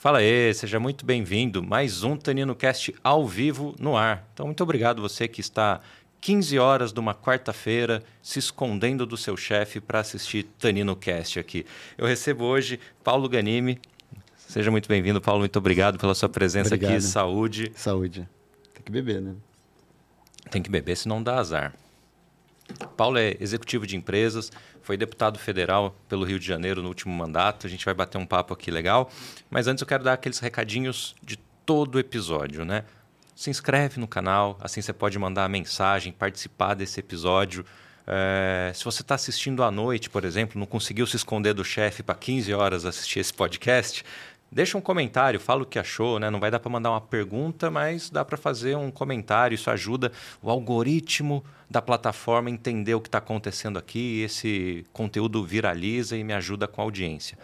Fala aí, seja muito bem-vindo. Mais um Tanino Cast ao vivo no ar. Então, muito obrigado você que está 15 horas de uma quarta-feira se escondendo do seu chefe para assistir Tanino Cast aqui. Eu recebo hoje Paulo Ganimi. Seja muito bem-vindo, Paulo. Muito obrigado pela sua presença obrigado. aqui. Saúde. Saúde. Tem que beber, né? Tem que beber, senão dá azar. Paulo é executivo de empresas, foi deputado federal pelo Rio de Janeiro no último mandato. A gente vai bater um papo aqui legal. Mas antes eu quero dar aqueles recadinhos de todo episódio, né? Se inscreve no canal, assim você pode mandar mensagem, participar desse episódio. É, se você está assistindo à noite, por exemplo, não conseguiu se esconder do chefe para 15 horas assistir esse podcast, Deixa um comentário, fala o que achou, né? Não vai dar para mandar uma pergunta, mas dá para fazer um comentário. Isso ajuda o algoritmo da plataforma a entender o que está acontecendo aqui. Esse conteúdo viraliza e me ajuda com a audiência.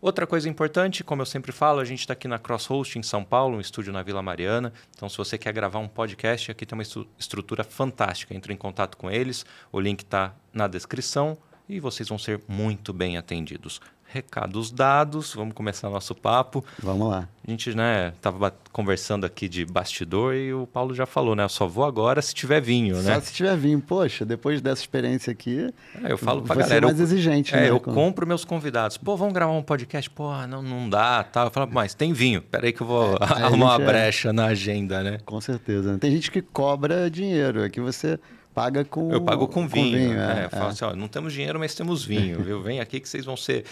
Outra coisa importante, como eu sempre falo, a gente está aqui na Crosshost em São Paulo, um estúdio na Vila Mariana. Então, se você quer gravar um podcast, aqui tem uma estrutura fantástica. Entre em contato com eles, o link está na descrição e vocês vão ser muito bem atendidos. Recados dados, vamos começar nosso papo. Vamos lá. A gente, né, tava conversando aqui de bastidor e o Paulo já falou, né? Eu só vou agora se tiver vinho, só né? Só se tiver vinho. Poxa, depois dessa experiência aqui. É, eu falo pra galera. mais eu, exigente, é, né? eu compro meus convidados. Pô, vamos gravar um podcast? Pô, não, não dá, tal. Tá. Eu falo, mas tem vinho. Peraí que eu vou é, arrumar uma é brecha na agenda, né? Com certeza. Tem gente que cobra dinheiro. Aqui você paga com Eu pago com vinho. Com vinho é, é, eu falo é. assim, ó, não temos dinheiro, mas temos vinho, viu? Vem aqui que vocês vão ser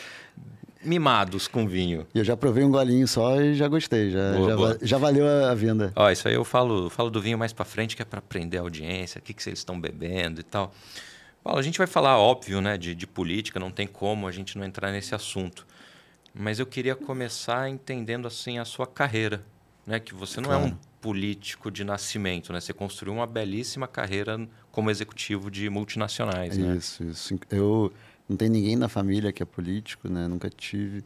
mimados com vinho. Eu já provei um golinho só e já gostei, já, boa, já, boa. já, valeu a venda. Ó, isso aí eu falo, falo do vinho mais para frente, que é para aprender a audiência, o que, que vocês estão bebendo e tal. Paulo, a gente vai falar, óbvio, né, de, de política, não tem como a gente não entrar nesse assunto. Mas eu queria começar entendendo assim a sua carreira, né, que você não claro. é um político de nascimento, né? Você construiu uma belíssima carreira como executivo de multinacionais, né? Isso, isso. Eu não tem ninguém na família que é político, né? Nunca tive.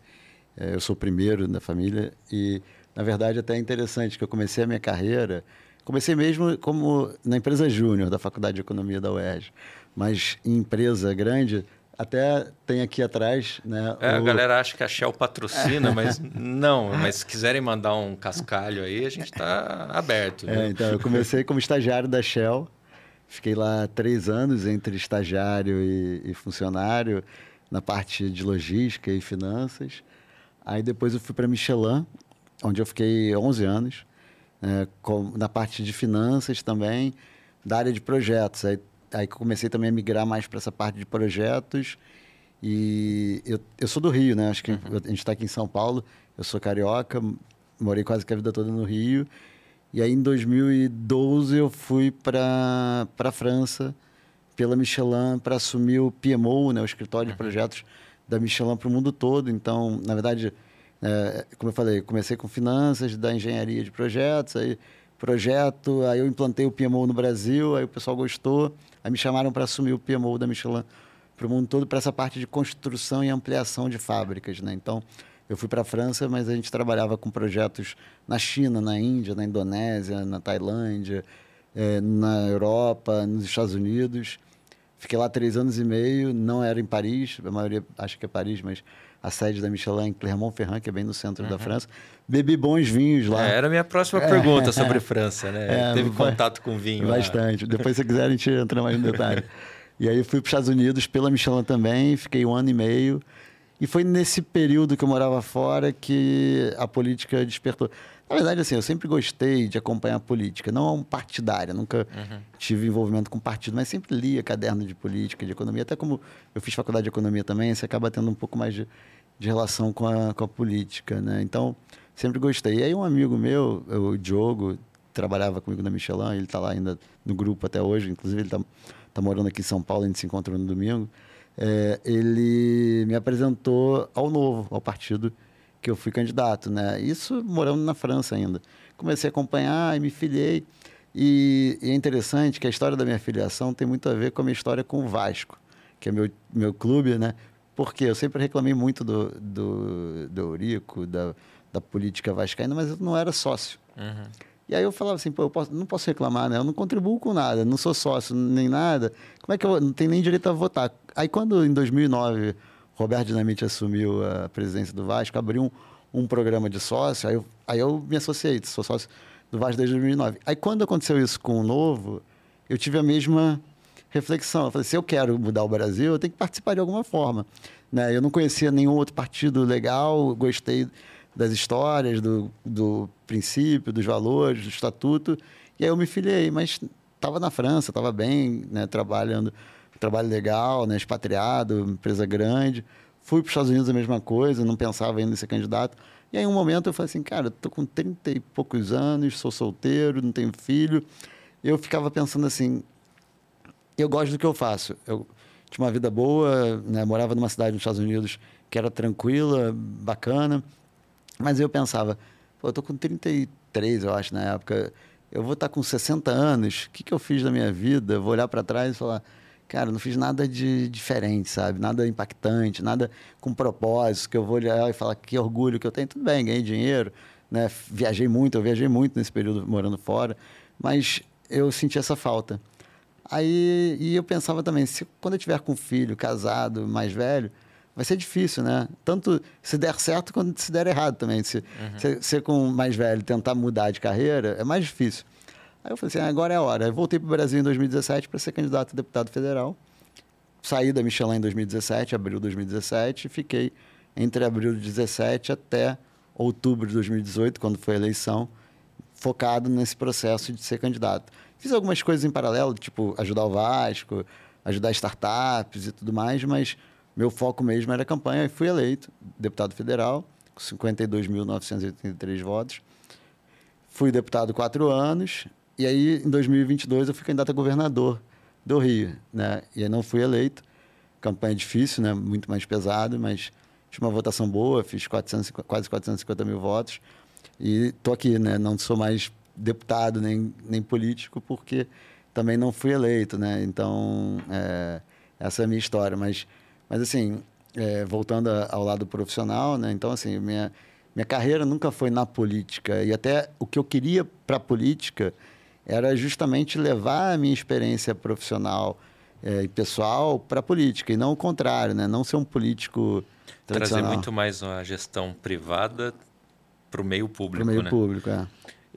É, eu sou o primeiro da família e, na verdade, até é interessante que eu comecei a minha carreira, comecei mesmo como na empresa júnior da Faculdade de Economia da UERJ, mas em empresa grande até tem aqui atrás, né? É, o... A galera acha que a Shell patrocina, mas não. Mas se quiserem mandar um cascalho aí, a gente está aberto. É, então, eu comecei como estagiário da Shell Fiquei lá três anos entre estagiário e, e funcionário na parte de logística e finanças. Aí depois eu fui para Michelin, onde eu fiquei 11 anos, é, com, na parte de finanças também, da área de projetos. Aí, aí comecei também a migrar mais para essa parte de projetos. E eu, eu sou do Rio, né? Acho que uhum. a gente está aqui em São Paulo. Eu sou carioca, morei quase que a vida toda no Rio. E aí, em 2012, eu fui para a França, pela Michelin, para assumir o PMO, né, o escritório de uhum. projetos da Michelin para o mundo todo. Então, na verdade, é, como eu falei, comecei com finanças, da engenharia de projetos, aí projeto, aí eu implantei o PMO no Brasil, aí o pessoal gostou, aí me chamaram para assumir o PMO da Michelin para o mundo todo, para essa parte de construção e ampliação de fábricas. Né? Então, eu fui para a França, mas a gente trabalhava com projetos na China, na Índia, na Indonésia, na Tailândia, é, na Europa, nos Estados Unidos. Fiquei lá três anos e meio, não era em Paris, a maioria acha que é Paris, mas a sede da Michelin em Clermont-Ferrand, que é bem no centro uhum. da França. Bebi bons vinhos lá. É, era a minha próxima pergunta sobre França, né? É, Teve contato com vinho Bastante. Lá. Depois, se quiser, a gente entra mais no detalhe. e aí fui para os Estados Unidos pela Michelin também, fiquei um ano e meio. E foi nesse período que eu morava fora que a política despertou. Na verdade, assim, eu sempre gostei de acompanhar a política, não partidária, nunca uhum. tive envolvimento com partido, mas sempre lia caderno de política, de economia. Até como eu fiz faculdade de economia também, você acaba tendo um pouco mais de, de relação com a, com a política, né? Então, sempre gostei. E aí um amigo meu, o Diogo, trabalhava comigo na Michelin, ele está lá ainda no grupo até hoje, inclusive ele está tá morando aqui em São Paulo, a gente se encontrou no domingo é, ele me apresentou ao novo, ao partido que eu fui candidato, né? Isso morando na França ainda. Comecei a acompanhar e me filiei. E, e, é interessante que a história da minha filiação tem muito a ver com a minha história com o Vasco, que é meu, meu clube, né? Porque eu sempre reclamei muito do, do, do Eurico, da, da política vascaína, mas eu não era sócio. Uhum. E aí eu falava assim, pô, eu posso, não posso reclamar, né? Eu não contribuo com nada, não sou sócio nem nada. Como é que eu não tenho nem direito a votar? Aí quando em 2009 Roberto Dinamite assumiu a presidência do Vasco, abriu um, um programa de sócio, aí eu, aí eu me associei, sou sócio do Vasco desde 2009. Aí quando aconteceu isso com o Novo, eu tive a mesma reflexão. Eu falei, se eu quero mudar o Brasil, eu tenho que participar de alguma forma. Né? Eu não conhecia nenhum outro partido legal, gostei das histórias, do, do princípio, dos valores, do estatuto, e aí eu me filiei, mas estava na França, estava bem, né? trabalhando, trabalho legal, né? expatriado, empresa grande. Fui para os Estados Unidos a mesma coisa, não pensava ainda em ser candidato. E aí, um momento, eu falei assim, cara, tô com 30 e poucos anos, sou solteiro, não tenho filho. Eu ficava pensando assim, eu gosto do que eu faço. Eu tinha uma vida boa, né? morava numa cidade nos Estados Unidos que era tranquila, bacana. Mas eu pensava, pô, eu tô com 33, eu acho, na época. Eu vou estar tá com 60 anos, o que, que eu fiz da minha vida? Eu vou olhar para trás e falar, cara, não fiz nada de diferente, sabe? Nada impactante, nada com propósito, que eu vou olhar e falar que orgulho que eu tenho. Tudo bem, ganhei dinheiro, né? Viajei muito, eu viajei muito nesse período morando fora, mas eu senti essa falta. Aí, e eu pensava também, se quando eu tiver com um filho, casado, mais velho, vai ser difícil, né? Tanto se der certo quanto se der errado também. Se, uhum. se, se com mais velho tentar mudar de carreira, é mais difícil. Aí eu falei assim, ah, agora é a hora. Eu voltei para o Brasil em 2017 para ser candidato a deputado federal. Saí da Michelin em 2017, abril de 2017, e fiquei entre abril de 2017 até outubro de 2018, quando foi a eleição, focado nesse processo de ser candidato. Fiz algumas coisas em paralelo, tipo ajudar o Vasco, ajudar startups e tudo mais, mas meu foco mesmo era a campanha e fui eleito deputado federal, com 52.983 votos. Fui deputado quatro anos e aí em 2022 eu fui candidato a governador do Rio, né? E aí não fui eleito. Campanha difícil, né? Muito mais pesado, mas tive uma votação boa, fiz 400, quase 450 mil votos e tô aqui, né? Não sou mais deputado nem, nem político, porque também não fui eleito, né? Então, é, essa é a minha história. Mas, mas assim, é, voltando ao lado profissional, né? Então, assim, minha, minha carreira nunca foi na política. E até o que eu queria para a política era justamente levar a minha experiência profissional é, e pessoal para a política, e não o contrário, né? Não ser um político Trazer muito mais a gestão privada para o meio público, Para o meio né? público, é.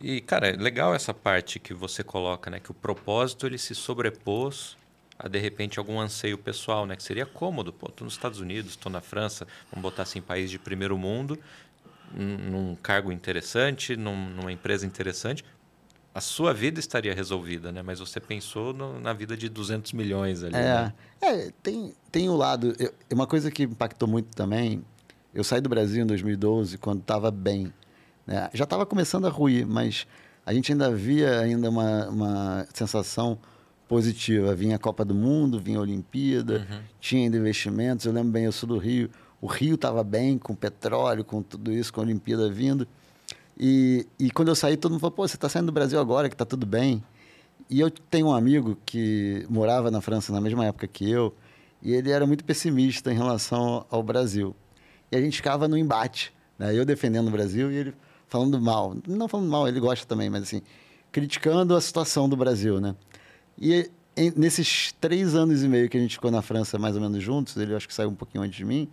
E, cara, é legal essa parte que você coloca, né? Que o propósito ele se sobrepôs a, de repente, algum anseio pessoal, né? Que seria cômodo. Pô, tô nos Estados Unidos, tô na França, vamos botar assim, país de primeiro mundo, num cargo interessante, num, numa empresa interessante. A sua vida estaria resolvida, né? Mas você pensou no, na vida de 200 milhões ali, é, né? É, tem, tem o um lado... Eu, uma coisa que impactou muito também... Eu saí do Brasil em 2012, quando estava bem né? Já estava começando a ruir, mas a gente ainda via ainda uma, uma sensação positiva. Vinha a Copa do Mundo, vinha a Olimpíada, uhum. tinha ainda investimentos. Eu lembro bem, eu sou do Rio. O Rio estava bem com petróleo, com tudo isso, com a Olimpíada vindo. E, e quando eu saí, todo mundo falou, pô, você está saindo do Brasil agora, que está tudo bem. E eu tenho um amigo que morava na França na mesma época que eu, e ele era muito pessimista em relação ao Brasil. E a gente ficava no embate, né? eu defendendo o Brasil e ele falando mal. Não falando mal, ele gosta também, mas assim, criticando a situação do Brasil, né? E em, nesses três anos e meio que a gente ficou na França mais ou menos juntos, ele acho que saiu um pouquinho antes de mim,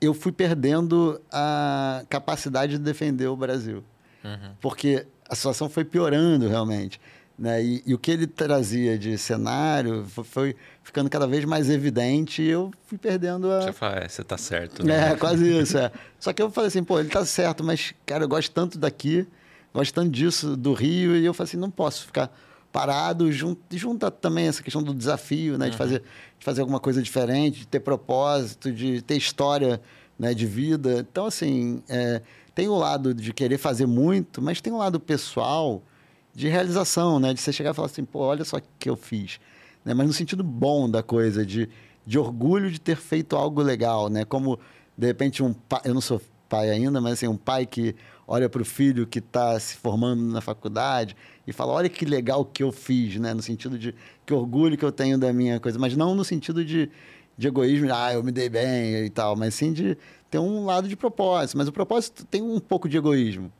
eu fui perdendo a capacidade de defender o Brasil. Uhum. Porque a situação foi piorando realmente. Né? E, e, o que ele trazia de cenário foi, ficando cada vez mais evidente e eu fui perdendo a. Você fala, é, você tá certo, né? É, quase isso, é. Só que eu falei assim, pô, ele tá certo, mas, cara, eu gosto tanto daqui, gosto tanto disso, do Rio, e eu falei assim, não posso ficar parado, junto, junta também essa questão do desafio, né? Uhum. De, fazer, de fazer alguma coisa diferente, de ter propósito, de ter história né, de vida. Então, assim, é, tem o lado de querer fazer muito, mas tem o lado pessoal de realização, né? De você chegar e falar assim, pô, olha só o que eu fiz. Né? Mas no sentido bom da coisa, de, de orgulho de ter feito algo legal, né? Como, de repente, um pai... Eu não sou pai ainda, mas assim, um pai que olha para o filho que está se formando na faculdade e fala, olha que legal que eu fiz, né? No sentido de que orgulho que eu tenho da minha coisa. Mas não no sentido de, de egoísmo, ah, eu me dei bem e tal, mas sim de ter um lado de propósito. Mas o propósito tem um pouco de egoísmo.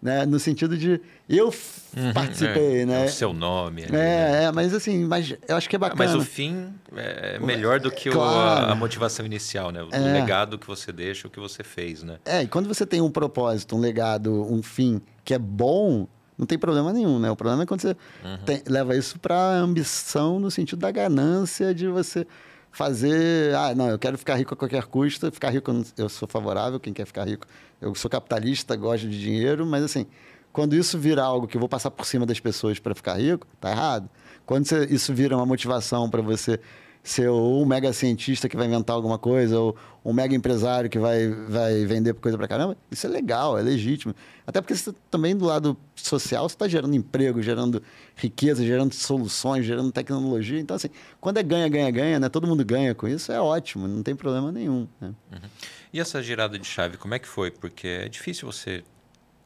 né? No sentido de eu uhum, participei, é, né? É o seu nome. Ali, é, né? é, mas assim, mas eu acho que é bacana. Mas o fim é melhor do que claro. a, a, motivação inicial, né? O é. legado que você deixa, o que você fez, né? É, e quando você tem um propósito, um legado, um fim que é bom, não tem problema nenhum, né? O problema é quando você uhum. tem, leva isso para ambição no sentido da ganância de você fazer. Ah, não, eu quero ficar rico a qualquer custo. Ficar rico, eu sou favorável, quem quer ficar rico. Eu sou capitalista, gosto de dinheiro, mas assim, quando isso vira algo que eu vou passar por cima das pessoas para ficar rico, tá errado. Quando você, isso vira uma motivação para você ser um mega cientista que vai inventar alguma coisa, ou um mega empresário que vai, vai vender coisa para caramba, isso é legal, é legítimo. Até porque você, também do lado social você está gerando emprego, gerando riqueza, gerando soluções, gerando tecnologia. Então, assim, quando é ganha, ganha, ganha, né? todo mundo ganha com isso, é ótimo, não tem problema nenhum. Né? Uhum. E essa girada de chave, como é que foi? Porque é difícil você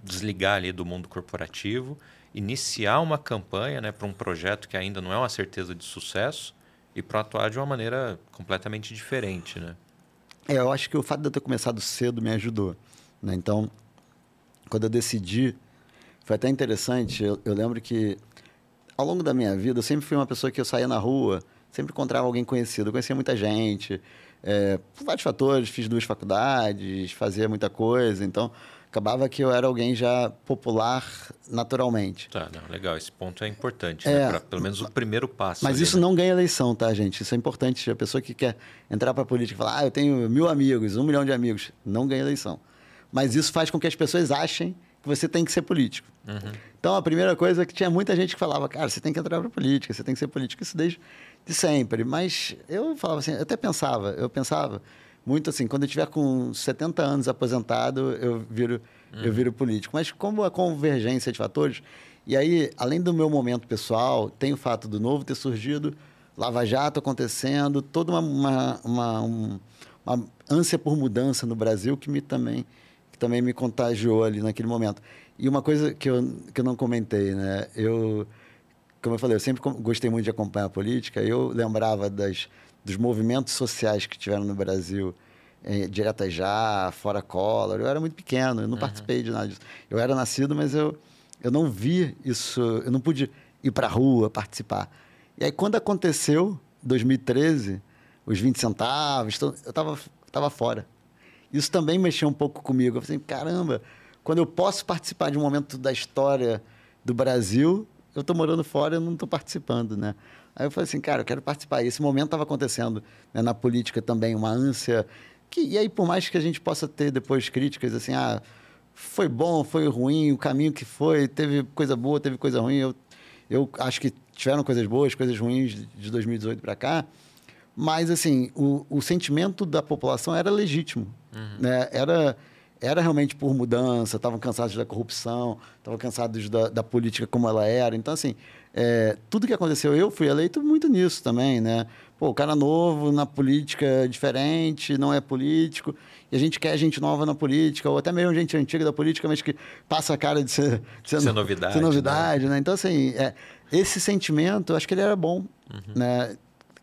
desligar ali do mundo corporativo, iniciar uma campanha né, para um projeto que ainda não é uma certeza de sucesso e para atuar de uma maneira completamente diferente, né? É, eu acho que o fato de eu ter começado cedo me ajudou. Né? Então, quando eu decidi, foi até interessante. Eu, eu, lembro que, ao longo da minha vida, eu sempre fui uma pessoa que eu saía na rua, sempre encontrava alguém conhecido. Eu conhecia muita gente, é, por vários fatores. Fiz duas faculdades, fazia muita coisa. Então, acabava que eu era alguém já popular naturalmente. Tá, não, legal. Esse ponto é importante, né? é, né? pra, pelo menos o primeiro passo. Mas ali, isso né? não ganha eleição, tá, gente? Isso é importante. A pessoa que quer entrar para a política e falar, ah, eu tenho mil amigos, um milhão de amigos, não ganha eleição. Mas isso faz com que as pessoas achem que você tem que ser político. Uhum. Então, a primeira coisa é que tinha muita gente que falava, cara, você tem que entrar para política, você tem que ser político. Isso desde de sempre. Mas eu falava assim, eu até pensava, eu pensava muito assim, quando eu tiver com 70 anos aposentado, eu viro, uhum. eu viro político. Mas como a convergência de fatores, e aí, além do meu momento pessoal, tem o fato do novo ter surgido, Lava Jato acontecendo, toda uma, uma, uma, um, uma ânsia por mudança no Brasil que me também, que também me contagiou ali naquele momento. E uma coisa que eu, que eu não comentei, né? Eu, como eu falei, eu sempre gostei muito de acompanhar a política, eu lembrava das dos movimentos sociais que tiveram no Brasil, é, Direta Já, Fora Collor. Eu era muito pequeno, eu não uhum. participei de nada disso. Eu era nascido, mas eu, eu não vi isso, eu não pude ir para a rua participar. E aí, quando aconteceu, 2013, os 20 centavos, eu estava tava fora. Isso também mexeu um pouco comigo. Eu falei assim, caramba, quando eu posso participar de um momento da história do Brasil, eu estou morando fora e não estou participando, né? Aí eu falei assim, cara, eu quero participar. E esse momento estava acontecendo né, na política também, uma ânsia. Que, e aí, por mais que a gente possa ter depois críticas, assim, ah, foi bom, foi ruim, o caminho que foi, teve coisa boa, teve coisa ruim. Eu, eu acho que tiveram coisas boas, coisas ruins de 2018 para cá. Mas, assim, o, o sentimento da população era legítimo. Uhum. Né? Era era realmente por mudança, estavam cansados da corrupção, estavam cansados da, da, política como ela era. Então, assim, é, tudo que aconteceu, eu fui eleito muito nisso também, né? Pô, o cara novo na política diferente, não é político, e a gente quer gente nova na política, ou até mesmo gente antiga da política, mas que passa a cara de ser, de ser, ser novidade. Ser novidade né? né? Então, assim, é, esse sentimento, acho que ele era bom, uhum. né?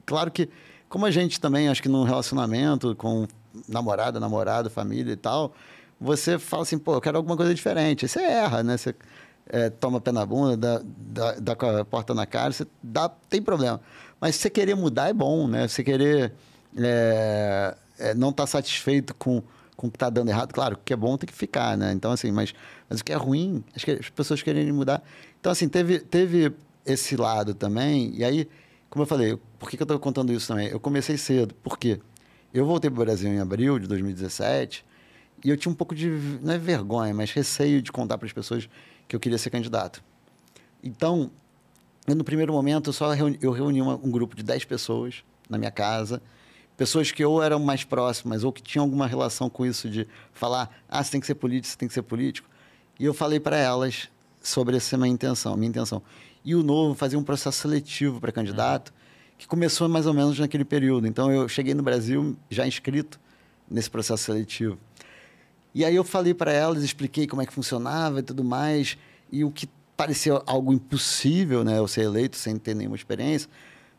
Claro que, como a gente também, acho que num relacionamento com namorada, namorado, família e tal, você fala assim, pô, eu quero alguma coisa diferente. Aí você erra, né? Você é, toma pé na bunda, dá, dá, dá, com a porta na cara, você dá, tem problema. Mas você querer mudar é bom, né? Você querer é, é, não estar tá satisfeito com, com o que está dando errado, claro, o que é bom tem que ficar, né? Então, assim, mas, mas o que é ruim, acho que as pessoas querem mudar. Então, assim, teve, teve esse lado também, e aí, como eu falei, por que, que eu estou contando isso também? Eu comecei cedo, por quê? Eu voltei para o Brasil em abril de 2017, e eu tinha um pouco de, não é vergonha, mas receio de contar para as pessoas que eu queria ser candidato. Então, eu, no primeiro momento, eu só reuni, eu reuni uma, um grupo de 10 pessoas na minha casa, pessoas que ou eram mais próximas ou que tinham alguma relação com isso de falar, ah, você tem que ser político, você tem que ser político. E eu falei para elas sobre essa minha intenção, minha intenção. E o Novo fazia um processo seletivo para candidato, uhum. que começou mais ou menos naquele período. Então, eu cheguei no Brasil já inscrito nesse processo seletivo. E aí eu falei para elas, expliquei como é que funcionava e tudo mais, e o que parecia algo impossível, né, eu ser eleito sem ter nenhuma experiência,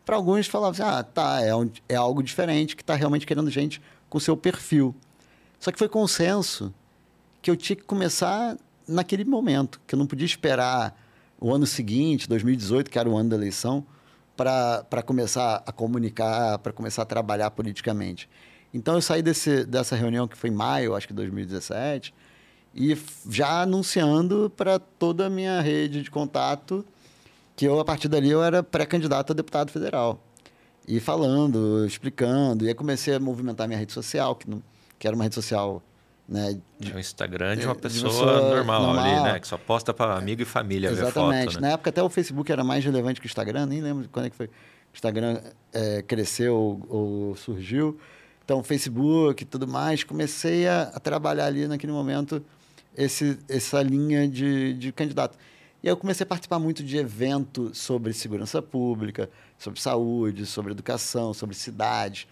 para alguns falavam assim, ah, tá, é, um, é algo diferente, que está realmente querendo gente com seu perfil. Só que foi consenso que eu tinha que começar naquele momento, que eu não podia esperar o ano seguinte, 2018, que era o ano da eleição, para começar a comunicar, para começar a trabalhar politicamente. Então eu saí desse, dessa reunião que foi em maio, acho que 2017, e já anunciando para toda a minha rede de contato que eu, a partir dali, eu era pré-candidato a deputado federal. E falando, explicando, e aí comecei a movimentar minha rede social, que, não, que era uma rede social né, de, é o Instagram de uma pessoa, de pessoa normal, normal, ali, né? Que só posta para amigo e família Exatamente. Foto, né? Na época até o Facebook era mais relevante que o Instagram, nem lembro quando é que foi. O Instagram é, cresceu ou, ou, surgiu. Então, Facebook e tudo mais. Comecei a, a, trabalhar ali naquele momento esse, essa linha de, de candidato. E eu comecei a participar muito de eventos sobre segurança pública, sobre saúde, sobre educação, sobre cidades,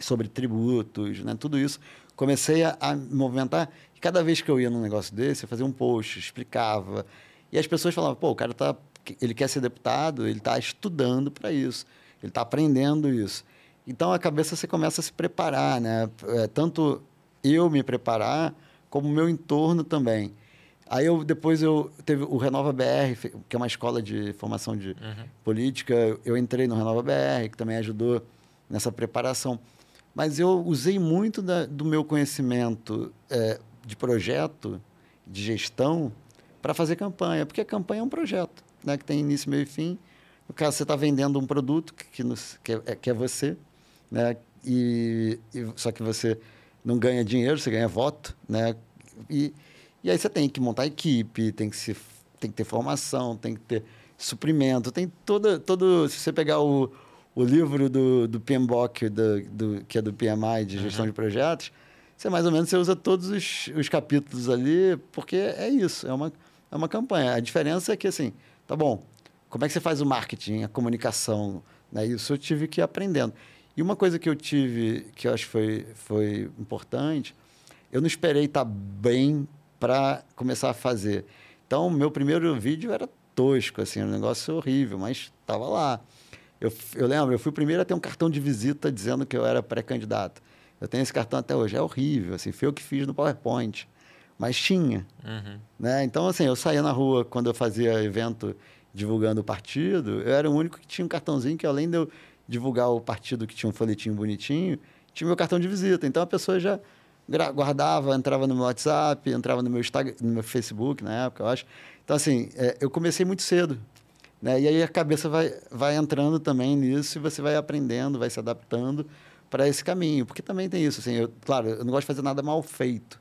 sobre tributos, né? tudo isso comecei a, a me movimentar. E cada vez que eu ia num negócio desse, eu fazia um post, explicava. E as pessoas falavam, pô, o cara tá, ele quer ser deputado, ele está estudando para isso, ele está aprendendo isso. Então a cabeça você começa a se preparar, né? É, tanto eu me preparar, como o meu entorno também. Aí eu depois eu teve o Renova BR, que é uma escola de formação de uhum. política. Eu entrei no Renova BR, que também ajudou nessa preparação. Mas eu usei muito da, do meu conhecimento é, de projeto, de gestão, para fazer campanha, porque a campanha é um projeto, né, que tem início, meio e fim. No caso, você está vendendo um produto que, que, nos, que, é, que é você, né, e, e, só que você não ganha dinheiro, você ganha voto, né, e, e aí você tem que montar equipe, tem que, se, tem que ter formação, tem que ter suprimento, tem toda, todo, se você pegar o, o livro do, do PMBOK, do, do, que é do PMI, de gestão uhum. de projetos, você mais ou menos você usa todos os, os capítulos ali, porque é isso, é uma, é uma campanha. A diferença é que, assim, tá bom, como é que você faz o marketing, a comunicação, né? Isso eu tive que ir aprendendo. E uma coisa que eu tive, que eu acho que foi, foi importante, eu não esperei estar tá bem para começar a fazer. Então, meu primeiro vídeo era tosco, assim, um negócio horrível, mas estava lá. Eu, eu lembro, eu fui o primeiro a ter um cartão de visita dizendo que eu era pré-candidato. Eu tenho esse cartão até hoje. É horrível, assim, foi eu que fiz no PowerPoint. Mas tinha. Uhum. Né? Então, assim, eu saía na rua quando eu fazia evento divulgando o partido, eu era o único que tinha um cartãozinho que, além de eu divulgar o partido que tinha um folhetinho bonitinho, tinha meu cartão de visita. Então, a pessoa já guardava, entrava no meu WhatsApp, entrava no meu, Instagram, no meu Facebook na época, eu acho. Então, assim, é, eu comecei muito cedo. Né? E aí a cabeça vai, vai entrando também nisso e você vai aprendendo, vai se adaptando para esse caminho. Porque também tem isso, assim, eu, claro, eu não gosto de fazer nada mal feito.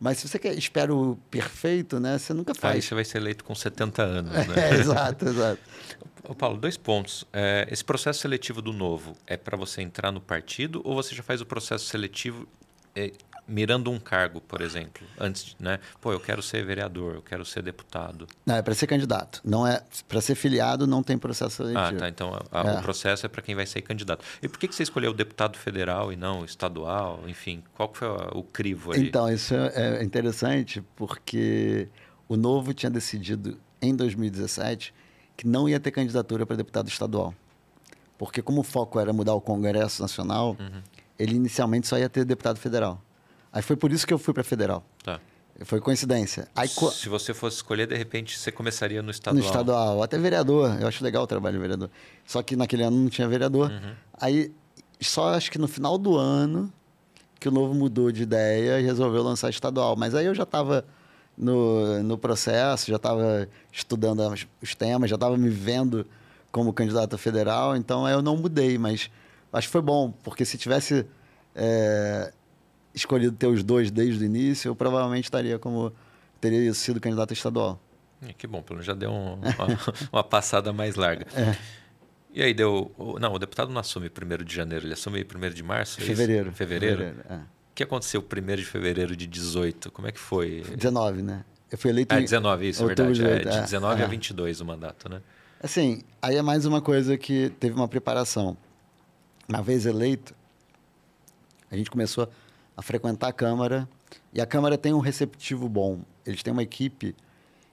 Mas se você quer, espera o perfeito, né, você nunca faz. Aí você vai ser eleito com 70 anos, né? É, exato, exato. Ô, Paulo, dois pontos. É, esse processo seletivo do novo é para você entrar no partido ou você já faz o processo seletivo é, mirando um cargo, por exemplo, antes, né? Pô, eu quero ser vereador, eu quero ser deputado. Não, é para ser candidato. Não é para ser filiado, não tem processo seletivo. Ah, tá. Então a, é. o processo é para quem vai ser candidato. E por que, que você escolheu o deputado federal e não estadual? Enfim, qual foi o crivo aí? Então isso é, é interessante porque o Novo tinha decidido em 2017 que não ia ter candidatura para deputado estadual. Porque como o foco era mudar o Congresso Nacional, uhum. ele inicialmente só ia ter deputado federal. Aí foi por isso que eu fui para federal. Tá. Foi coincidência. Aí, Se você fosse escolher, de repente, você começaria no estadual. No estadual, até vereador. Eu acho legal o trabalho de vereador. Só que naquele ano não tinha vereador. Uhum. Aí, só acho que no final do ano que o Novo mudou de ideia e resolveu lançar estadual. Mas aí eu já estava no, no processo, já estava estudando os temas, já estava me vendo como candidato a federal. Então, eu não mudei. Mas acho que foi bom, porque se tivesse... É, escolhido ter os dois desde o início, eu provavelmente estaria como teria sido candidato estadual. É, que bom, pelo menos já deu um, uma, uma, passada mais larga. É. E aí deu. Não, o deputado não assume 1 de janeiro, ele assume 1 de março? É fevereiro. Fevereiro? fevereiro é. O que aconteceu 1 de fevereiro de 18? Como é que foi? 19, né? Eu fui eleito. Ah, 19, isso, é verdade. De, é, de 19 é, a 22 o mandato, né? Assim, aí é mais uma coisa que teve uma preparação. Uma vez eleito, a gente começou a frequentar a Câmara. E a Câmara tem um receptivo bom. Eles têm uma equipe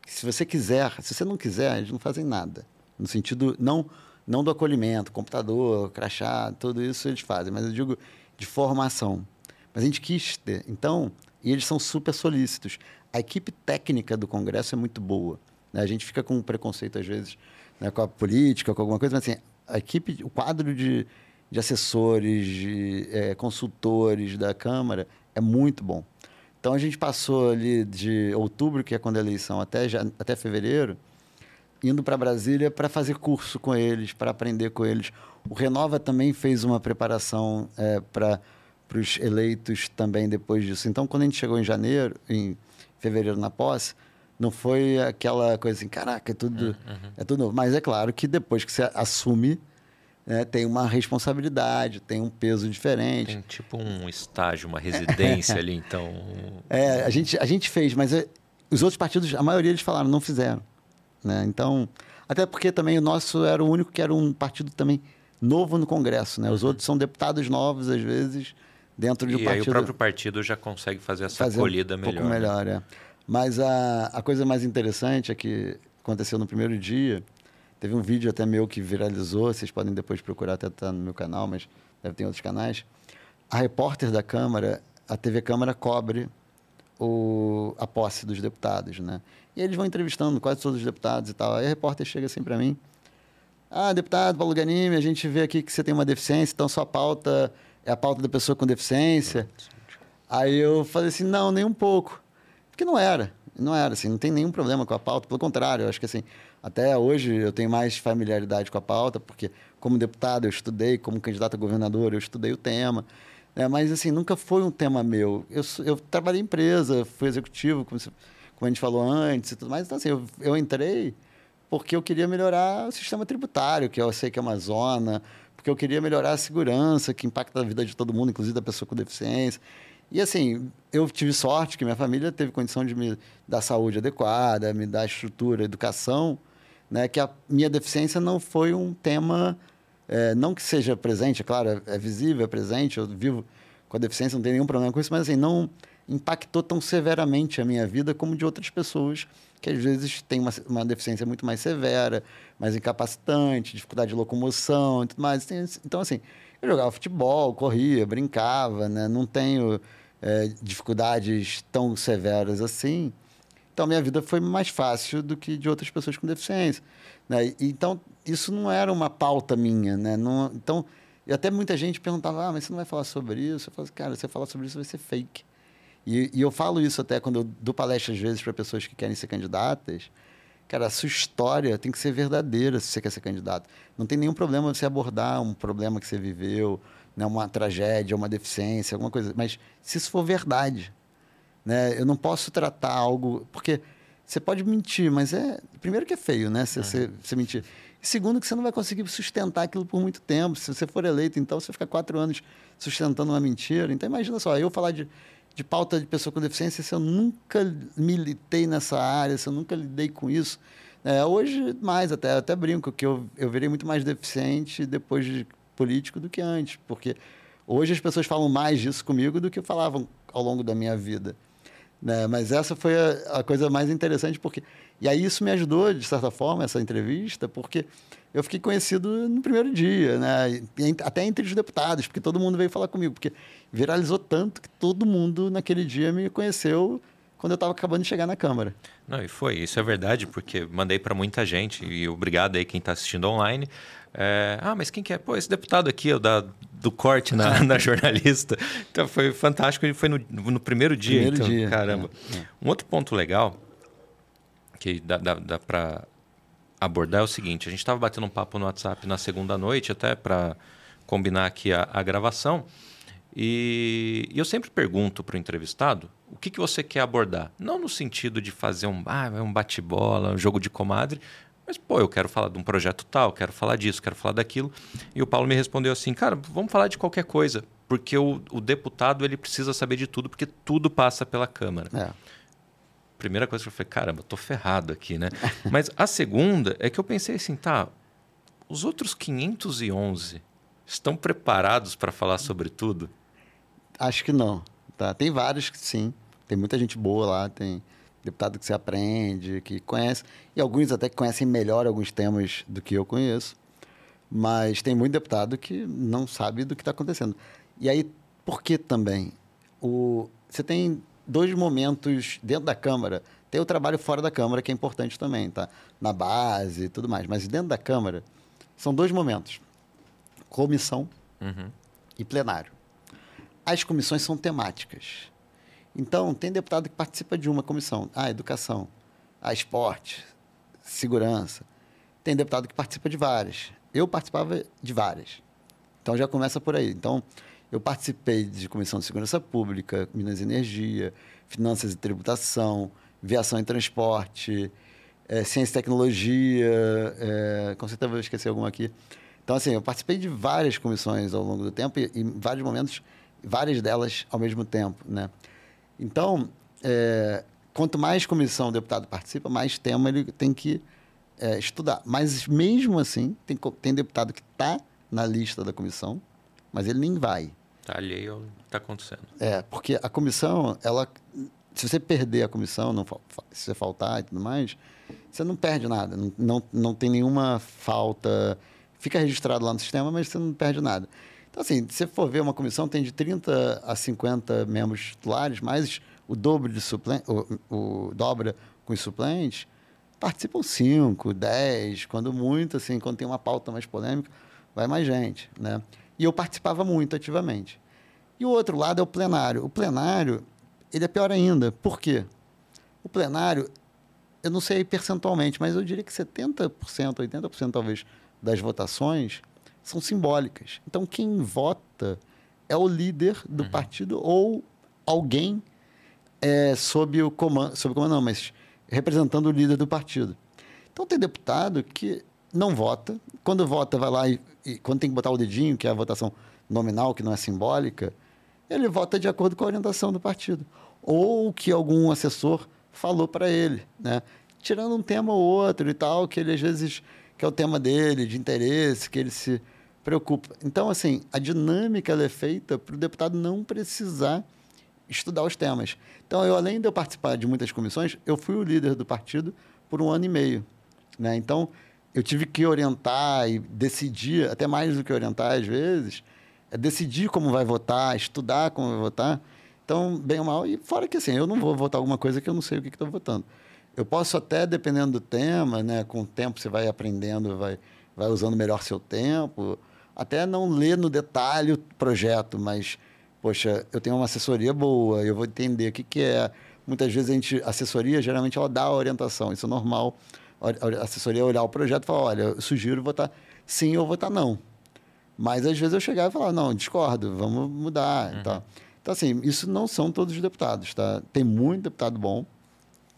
que, se você quiser, se você não quiser, eles não fazem nada. No sentido, não, não do acolhimento, computador, crachá, tudo isso eles fazem, mas eu digo de formação. Mas a gente quis ter. Então, e eles são super solícitos. a equipe técnica do Congresso é muito boa. Né? A gente fica com um preconceito, às vezes, né, com a política, com alguma coisa, mas assim, a equipe, o quadro de, de assessores, de é, consultores da Câmara é muito bom. Então a gente passou ali de outubro, que é quando a eleição, até, já, até fevereiro, indo para Brasília para fazer curso com eles, para aprender com eles. O Renova também fez uma preparação é, para os eleitos também depois disso. Então, quando a gente chegou em janeiro, em fevereiro na posse, não foi aquela coisa assim, caraca, é tudo, uhum. é tudo novo. Mas é claro que depois que você assume, né, tem uma responsabilidade, tem um peso diferente. Tem tipo um estágio, uma residência ali, então. É, a gente, a gente fez, mas é, os outros partidos, a maioria eles falaram, não fizeram. Né? Então, até porque também o nosso era o único que era um partido também novo no Congresso. Né? Os uhum. outros são deputados novos, às vezes, dentro de um e partido. E aí o próprio partido já consegue fazer essa fazer acolhida um melhor. pouco melhor, né? é. Mas a, a coisa mais interessante é que aconteceu no primeiro dia. Teve um vídeo até meu que viralizou, vocês podem depois procurar, até tá no meu canal, mas deve ter outros canais. A repórter da Câmara, a TV Câmara cobre o, a posse dos deputados, né? E eles vão entrevistando quase todos os deputados e tal. Aí a repórter chega assim para mim: Ah, deputado Paulo Ganime, a gente vê aqui que você tem uma deficiência, então sua pauta é a pauta da pessoa com deficiência. Aí eu falei assim: Não, nem um pouco. Porque não era. Não era assim, não tem nenhum problema com a pauta. Pelo contrário, eu acho que assim, até hoje eu tenho mais familiaridade com a pauta, porque como deputado eu estudei, como candidato a governador eu estudei o tema. Né? Mas assim, nunca foi um tema meu. Eu, eu trabalhei em empresa, fui executivo, como como a gente falou antes e tudo mais. Então, assim, eu, eu entrei porque eu queria melhorar o sistema tributário, que eu sei que é uma zona, porque eu queria melhorar a segurança, que impacta a vida de todo mundo, inclusive da pessoa com deficiência. E assim, eu tive sorte que minha família teve condição de me dar saúde adequada, me dar estrutura, educação, né? Que a minha deficiência não foi um tema, é, não que seja presente, é claro, é, é visível, é presente, eu vivo com a deficiência, não tenho nenhum problema com isso, mas assim, não impactou tão severamente a minha vida como de outras pessoas que às vezes têm uma, uma deficiência muito mais severa, mais incapacitante, dificuldade de locomoção e tudo mais. Então, assim, eu jogava futebol, corria, brincava, né? não tenho é, dificuldades tão severas assim. Então, minha vida foi mais fácil do que de outras pessoas com deficiência. Né? Então, isso não era uma pauta minha. Né? Não, então, e até muita gente perguntava, ah, mas você não vai falar sobre isso? Eu falei, assim, cara, se você falar sobre isso vai ser fake. E, e eu falo isso até quando eu dou palestra, às vezes, para pessoas que querem ser candidatas. Cara, a sua história tem que ser verdadeira se você quer ser candidato. Não tem nenhum problema você abordar um problema que você viveu, né, uma tragédia, uma deficiência, alguma coisa. Mas se isso for verdade, né, eu não posso tratar algo. Porque você pode mentir, mas é. Primeiro que é feio, né? Você, você, você mentir. E segundo, que você não vai conseguir sustentar aquilo por muito tempo. Se você for eleito, então, você fica quatro anos sustentando uma mentira. Então, imagina só, eu falar de de pauta de pessoa com deficiência, se eu nunca militei nessa área, se eu nunca lidei com isso. É, hoje, mais até, até brinco, que eu, eu virei muito mais deficiente depois de político do que antes, porque hoje as pessoas falam mais disso comigo do que falavam ao longo da minha vida. Né? Mas essa foi a, a coisa mais interessante, porque. E aí isso me ajudou, de certa forma, essa entrevista, porque eu fiquei conhecido no primeiro dia, né? até entre os deputados, porque todo mundo veio falar comigo, porque viralizou tanto que todo mundo naquele dia me conheceu quando eu estava acabando de chegar na Câmara. Não, e foi, isso é verdade, porque mandei para muita gente, e obrigado aí quem está assistindo online. É, ah, mas quem que é? Pô, esse deputado aqui, o da, do corte na, na jornalista. Então foi fantástico, e foi no, no primeiro dia. Primeiro então, dia. Caramba. É, é. Um outro ponto legal que dá, dá, dá para abordar é o seguinte: a gente estava batendo um papo no WhatsApp na segunda noite, até para combinar aqui a, a gravação. E, e, eu sempre pergunto para o entrevistado o que, que você quer abordar. Não no sentido de fazer um, ah, um bate-bola, um jogo de comadre, mas, pô, eu quero falar de um projeto tal, quero falar disso, quero falar daquilo. E o Paulo me respondeu assim, cara, vamos falar de qualquer coisa, porque o, o deputado ele precisa saber de tudo, porque tudo passa pela Câmara. É primeira coisa que eu falei, caramba, tô ferrado aqui, né? Mas a segunda é que eu pensei assim, tá, os outros 511 estão preparados para falar sobre tudo? Acho que não. Tá? Tem vários que sim. Tem muita gente boa lá, tem deputado que se aprende, que conhece, e alguns até que conhecem melhor alguns temas do que eu conheço. Mas tem muito deputado que não sabe do que está acontecendo. E aí, por que também? O, você tem dois momentos dentro da Câmara. Tem o trabalho fora da Câmara, que é importante também, tá? Na base e tudo mais. Mas dentro da Câmara, são dois momentos: comissão Uhum. e plenário. As comissões são temáticas. Então, tem deputado que participa de uma comissão. Ah, educação. Ah, esporte. Segurança. Tem deputado que participa de várias. Eu participava de várias. Então, já começa por aí. Então, eu participei de comissão de segurança pública, Minas e Energia, finanças e tributação, viação e transporte, eh, ciência e tecnologia, eh, com certeza vou esquecer alguma aqui. Então, assim, eu participei de várias comissões ao longo do tempo e, em vários momentos, várias delas ao mesmo tempo, né? Então, é, quanto mais comissão o deputado participa, mais tema ele tem que é, estudar. Mas, mesmo assim, tem, tem deputado que está na lista da comissão, mas ele nem vai. Tá alheio ao que tá acontecendo. É, porque a comissão, ela, se você perder a comissão, não, se você faltar e tudo mais, você não perde nada, não, não, não tem nenhuma falta, fica registrado lá no sistema, mas você não perde nada. Então, assim, se você for ver uma comissão, tem de 30 a 50 membros titulares, mais o dobro de suplentes, o, o dobra com os suplentes, participam 5, 10, quando muito, assim, quando tem uma pauta mais polêmica, vai mais gente, né? E eu participava muito ativamente. E o outro lado é o plenário. O plenário, ele é pior ainda. Por quê? O plenário, eu não sei percentualmente, mas eu diria que 70%, 80% talvez das votações são simbólicas. Então, quem vota é o líder do partido ou alguém é, sob o comando, sob o comando não, mas representando o líder do partido. Então tem deputado que não vota, quando vota vai lá e, e quando tem que botar o dedinho, que é a votação nominal, que não é simbólica, ele vota de acordo com a orientação do partido ou que algum assessor falou para ele, né? Tirando um tema ou outro e tal, que ele às vezes que é o tema dele, de interesse, que ele se preocupa. Então, assim, a dinâmica é feita para o deputado não precisar estudar os temas. Então, eu, além de eu participar de muitas comissões, eu fui o líder do partido por um ano e meio. Né? Então, eu tive que orientar e decidir, até mais do que orientar às vezes, é decidir como vai votar, estudar como vai votar. Então, bem ou mal, e fora que assim, eu não vou votar alguma coisa que eu não sei o que estou votando. Eu posso até, dependendo do tema, né, com o tempo você vai aprendendo, vai, vai usando melhor seu tempo, até não ler no detalhe o projeto, mas poxa, eu tenho uma assessoria boa, eu vou entender o que, que é. Muitas vezes a gente, a assessoria, geralmente, ela dá a orientação, isso é normal. A assessoria olhar o projeto e falar, olha, eu sugiro votar sim ou votar não. Mas às vezes eu chegava e falava, não, discordo, vamos mudar. Uhum. Tá. Então, assim, isso não são todos os deputados, tá? Tem muito deputado bom,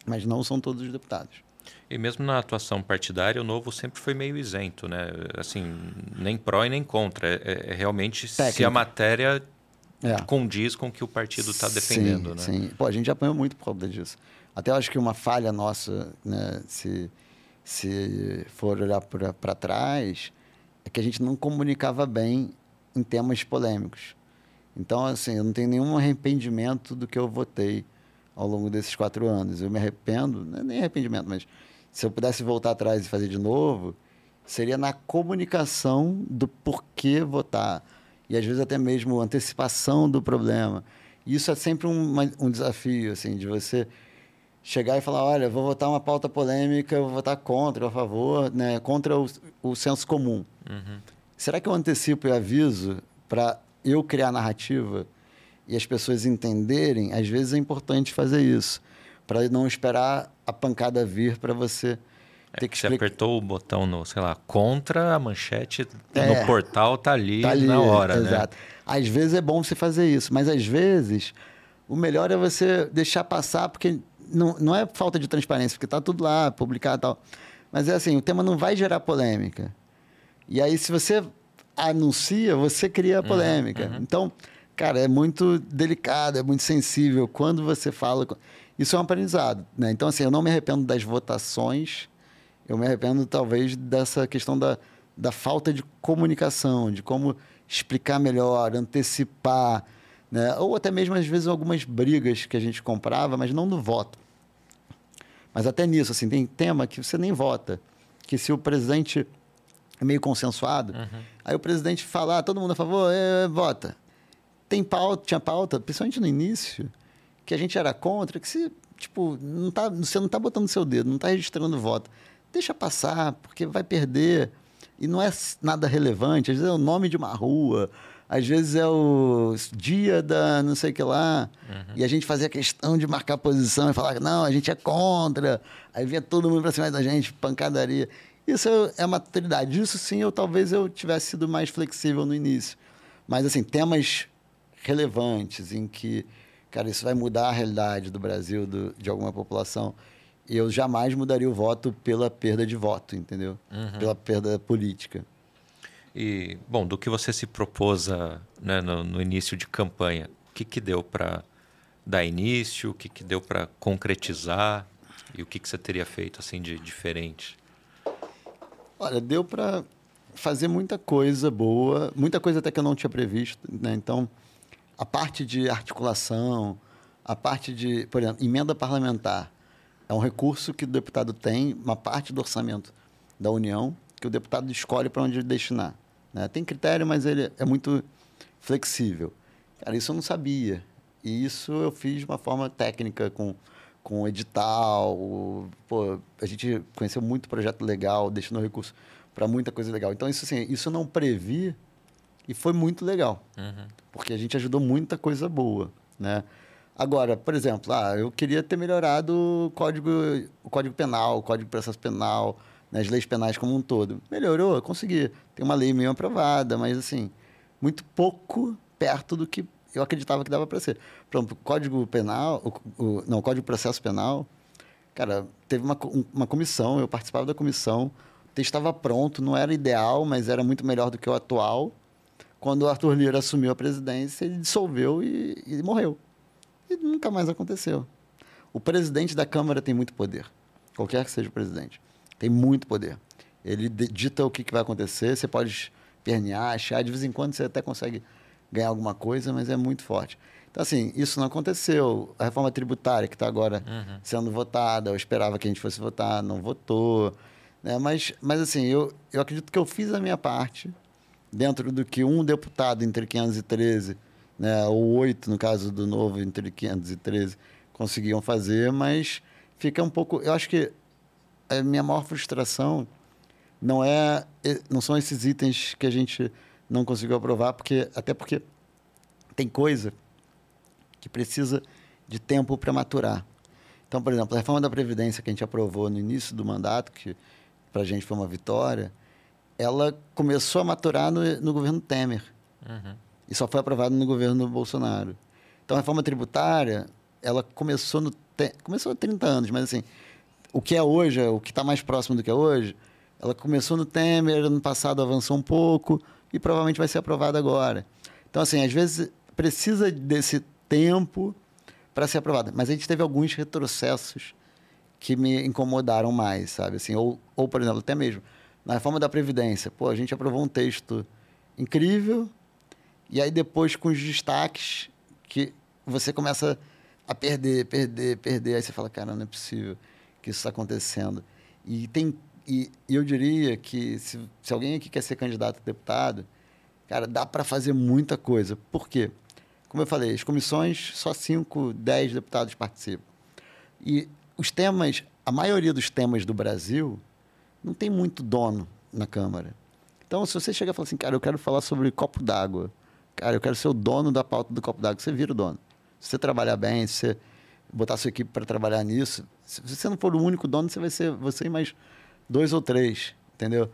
mas não são todos os deputados. E mesmo na atuação partidária, o Novo sempre foi meio isento, né? Assim, nem pró e nem contra. É, é realmente Técnica. se a matéria é. condiz com o que o partido está defendendo, sim, né? Sim, Pô, a gente apanhou muito por causa disso. Até acho que uma falha nossa, né, se, se for olhar para trás, é que a gente não comunicava bem em temas polêmicos. Então, assim, eu não tenho nenhum arrependimento do que eu votei ao longo desses quatro anos. Eu me arrependo, não é nem arrependimento, mas se eu pudesse voltar atrás e fazer de novo, seria na comunicação do porquê votar. E às vezes até mesmo antecipação do problema. Isso é sempre um, um desafio, assim, de você chegar e falar, olha, vou votar uma pauta polêmica, vou votar contra, a favor, né, contra o, o senso comum. Uhum. Será que eu antecipo e aviso para eu criar narrativa e as pessoas entenderem? Às vezes é importante fazer isso, para não esperar a pancada vir para você é ter que. Você apertou o botão no, sei lá, contra a manchete é, no portal, tá ali, tá ali na hora, exato. né? Às vezes é bom você fazer isso, mas às vezes o melhor é você deixar passar, porque não, não é falta de transparência, porque está tudo lá, publicado e tal. Mas é assim, o tema não vai gerar polêmica. E aí, se você anuncia, você cria a polêmica. Uhum, uhum. Então, cara, é muito delicado, é muito sensível. Quando você fala... Isso é um aprendizado, né? Então, assim, eu não me arrependo das votações, eu me arrependo, talvez, dessa questão da, da falta de comunicação, de como explicar melhor, antecipar, né? Ou até mesmo, às vezes, algumas brigas que a gente comprava, mas não no voto. Mas até nisso, assim, tem tema que você nem vota. Que se o presidente é meio consensuado, uhum. aí o presidente fala, ah, todo mundo a favor, é, vota. Tem pauta, tinha pauta, principalmente no início, que a gente era contra, que se, tipo, não tá, você não está botando seu dedo, não está registrando voto. Deixa passar, porque vai perder. E não é nada relevante. Às vezes é o nome de uma rua, às vezes é o dia da não sei o que lá. Uhum. E a gente fazia questão de marcar posição e falar, não, a gente é contra. Aí vinha todo mundo para cima da gente, pancadaria. Isso é, é maturidade. Isso sim, eu talvez eu tivesse sido mais flexível no início. Mas, assim, temas relevantes em que, cara, isso vai mudar a realidade do Brasil, do, de alguma população, eu jamais mudaria o voto pela perda de voto, entendeu? Uhum. Pela perda política. E, bom, do que você se propôs a, né, no, no, início de campanha, o que, que deu para dar início, o que, que deu para concretizar e o que, que você teria feito assim de diferente? Olha, deu para fazer muita coisa boa, muita coisa até que eu não tinha previsto. Né? Então, a parte de articulação, a parte de, por exemplo, emenda parlamentar, é um recurso que o deputado tem, uma parte do orçamento da União, que o deputado escolhe para onde destinar. Né? Tem critério, mas ele é muito flexível. Cara, isso eu não sabia. E isso eu fiz de uma forma técnica, com com edital. Pô, a gente conheceu muito projeto legal, deixando recurso para muita coisa legal. Então, isso assim, isso não previ e foi muito legal. Uhum. Porque a gente ajudou muita coisa boa, né? Agora, por exemplo, ah, eu queria ter melhorado o código, o código penal, o código de processo penal, né, as leis penais como um todo. Melhorou, consegui. Tem uma lei meio aprovada, mas assim, muito pouco perto do que eu acreditava que dava para ser. Por exemplo, o Código Penal, o, o, não, o Código de Processo Penal, cara, teve uma, uma comissão, eu participava da comissão, o texto estava pronto, não era ideal, mas era muito melhor do que o atual. Quando o Arthur Lira assumiu a presidência, ele dissolveu e, e morreu. E nunca mais aconteceu. O presidente da Câmara tem muito poder, qualquer que seja o presidente. Tem muito poder. Ele dita o que, que vai acontecer, você pode pernear, achar, de vez em quando você até consegue ganhar alguma coisa, mas é muito forte. Então, assim, isso não aconteceu. A reforma tributária, que está agora uhum. sendo votada, eu esperava que a gente fosse votar, não votou. Né? Mas, mas, assim, eu, eu acredito que eu fiz a minha parte dentro do que um deputado entre 513, né, ou oito, no caso do novo, entre 513, conseguiam fazer, mas fica um pouco. Eu acho que a minha maior frustração não é não são esses itens que a gente não conseguiu aprovar, porque até porque tem coisa que precisa de tempo para maturar. Então, por exemplo, a reforma da Previdência que a gente aprovou no início do mandato, que para a gente foi uma vitória, ela começou a maturar no, no governo Temer. Uhum. E só foi aprovada no governo Bolsonaro. Então, a reforma tributária, ela começou no te... começou há 30 anos, mas assim, o que é hoje, o que está mais próximo do que é hoje, ela começou no Temer, ano passado avançou um pouco, e provavelmente vai ser aprovado agora. Então, assim, às vezes precisa desse tempo para ser aprovada. Mas a gente teve alguns retrocessos que me incomodaram mais, sabe? Assim, ou, ou, por exemplo, até mesmo na reforma da Previdência. Pô, a gente aprovou um texto incrível e aí depois com os destaques que você começa a perder, perder, perder. Aí você fala, cara, não é possível que isso está acontecendo. E tem e, eu diria que se, se alguém aqui quer ser candidato a deputado, cara, dá para fazer muita coisa. Por quê? Como eu falei, as comissões, só 5, 10 deputados participam. E os temas, a maioria dos temas do Brasil, não tem muito dono na Câmara. Então, se você chega e fala assim, cara, eu quero falar sobre copo d'água, cara, eu quero ser o dono da pauta do copo d'água, você vira o dono. Se você trabalhar bem, se você botar sua equipe para trabalhar nisso, se você não for o único dono, você vai ser você e mais dois ou três, entendeu?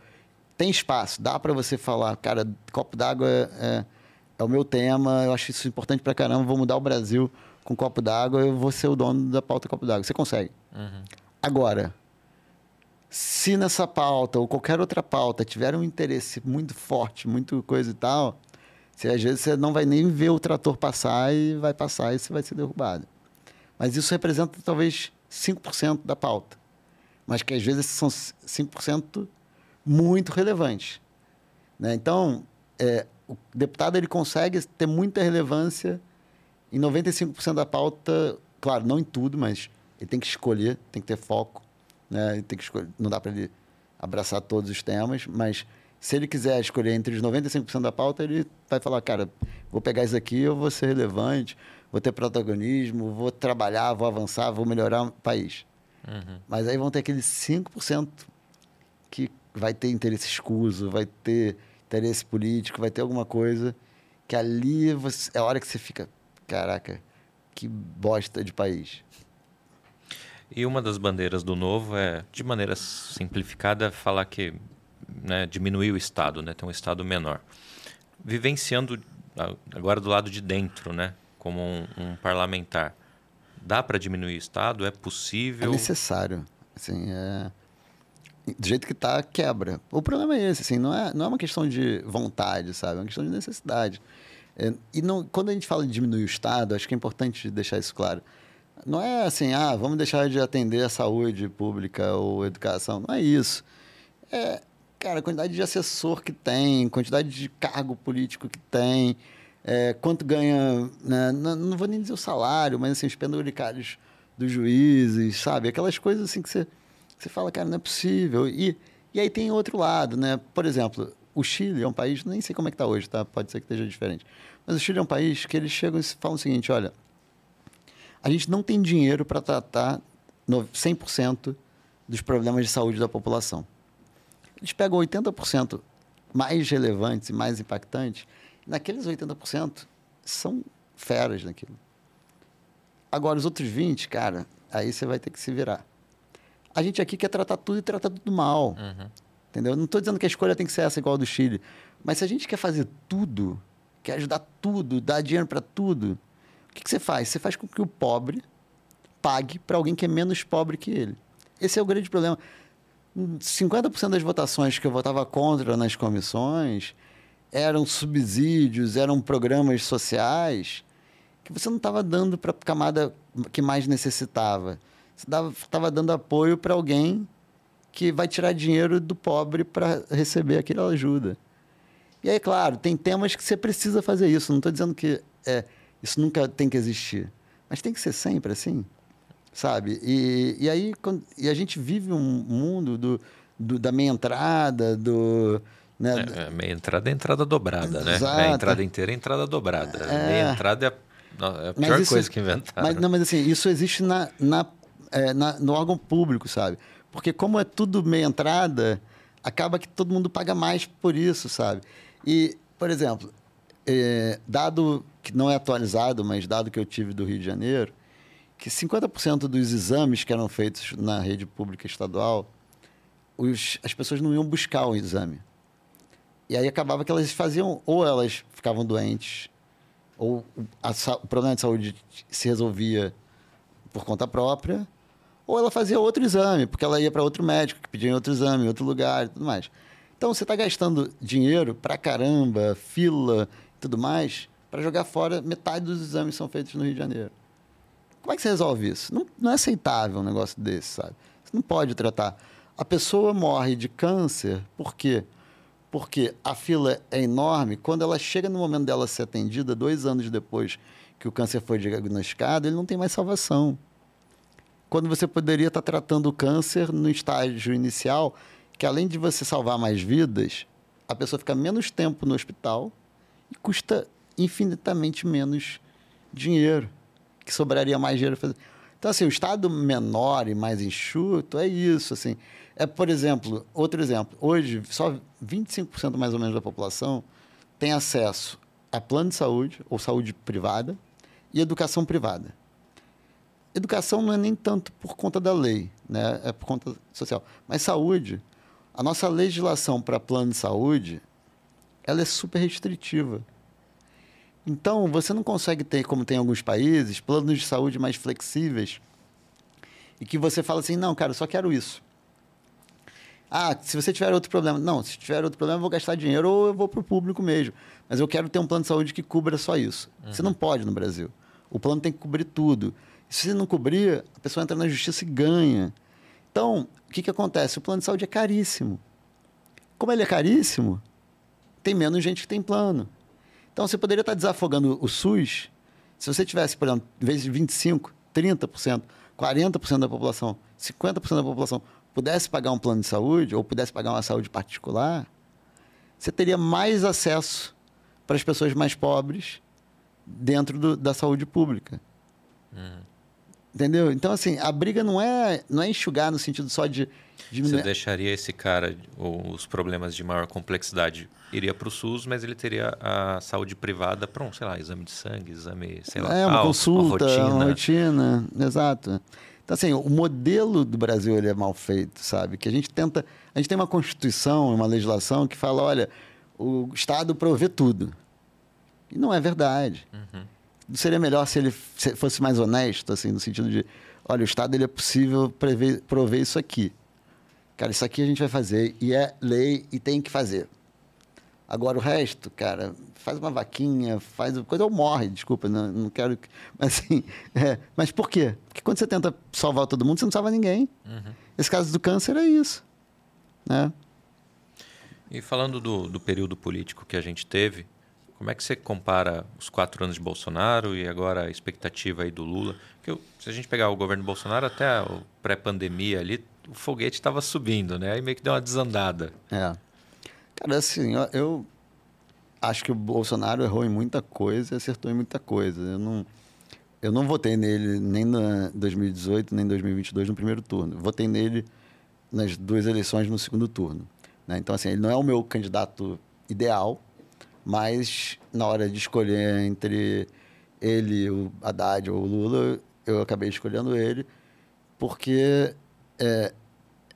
Tem espaço, dá para você falar, cara, copo d'água é, é, é, o meu tema, eu acho isso importante para caramba, vou mudar o Brasil com copo d'água, eu vou ser o dono da pauta copo d'água. Você consegue. Uhum. Agora, se nessa pauta ou qualquer outra pauta tiver um interesse muito forte, muito coisa e tal, você, às vezes você não vai nem ver o trator passar e vai passar e você vai ser derrubado. Mas isso representa talvez 5% da pauta mas que às vezes são 5% muito relevantes. Né? Então, é, o deputado ele consegue ter muita relevância em 95% da pauta, claro, não em tudo, mas ele tem que escolher, tem que ter foco, né? tem que escolher, não dá para ele abraçar todos os temas, mas Se ele quiser escolher entre os 95% da pauta, ele vai falar, cara, vou pegar isso aqui, eu vou ser relevante, vou ter protagonismo, vou trabalhar, vou avançar, vou melhorar o país. Uhum. Mas aí vão ter aqueles 5% que vai ter interesse escuso, vai ter interesse político, vai ter alguma coisa que ali você, é a hora que você fica, caraca, que bosta de país. E uma das bandeiras do novo é, de maneira simplificada, falar que né, diminuir o Estado, né, ter um Estado menor. Vivenciando agora do lado de dentro, né, como um, um parlamentar, dá para diminuir o Estado? É possível? É necessário. Assim, é... Do jeito que está, quebra. O problema é esse, assim, não é, não é uma questão de vontade, sabe? É uma questão de necessidade. É, e não, quando a gente fala de diminuir o Estado, acho que é importante deixar isso claro. Não é assim, ah, vamos deixar de atender a saúde pública ou educação. Não é isso. É, cara, a quantidade de assessor que tem, quantidade de cargo político que tem, é, quanto ganha, né? não, não, vou nem dizer o salário, mas assim, os penduricários dos juízes, sabe? Aquelas coisas assim que você, você fala, cara, não é possível. E, e aí tem outro lado, né? Por exemplo, o Chile é um país, nem sei como é que está hoje, tá? Pode ser que esteja diferente. Mas o Chile é um país que eles chegam e falam o seguinte, olha, a gente não tem dinheiro para tratar 100% dos problemas de saúde da população. Eles pegam 80% mais relevantes e mais impactantes naqueles 80% são feras naquilo. Agora, os outros 20, cara, aí você vai ter que se virar. A gente aqui quer tratar tudo e tratar tudo mal. Uhum. Entendeu? Não estou dizendo que a escolha tem que ser essa igual a do Chile. Mas se a gente quer fazer tudo, quer ajudar tudo, dar dinheiro para tudo, o que, que, você faz? Você faz com que o pobre pague para alguém que é menos pobre que ele. Esse é o grande problema. 50% das votações que eu votava contra nas comissões eram subsídios, eram programas sociais que você não estava dando para a camada que mais necessitava. Você estava dando apoio para alguém que vai tirar dinheiro do pobre para receber aquela ajuda. E aí, claro, tem temas que você precisa fazer isso. Não estou dizendo que é, isso nunca tem que existir. Mas tem que ser sempre assim, sabe? E, e aí quando, e a gente vive um mundo do, do da meia entrada, do né? É, é, meia entrada é entrada dobrada, né? Exato. Meia entrada inteira é entrada dobrada. É... Meia entrada é a, é a pior isso, coisa que inventaram. Mas, não, mas assim, isso existe na, na, é, na, no órgão público, sabe? Porque como é tudo meia entrada, acaba que todo mundo paga mais por isso, sabe? E, por exemplo, é, dado que não é atualizado, mas dado que eu tive do Rio de Janeiro, que 50% dos exames que eram feitos na rede pública estadual, os, as pessoas não iam buscar o exame. E aí acabava que elas faziam, ou elas ficavam doentes, ou a, o problema de saúde se resolvia por conta própria, ou ela fazia outro exame, porque ela ia para outro médico que pedia outro exame, em outro lugar e tudo mais. Então você está gastando dinheiro para caramba, fila e tudo mais, para jogar fora metade dos exames são feitos no Rio de Janeiro. Como é que você resolve isso? Não, não é aceitável um negócio desse, sabe? Você não pode tratar. A pessoa morre de câncer, por quê? Porque a fila é enorme. Quando ela chega no momento dela ser atendida, dois anos depois que o câncer foi diagnosticado, ele não tem mais salvação. Quando você poderia estar tratando o câncer no estágio inicial, que além de você salvar mais vidas, a pessoa fica menos tempo no hospital e custa infinitamente menos dinheiro, que sobraria mais dinheiro. Então, assim, o estado menor e mais enxuto é isso, assim. É, por exemplo, outro exemplo. Hoje, só 25% mais ou menos da população tem acesso a plano de saúde ou saúde privada e educação privada. Educação não é nem tanto por conta da lei, né? é por conta social. Mas saúde, a nossa legislação para plano de saúde, ela é super restritiva. Então, você não consegue ter, como tem em alguns países, planos de saúde mais flexíveis e que você fala assim, não, cara, eu só quero isso. Ah, se você tiver outro problema. Não, se tiver outro problema, eu vou gastar dinheiro ou eu vou para o público mesmo. Mas eu quero ter um plano de saúde que cubra só isso. Uhum. Você não pode no Brasil. O plano tem que cobrir tudo. E se você não cobrir, a pessoa entra na justiça e ganha. Então, o que, que acontece? O plano de saúde é caríssimo. Como ele é caríssimo, tem menos gente que tem plano. Então, você poderia estar desafogando o SUS se você tivesse, por exemplo, em vez de 25%, 30%, 40% da população, 50% da população pudesse pagar um plano de saúde ou pudesse pagar uma saúde particular, você teria mais acesso para as pessoas mais pobres dentro do, da saúde pública. Uhum. Entendeu? Então, assim, a briga não é, não é enxugar no sentido só de diminuir. Você deixaria esse cara, os problemas de maior complexidade, iria para o SUS, mas ele teria a saúde privada para um, sei lá, exame de sangue, exame, sei lá, é, uma consulta, uma rotina. uma rotina. Exato. Então, assim, o modelo do Brasil ele é mal feito, sabe? Que a gente tenta. A gente tem uma Constituição, uma legislação que fala: olha, o Estado provê tudo. E não é verdade. Uhum. Seria melhor se ele fosse mais honesto, assim, no sentido de: olha, o Estado ele é possível prever, prover isso aqui. Cara, isso aqui a gente vai fazer e é lei e tem que fazer. Agora o resto, cara, faz uma vaquinha, faz coisa ou morre, desculpa, não, não quero. Mas assim, é, mas por quê? Porque quando você tenta salvar todo mundo, você não salva ninguém. Uhum. Esse caso do câncer é isso. Né? E falando do, do período político que a gente teve, como é que você compara os quatro anos de Bolsonaro e agora a expectativa aí do Lula? Porque se a gente pegar o governo Bolsonaro até o pré-pandemia ali, o foguete estava subindo, né? Aí meio que deu uma desandada. É. Cara, assim, eu, eu, acho que o Bolsonaro errou em muita coisa e acertou em muita coisa. Eu não, eu não votei nele nem em 2018, nem em 2022 no primeiro turno. Votei nele nas duas eleições no segundo turno. Né? Então, assim, ele não é o meu candidato ideal, mas na hora de escolher entre ele, o Haddad ou o Lula, eu acabei escolhendo ele, porque é,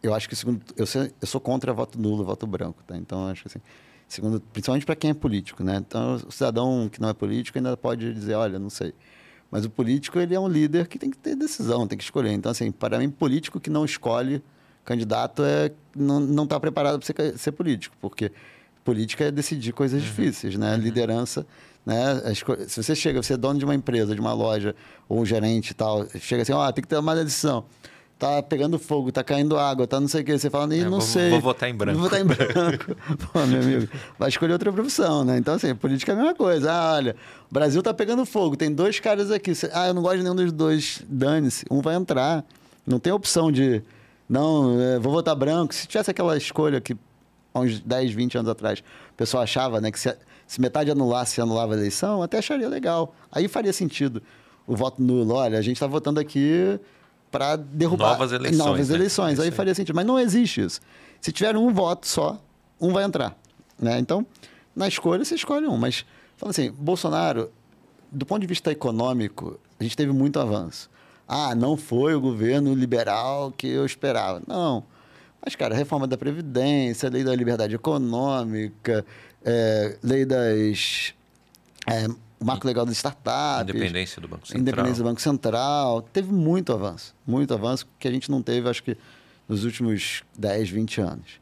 eu acho que segundo eu sou, eu sou contra voto nulo, voto branco, tá? Então acho que assim, segundo, principalmente para quem é político, né? Então o cidadão que não é político ainda pode dizer, olha, não sei. Mas o político ele é um líder que tem que ter decisão, tem que escolher. Então assim, para mim político que não escolhe candidato é não está preparado para ser, ser político, porque política é decidir coisas uhum. difíceis, né? Uhum. Liderança, né? Se você chega, você é dono de uma empresa, de uma loja ou um gerente e tal, chega assim, ó, oh, tem que ter uma decisão tá pegando fogo, tá caindo água, tá não sei o que. Você fala, é, não vou, sei. Vou votar em branco. Vou votar em branco. Pô, meu amigo, vai escolher outra profissão, né? Então, assim, política é a mesma coisa. Ah, olha, o Brasil tá pegando fogo, tem dois caras aqui. Ah, eu não gosto de nenhum dos dois, dane-se. Um vai entrar. Não tem opção de, não, é, vou votar branco. Se tivesse aquela escolha que, há uns 10, 20 anos atrás, o pessoal achava, né, que se, se metade anulasse, anulava a eleição, até acharia legal. Aí faria sentido o voto nulo. Olha, a gente está votando aqui para derrubar novas eleições. Novas né? eleições. Aí faria sentido. Mas não existe isso. Se tiver um voto só, um vai entrar. Né? Então, na escolha, você escolhe um. Mas, falando assim, Bolsonaro, do ponto de vista econômico, a gente teve muito avanço. Ah, não foi o governo liberal que eu esperava. Não. Mas, cara, reforma da Previdência, lei da liberdade econômica, é, lei das é, o marco legal das startups. Independência do Banco Central. Independência do Banco Central. Teve muito avanço. Muito avanço que a gente não teve, acho que, nos últimos 10, 20 anos.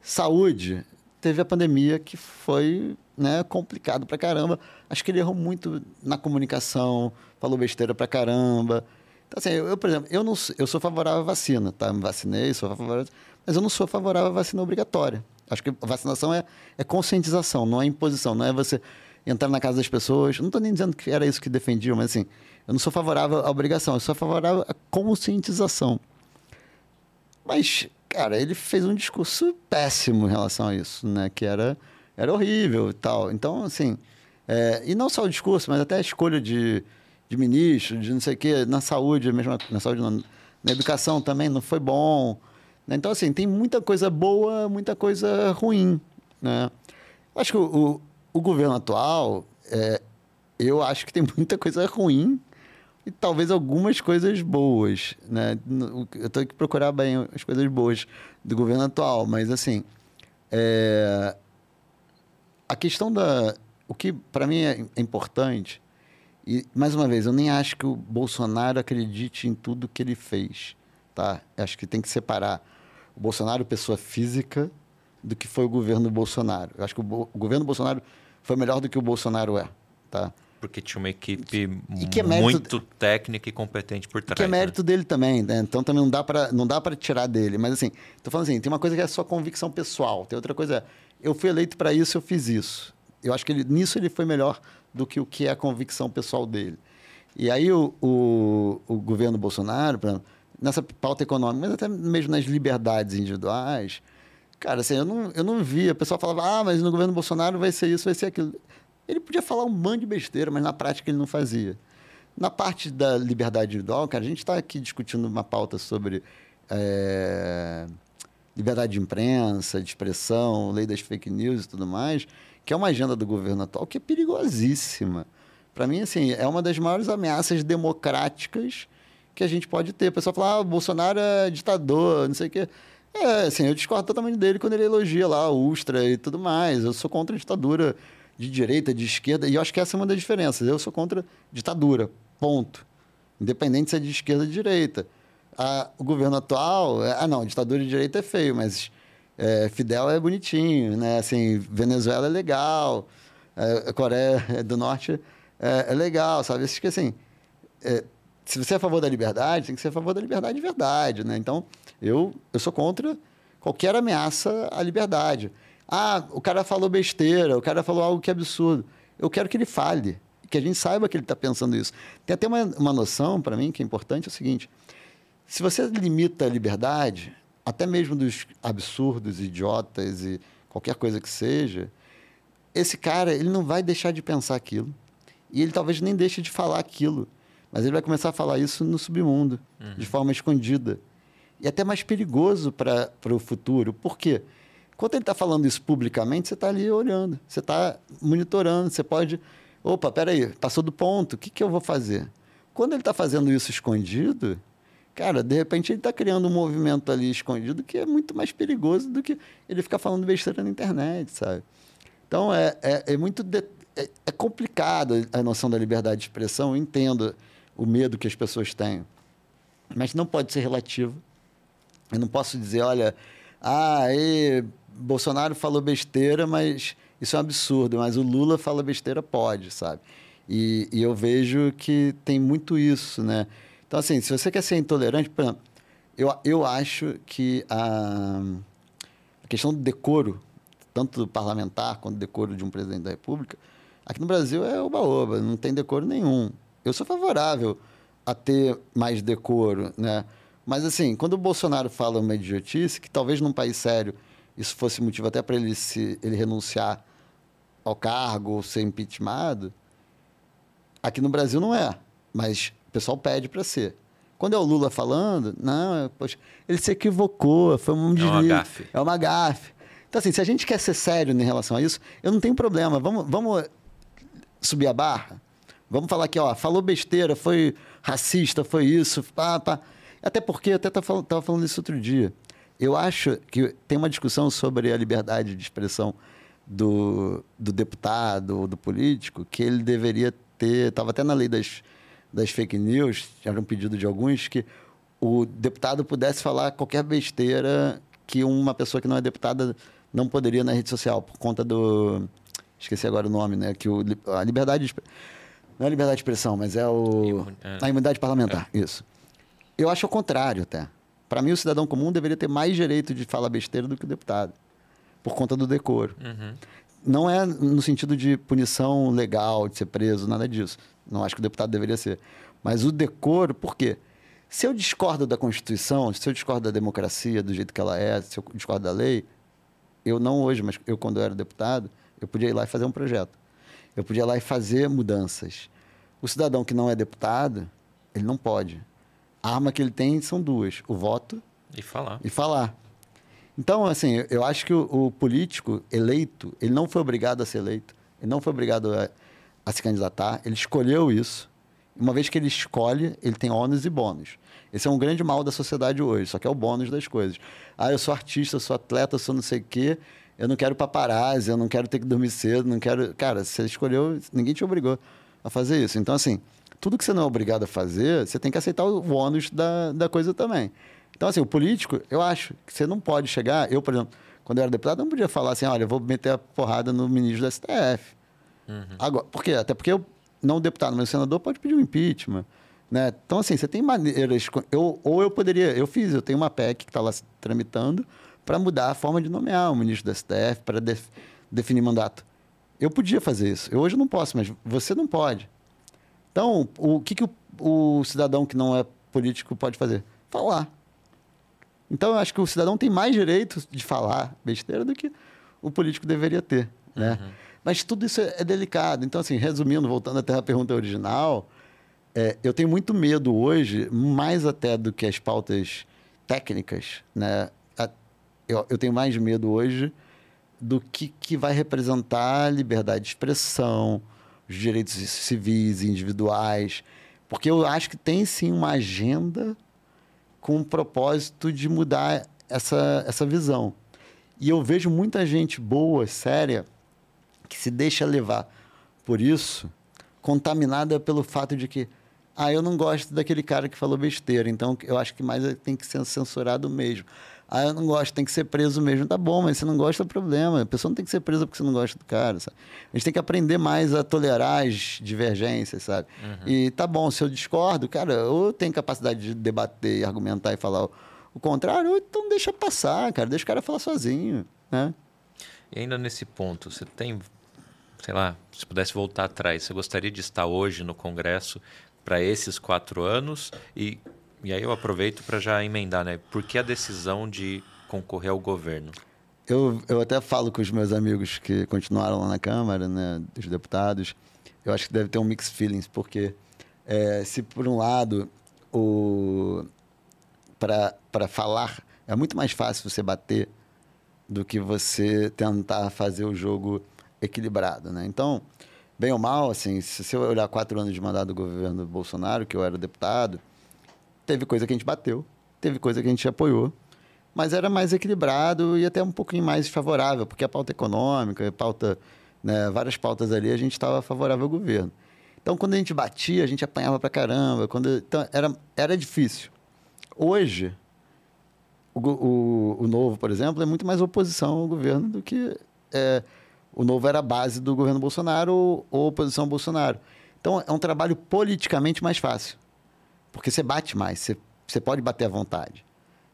Saúde, teve a pandemia que foi né, complicado pra caramba. Acho que ele errou muito na comunicação, falou besteira pra caramba. Então, assim, eu, por exemplo, eu, não, eu sou favorável à vacina, tá? Me vacinei, sou favorável, mas eu não sou favorável à vacina obrigatória. Acho que vacinação é, é conscientização, não é imposição, não é você entrar na casa das pessoas. Não estou nem dizendo que era isso que defendiam, mas assim, eu não sou favorável à obrigação, eu sou favorável à conscientização. Mas, cara, ele fez um discurso péssimo em relação a isso, né? Que era, era horrível e tal. Então, assim, é, e não só o discurso, mas até a escolha de, de ministro, de não sei o quê, na saúde, mesmo na saúde, na, na educação também não foi bom. Né? Então, assim, tem muita coisa boa, muita coisa ruim, né? Acho que o, o governo atual, é, eu acho que tem muita coisa ruim e talvez algumas coisas boas, né? Eu tenho que procurar bem as coisas boas do governo atual, mas assim, é, a questão da, o que para mim é importante e mais uma vez, eu nem acho que o Bolsonaro acredite em tudo que ele fez, tá? Acho que tem que separar o Bolsonaro pessoa física do que foi o governo Bolsonaro. Eu acho que o, o governo Bolsonaro foi melhor do que o Bolsonaro é, tá? Porque tinha uma equipe é mérito, muito técnica e competente por trás. Que é mérito né? dele também, né? Então também não dá para não dá para tirar dele, mas assim, tô falando assim, tem uma coisa que é só convicção pessoal, tem outra coisa, eu fui eleito para isso, eu fiz isso. Eu acho que ele, nisso ele foi melhor do que o que é a convicção pessoal dele. E aí o, o, o governo Bolsonaro, nessa pauta econômica, mas até mesmo nas liberdades individuais, Cara, assim, eu não, eu não via. O pessoal falava, ah, mas no governo Bolsonaro vai ser isso, vai ser aquilo. Ele podia falar um bando de besteira, mas na prática ele não fazia. Na parte da liberdade individual, cara, a gente está aqui discutindo uma pauta sobre é, liberdade de imprensa, de expressão, lei das fake news e tudo mais, que é uma agenda do governo atual que é perigosíssima. Para mim, assim, é uma das maiores ameaças democráticas que a gente pode ter. O pessoal fala, ah, Bolsonaro é ditador, não sei o quê. É, assim, eu discordo totalmente dele quando ele elogia lá o Ustra e tudo mais. Eu sou contra a ditadura de direita, de esquerda, e eu acho que essa é uma das diferenças. Eu sou contra ditadura, ponto. Independente se é de esquerda ou de direita. A, o governo atual, é, ah não, ditadura de direita é feio, mas é, Fidel é bonitinho, né? Assim, Venezuela é legal, é, Coreia do Norte é, é, legal, sabe? Acho que assim, é, se você é a favor da liberdade, tem que ser a favor da liberdade de verdade, né? Então, eu, eu sou contra qualquer ameaça à liberdade. Ah, o cara falou besteira, o cara falou algo que é absurdo. Eu quero que ele fale, que a gente saiba que ele está pensando isso. Tem até uma, uma noção, para mim, que é importante, é o seguinte: se você limita a liberdade, até mesmo dos absurdos, idiotas e qualquer coisa que seja, esse cara ele não vai deixar de pensar aquilo. E ele talvez nem deixe de falar aquilo. Mas ele vai começar a falar isso no submundo, uhum. de forma escondida e até mais perigoso para o futuro. Por quê? Quando ele está falando isso publicamente, você está ali olhando, você está monitorando, você pode. Opa, peraí, passou do ponto, o que, que eu vou fazer? Quando ele está fazendo isso escondido, cara, de repente ele está criando um movimento ali escondido que é muito mais perigoso do que ele ficar falando besteira na internet, sabe? Então é, é, é muito. De, é, é complicado a noção da liberdade de expressão, eu entendo o medo que as pessoas têm, mas não pode ser relativo eu não posso dizer, olha, ah, aí, Bolsonaro falou besteira, mas isso é um absurdo, mas o Lula fala besteira, pode, sabe? E, e eu vejo que tem muito isso, né? Então, assim, se você quer ser intolerante, por exemplo, eu, eu acho que a, a questão do decoro, tanto do parlamentar quanto do decoro de um presidente da República, aqui no Brasil é oba-oba, não tem decoro nenhum. Eu sou favorável a ter mais decoro, né? Mas, assim, quando o Bolsonaro fala uma idiotice, que talvez num país sério isso fosse motivo até para ele, se, ele renunciar ao cargo ou ser impeachmentado, aqui no Brasil não é. Mas pessoal pede para ser. Quando é o Lula falando, não, poxa, ele se equivocou, foi um deslize. É uma gafe. É uma gafe. Então, assim, se a gente quer ser sério em relação a isso, eu não tenho problema. Vamos, vamos subir a barra? Vamos falar aqui, ó, falou besteira, foi racista, foi isso, pá, pá. Até porque, eu até estava falando, falando isso outro dia. Eu acho que tem uma discussão sobre a liberdade de expressão do, do deputado ou do político que ele deveria ter. Estava até na lei das, das fake news, era um pedido de alguns, que o deputado pudesse falar qualquer besteira que uma pessoa que não é deputada não poderia na rede social, por conta do. Esqueci agora o nome, né? Que o, a liberdade. De, não é a liberdade de expressão, mas é o. A imunidade parlamentar, é. isso. Eu acho o contrário até. Para mim, o cidadão comum deveria ter mais direito de falar besteira do que o deputado, por conta do decoro. Uhum. Não é no sentido de punição legal, de ser preso, nada disso. Não acho que o deputado deveria ser. Mas o decoro, por quê? Se eu discordo da Constituição, se eu discordo da democracia do jeito que ela é, se eu discordo da lei, eu não hoje, mas eu quando eu era deputado, eu podia ir lá e fazer um projeto. Eu podia ir lá e fazer mudanças. O cidadão que não é deputado, ele não pode. A arma que ele tem são duas: o voto e falar. E falar. Então, assim, eu acho que o, o político eleito, ele não foi obrigado a ser eleito, ele não foi obrigado a, a se candidatar, ele escolheu isso. Uma vez que ele escolhe, ele tem ônus e bônus. Esse é um grande mal da sociedade hoje, só que é o bônus das coisas. Ah, eu sou artista, eu sou atleta, eu sou não sei o quê, eu não quero paparazzi, eu não quero ter que dormir cedo, não quero... Cara, você escolheu, ninguém te obrigou a fazer isso. Então, assim, tudo que você não é obrigado a fazer, você tem que aceitar o ônus da, da coisa também. Então, assim, o político, eu acho que você não pode chegar. Eu, por exemplo, quando eu era deputado, não podia falar assim: olha, eu vou meter a porrada no ministro do STF. Uhum. Agora, por quê? Até porque eu, não deputado, mas o senador pode pedir um impeachment. Né? Então, assim, você tem maneiras. Eu, ou eu poderia, eu fiz, eu tenho uma PEC que está lá tramitando para mudar a forma de nomear o ministro do STF, para def, definir mandato. Eu podia fazer isso. Eu hoje não posso, mas você não pode. Então, o que, que o, o cidadão que não é político pode fazer? Falar. Então, eu acho que o cidadão tem mais direito de falar besteira do que o político deveria ter, né? Uhum. Mas tudo isso é, delicado. Então, assim, resumindo, voltando até a pergunta original, é, eu tenho muito medo hoje, mais até do que as pautas técnicas, né? Eu, eu tenho mais medo hoje do que, que vai representar a liberdade de expressão, os direitos civis individuais, porque eu acho que tem sim uma agenda com o propósito de mudar essa, essa visão. E eu vejo muita gente boa, séria, que se deixa levar por isso, contaminada pelo fato de que, ah, eu não gosto daquele cara que falou besteira, então eu acho que mais tem que ser censurado mesmo. Ah, eu não gosto, tem que ser preso mesmo. Tá bom, mas se não gosta, é problema. A pessoa não tem que ser presa porque você não gosta do cara, sabe? A gente tem que aprender mais a tolerar as divergências, sabe? Uhum. E tá bom, se eu discordo, cara, ou tem capacidade de debater, argumentar e falar o, o contrário, ou então deixa passar, cara. Deixa o cara falar sozinho, né? E ainda nesse ponto, você tem, sei lá, se pudesse voltar atrás, você gostaria de estar hoje no Congresso para esses quatro anos e e aí eu aproveito para já emendar, né? Por que a decisão de concorrer ao governo? Eu, eu até falo com os meus amigos que continuaram lá na Câmara, né, dos deputados, eu acho que deve ter um mixed feelings, porque é, se por um lado o para falar é muito mais fácil você bater do que você tentar fazer o jogo equilibrado, né? Então, bem ou mal, assim, se você olhar quatro anos de mandato do governo Bolsonaro, que eu era deputado, Teve coisa que a gente bateu, teve coisa que a gente apoiou, mas era mais equilibrado e até um pouquinho mais favorável, porque a pauta econômica, a pauta, né, várias pautas ali, a gente estava favorável ao governo. Então, quando a gente batia, a gente apanhava pra caramba. Quando, então, era, era difícil. Hoje, o, o, o, Novo, por exemplo, é muito mais oposição ao governo do que é, o Novo era a base do governo Bolsonaro ou, ou oposição ao Bolsonaro. Então, é um trabalho politicamente mais fácil. Porque você bate mais, você, você pode bater à vontade.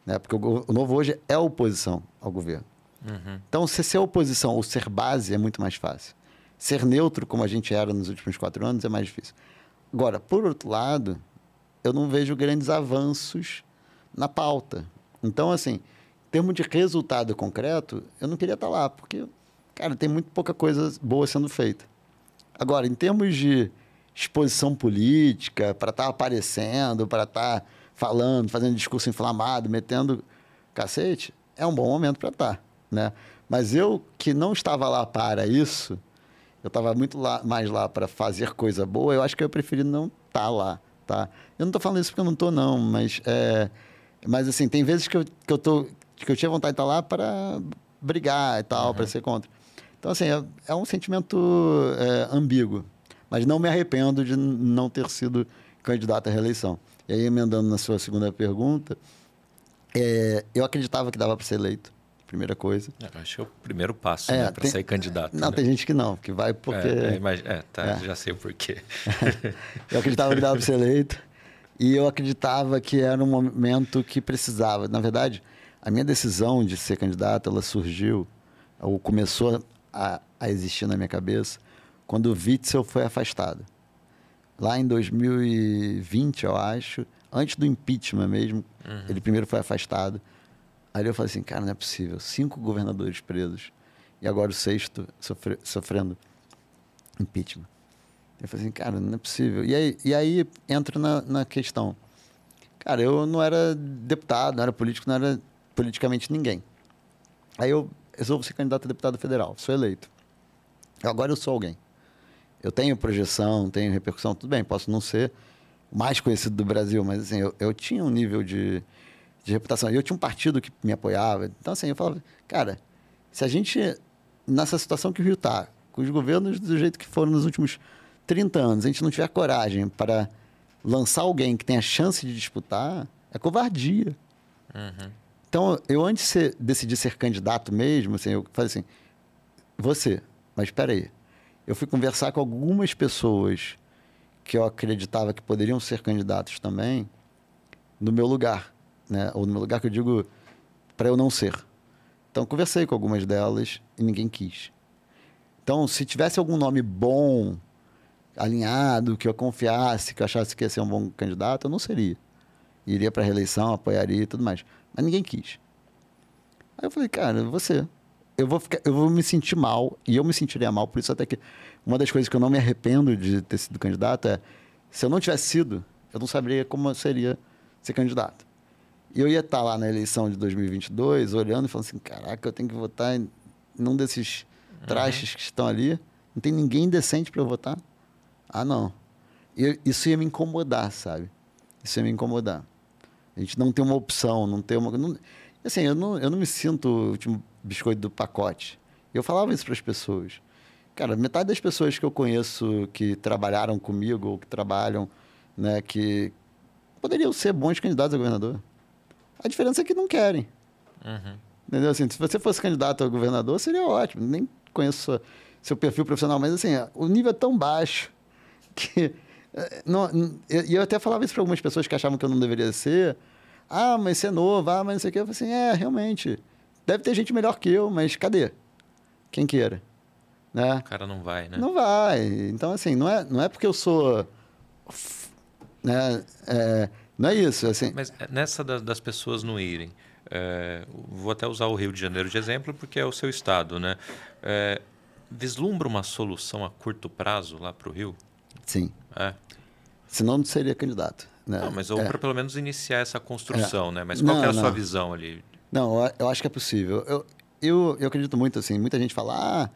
Né? Porque o, o novo hoje é oposição ao governo. Uhum. Então, se ser oposição ou ser base é muito mais fácil. Ser neutro, como a gente era nos últimos quatro anos, é mais difícil. Agora, por outro lado, eu não vejo grandes avanços na pauta. Então, assim, em termos de resultado concreto, eu não queria estar lá, porque, cara, tem muito pouca coisa boa sendo feita. Agora, em termos de exposição política, para estar tá aparecendo, para estar tá falando, fazendo discurso inflamado, metendo cacete, é um bom momento para estar, tá, né? Mas eu que não estava lá para isso, eu estava muito lá, mais lá para fazer coisa boa, eu acho que eu preferi não estar tá lá, tá? Eu não estou falando isso porque eu não estou não, mas é, mas assim, tem vezes que eu, que eu tô que eu tinha vontade de estar tá lá para brigar e tal, uhum. para ser contra. Então assim, é, é um sentimento é, ambíguo, mas não me arrependo de não ter sido candidato à reeleição. E aí, emendando na sua segunda pergunta, é, eu acreditava que dava para ser eleito, primeira coisa. É, acho que é o primeiro passo é, né, para sair candidato. Não, né? tem gente que não, que vai porque. É, é, é tá, já sei o porquê. eu acreditava que dava para ser eleito e eu acreditava que era um momento que precisava. Na verdade, a minha decisão de ser candidato, ela surgiu, ou começou a, a existir na minha cabeça quando o Witzel foi afastado. Lá em 2020, eu acho, antes do impeachment mesmo, uhum. ele primeiro foi afastado. Aí eu falei assim, cara, não é possível. Cinco governadores presos e agora o sexto sofre, sofrendo impeachment. Eu falei assim, cara, não é possível. E aí, e aí entra na, na questão. Cara, eu não era deputado, não era político, não era politicamente ninguém. Aí eu resolvo ser candidato a deputado federal, sou eleito. Agora eu sou alguém eu tenho projeção, tenho repercussão, tudo bem, posso não ser o mais conhecido do Brasil, mas assim, eu, eu tinha um nível de, de reputação. E eu tinha um partido que me apoiava. Então, assim, eu falava, cara, se a gente, nessa situação que o Rio está, com os governos do jeito que foram nos últimos 30 anos, a gente não tiver coragem para lançar alguém que tenha chance de disputar, é covardia. Uhum. Então, eu antes de decidir ser candidato mesmo, assim, eu falei assim, você, mas espera aí, eu fui conversar com algumas pessoas que eu acreditava que poderiam ser candidatos também no meu lugar, né? Ou no meu lugar que eu digo para eu não ser. Então conversei com algumas delas e ninguém quis. Então, se tivesse algum nome bom, alinhado, que eu confiasse, que eu achasse que ia ser um bom candidato, eu não seria. Iria para a reeleição, apoiaria e tudo mais. Mas ninguém quis. Aí eu falei, cara, você. Eu vou, ficar, eu vou me sentir mal, e eu me sentiria mal, por isso até que uma das coisas que eu não me arrependo de ter sido candidato é, se eu não tivesse sido, eu não saberia como seria ser candidato. E eu ia estar lá na eleição de 2022, olhando e falando assim, caraca, eu tenho que votar em num desses trastes uhum. que estão ali, não tem ninguém decente para eu votar? Ah, não. E isso ia me incomodar, sabe? Isso ia me incomodar. A gente não tem uma opção, não tem uma... Não, assim, eu não, eu não me sinto o último biscoito do pacote. Eu falava isso para as pessoas. Cara, metade das pessoas que eu conheço que trabalharam comigo ou que trabalham, né, que poderiam ser bons candidatos a governador. A diferença é que não querem. Uhum. Entendeu? Assim, se você fosse candidato a governador, seria ótimo. Nem conheço seu perfil profissional, mas assim, o nível é tão baixo que. Eh, não, e eu até falava isso para algumas pessoas que achavam que eu não deveria ser. Ah, mas você é novo, ah, mas não sei o quê. Eu falei assim, é, realmente. Deve ter gente melhor que eu, mas cadê? Quem queira. Né? O cara não vai, né? Não vai. Então, assim, não é, não é porque eu sou. Né, é, não é isso. Assim. Mas nessa das pessoas não irem, é, vou até usar o Rio de Janeiro de exemplo, porque é o seu estado, né? É, vislumbra uma solução a curto prazo lá para o Rio? Sim. É. Senão não seria candidato. Né? Não, mas ou é. para pelo menos iniciar essa construção, é. né? Mas qual não, é a não. sua visão ali? Não, eu acho que é possível. Eu, eu, eu acredito muito assim. Muita gente fala, ah,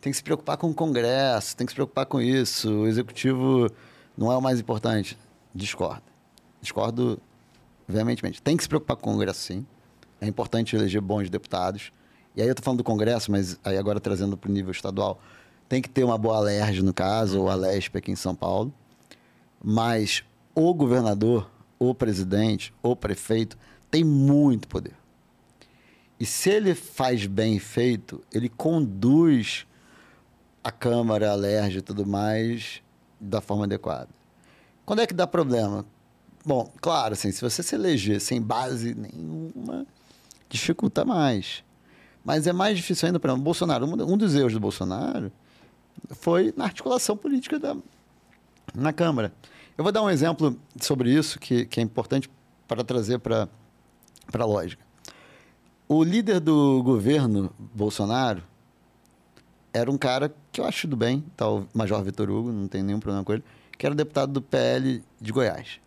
tem que se preocupar com o Congresso, tem que se preocupar com isso. O executivo não é o mais importante. Discordo. Discordo veementemente. Tem que se preocupar com o Congresso, sim. É importante eleger bons deputados. E aí eu estou falando do Congresso, mas aí agora trazendo para o nível estadual. Tem que ter uma boa alerj, no caso, ou a LESP aqui em São Paulo. Mas o governador, o presidente, o prefeito tem muito poder. E se ele faz bem feito, ele conduz a Câmara, a LERJ e tudo mais da forma adequada. Quando é que dá problema? Bom, claro, assim, se você se eleger sem base nenhuma, dificulta mais. Mas é mais difícil ainda para o Bolsonaro. Um dos erros do Bolsonaro foi na articulação política da, na Câmara. Eu vou dar um exemplo sobre isso que, que é importante para trazer para a lógica. O líder do governo, Bolsonaro, era um cara que eu acho do bem, tá, o Major Vitor Hugo, não tem nenhum problema com ele, que era deputado do PL de Goiás.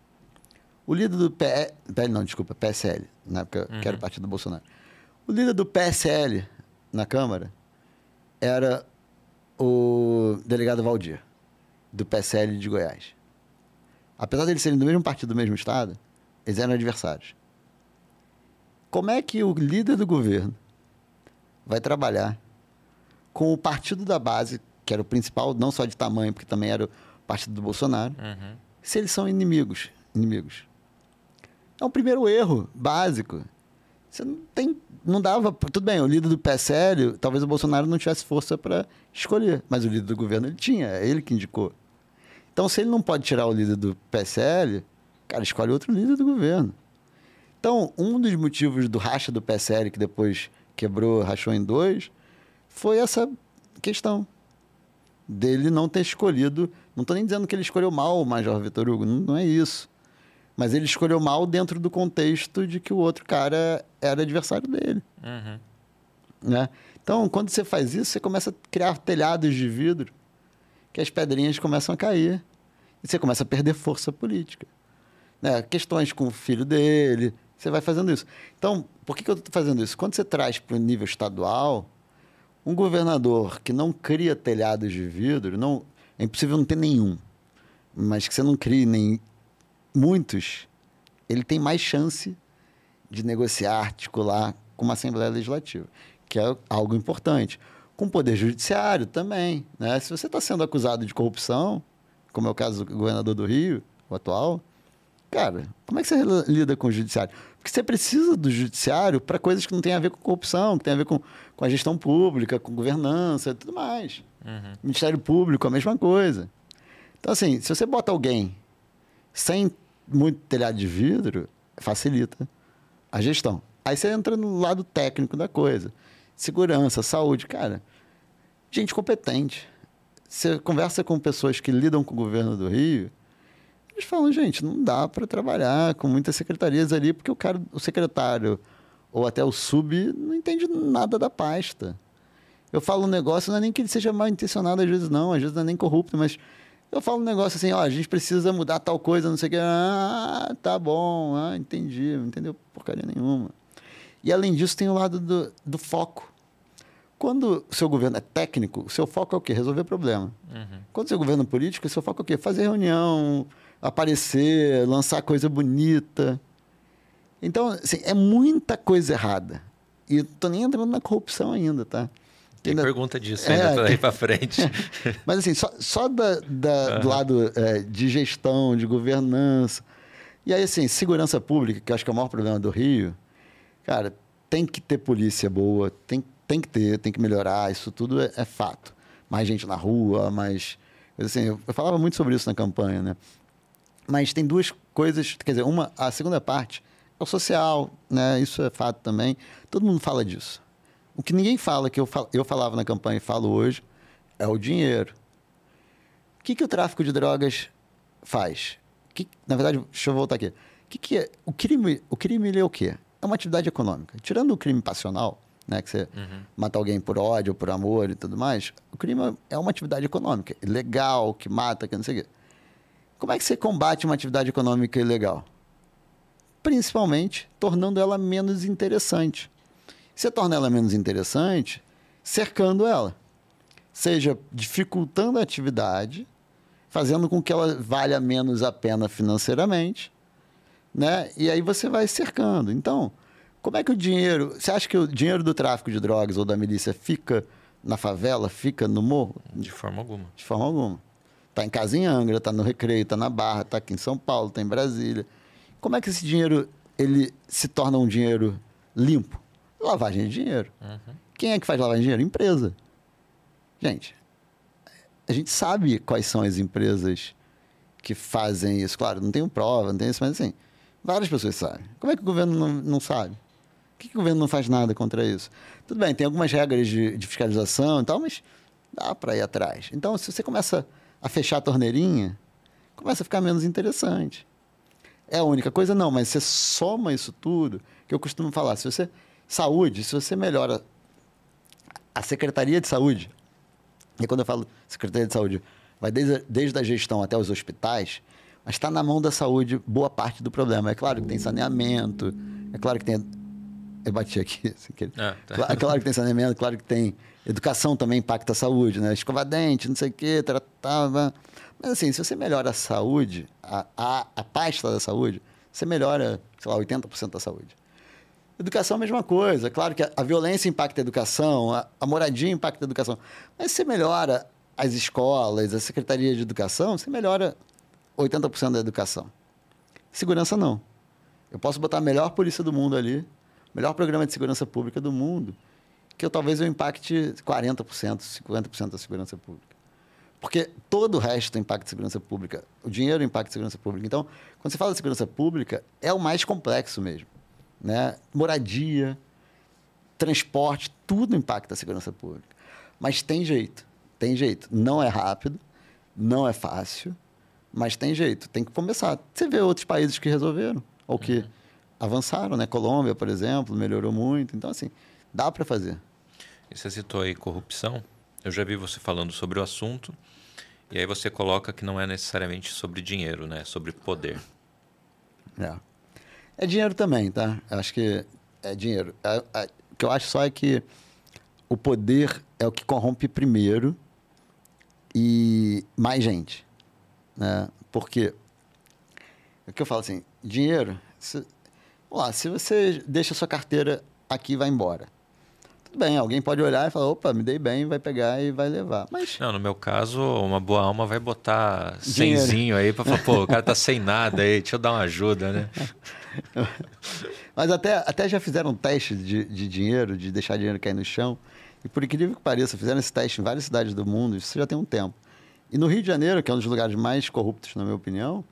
O líder do PL, PL não, desculpa, PSL, na época uhum. que era o partido do Bolsonaro. O líder do PSL na Câmara era o delegado Valdir, do PSL de Goiás. Apesar de eles serem do mesmo partido, do mesmo estado, eles eram adversários. Como é que o líder do governo vai trabalhar com o partido da base, que era o principal, não só de tamanho, porque também era o partido do Bolsonaro, uhum. se eles são inimigos? inimigos? É um primeiro erro básico. Você não tem. Não dava. Tudo bem, o líder do PSL, talvez o Bolsonaro não tivesse força para escolher, mas o líder do governo ele tinha, é ele que indicou. Então, se ele não pode tirar o líder do PSL, cara, escolhe outro líder do governo. Então, um dos motivos do racha do PSL, que depois quebrou, rachou em dois, foi essa questão dele não ter escolhido. Não estou nem dizendo que ele escolheu mal o Major Vitor Hugo, não, não é isso. Mas ele escolheu mal dentro do contexto de que o outro cara era adversário dele. Uhum. Né? Então, quando você faz isso, você começa a criar telhados de vidro que as pedrinhas começam a cair e você começa a perder força política. Né? Questões com o filho dele, você vai fazendo isso. Então, por que, que eu estou fazendo isso? Quando você traz para o nível estadual, um governador que não cria telhados de vidro, não, é impossível não ter nenhum, mas que você não crie nem muitos, ele tem mais chance de negociar, articular com uma Assembleia Legislativa, que é algo importante. Com o Poder Judiciário também. Né? Se você está sendo acusado de corrupção, como é o caso do governador do Rio, o atual, cara, como é que você lida com o Judiciário? Porque você precisa do Judiciário para coisas que não têm a ver com corrupção, que tem a ver com, com a gestão pública, com governança e tudo mais. Uhum. Ministério Público, a mesma coisa. Então, assim, se você bota alguém sem muito telhado de vidro, facilita a gestão. Aí você entra no lado técnico da coisa. Segurança, saúde, cara. Gente competente. Você conversa com pessoas que lidam com o governo do Rio, Mas falam, gente, não dá para trabalhar com muitas secretarias ali, porque o cara, o secretário ou até o sub não entende nada da pasta. Eu falo um negócio, não é nem que ele seja mal intencionado às vezes não, às vezes não é nem corrupto, mas eu falo um negócio assim, ó, a gente precisa mudar tal coisa, não sei o que. Ah, tá bom, ah, entendi, não entendeu porcaria nenhuma. E além disso, tem o lado do, do foco. Quando o seu governo é técnico, o seu foco é o quê? Resolver problema. Uhum. Quando o seu governo é político, o seu foco é o quê? Fazer reunião, aparecer, lançar coisa bonita. Então, assim, é muita coisa errada. E tô nem entrando na corrupção ainda, tá? Tem ainda... pergunta disso ainda é, daí para frente. Mas assim, só, só da, da uhum. do lado é, de gestão, de governança. E aí, assim, segurança pública, que eu acho que é o maior problema do Rio, cara, tem que ter polícia boa, tem, tem que ter, tem que melhorar, isso tudo é, é fato. Mais gente na rua, mais. Assim, eu, eu falava muito sobre isso na campanha, né? Mas tem duas coisas, quer dizer, uma, a segunda parte é o social, né? Isso é fato também. Todo mundo fala disso. O que ninguém fala, que eu, fal, eu falava na campanha e falo hoje, é o dinheiro. O que, que o tráfico de drogas faz? Que, na verdade, deixa eu voltar aqui. O que, que é? O crime, o crime é o quê? É uma atividade econômica. Tirando o crime passional, né, que você uhum. mata alguém por ódio, por amor e tudo mais, o crime é uma atividade econômica, ilegal, que mata, que não sei o quê. Como é que você combate uma atividade econômica ilegal? Principalmente tornando ela menos interessante. Você torna ela menos interessante cercando ela. Seja dificultando a atividade, fazendo com que ela valha menos a pena financeiramente, né? E aí você vai cercando. Então, como é que o dinheiro. Você acha que o dinheiro do tráfico de drogas ou da milícia fica na favela, fica no morro? De forma alguma. De forma alguma. Está em casa em Angra, está no Recreio, está na Barra, está aqui em São Paulo, está em Brasília. Como é que esse dinheiro ele se torna um dinheiro limpo? Lavagem de dinheiro. Uhum. Quem é que faz lavagem de dinheiro? Empresa. Gente, a gente sabe quais são as empresas que fazem isso. Claro, não tenho prova, não tem isso, mas assim, várias pessoas sabem. Como é que o governo não, não sabe? Por que, que o governo não faz nada contra isso? Tudo bem, tem algumas regras de, de fiscalização e tal, mas dá para ir atrás. Então, se você começa a fechar a torneirinha, começa a ficar menos interessante. É a única coisa? Não, mas você soma isso tudo, que eu costumo falar, se você... Saúde, se você melhora a Secretaria de Saúde, e quando eu falo Secretaria de Saúde, vai desde, desde a gestão até os hospitais, mas está na mão da saúde boa parte do problema. É claro que tem saneamento, é claro que tem... Eu bati aqui. Assim, que... ah, tá. É claro que tem saneamento, claro que tem Educação também impacta a saúde, né? Escova dente, não sei o quê, tratava. Mas assim, se você melhora a saúde, a, a, a pasta da saúde, você melhora, sei lá, 80% da saúde. Educação é a mesma coisa. Claro que a, violência impacta a educação, a, a, moradia impacta a educação. Mas você melhora as escolas, a Secretaria de Educação, você melhora 80% da educação. Segurança não. Eu posso botar a melhor polícia do mundo ali, melhor programa de segurança pública do mundo que eu, talvez eu impacte 40%, 50% da segurança pública. Porque todo o resto impacta segurança pública. O dinheiro impacta segurança pública. Então, quando você fala de segurança pública, é o mais complexo mesmo. Né? Moradia, transporte, tudo impacta a segurança pública. Mas tem jeito, tem jeito. Não é rápido, não é fácil, mas tem jeito. Tem que começar. Você vê outros países que resolveram, ou que uhum. avançaram, né? Colômbia, por exemplo, melhorou muito. Então, assim, dá para fazer. E você citou aí corrupção. Eu já vi você falando sobre o assunto. E aí você coloca que não é necessariamente sobre dinheiro, né? É sobre poder. É. É dinheiro também, tá? Eu acho que é dinheiro. É, é, o que eu acho só é que o poder é o que corrompe primeiro e mais gente. Né? Porque é o que eu falo assim, dinheiro, se, lá, se você deixa sua carteira aqui e vai embora tudo bem, alguém pode olhar e falar, opa, me dei bem, vai pegar e vai levar. Mas... Não, no meu caso, uma boa alma vai botar cenzinho aí para falar, pô, o cara tá sem nada aí, deixa eu dar uma ajuda, né? Mas até, até já fizeram teste de, de dinheiro, de deixar dinheiro cair no chão. E por incrível que pareça, fizeram esse teste em várias cidades do mundo, isso já tem um tempo. E no Rio de Janeiro, que é um dos lugares mais corruptos, na minha opinião,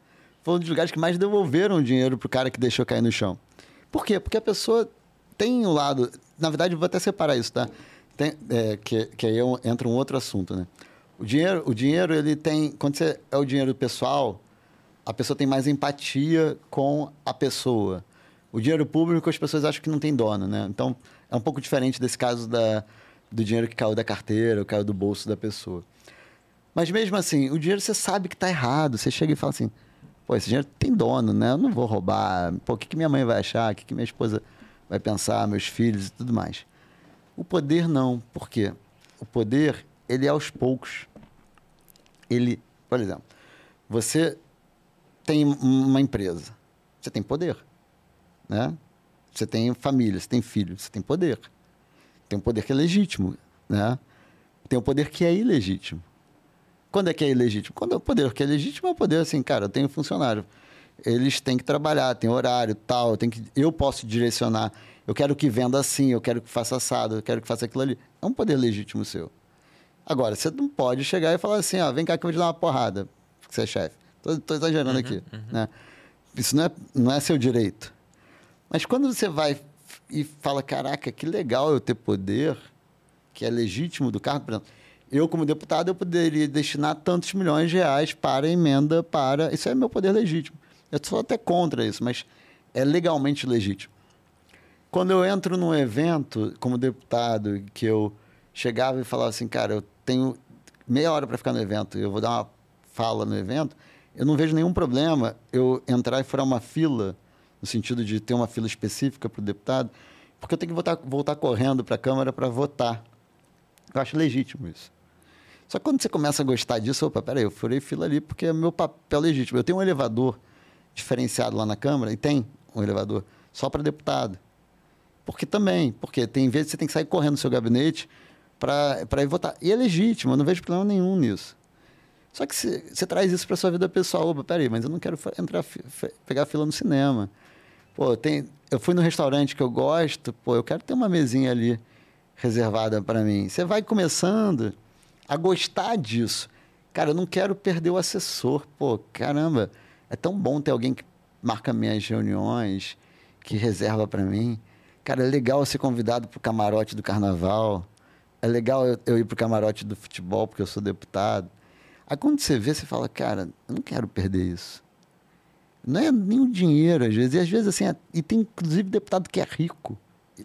foi um dos lugares que mais devolveram dinheiro pro cara que deixou cair no chão. Por quê? Porque a pessoa tem um lado. Na verdade, vou até separar isso, tá? Tem, é, que, que aí é entra um outro assunto, né? O dinheiro, o dinheiro, ele tem. Quando você é o dinheiro pessoal, a pessoa tem mais empatia com a pessoa. O dinheiro público, as pessoas acham que não tem dono, né? Então, é um pouco diferente desse caso da, do dinheiro que caiu da carteira, ou caiu do bolso da pessoa. Mas mesmo assim, o dinheiro você sabe que está errado. Você chega e fala assim, pô, esse dinheiro tem dono, né? Eu não vou roubar. Pô, o que, que minha mãe vai achar? O que, que minha esposa vai pensar? Meus filhos e tudo mais. O poder não. Por quê? O poder, ele é aos poucos. Ele, por exemplo, você tem uma empresa. Você tem poder, né? Você tem família, você tem filho, você tem poder. Tem um poder que é legítimo, né? Tem um poder que é ilegítimo. Quando é que é ilegítimo? Quando é o poder que é legítimo é o poder assim, cara, eu tenho funcionário. Eles têm que trabalhar, tem horário, tal, tem que eu posso direcionar. Eu quero que venda assim, eu quero que faça assado, eu quero que faça aquilo ali. É um poder legítimo seu. Agora, você não pode chegar e falar assim, ó, vem cá que eu vou te dar uma porrada, porque você é chefe. Estou exagerando uhum, aqui, uhum. né? Isso não é, não é seu direito. Mas quando você vai e fala, caraca, que legal eu ter poder, que é legítimo do cargo, por exemplo, eu, como deputado, eu poderia destinar tantos milhões de reais para emenda, para. Isso é meu poder legítimo. Eu sou até contra isso, mas é legalmente legítimo. Quando eu entro num evento como deputado, que eu chegava e falava assim, cara, eu tenho meia hora para ficar no evento, eu vou dar uma fala no evento, eu não vejo nenhum problema eu entrar e furar uma fila, no sentido de ter uma fila específica para o deputado, porque eu tenho que voltar, voltar correndo para a Câmara para votar. Eu acho legítimo isso. Só que quando você começa a gostar disso, opa, peraí, eu furei fila ali porque é meu papel legítimo. Eu tenho um elevador diferenciado lá na Câmara, e tem um elevador só para deputado. Porque também, porque tem vezes que você tem que sair correndo do seu gabinete para ir votar. E é legítimo, eu não vejo problema nenhum nisso. Só que você, traz isso para sua vida pessoal. Opa, peraí, mas eu não quero entrar, pegar fila no cinema. Pô, eu fui no restaurante que eu gosto, pô, eu quero ter uma mesinha ali reservada para mim. Você vai começando a gostar disso. Cara, eu não quero perder o assessor. Pô, caramba, é tão bom ter alguém que marca minhas reuniões, que reserva para mim. Cara, é legal ser convidado para o camarote do carnaval. É legal eu, eu ir para o camarote do futebol, porque eu sou deputado. Aí quando você vê, você fala, cara, eu não quero perder isso. Não é nem o dinheiro, às vezes. E às vezes, assim, é, e tem inclusive deputado que é rico,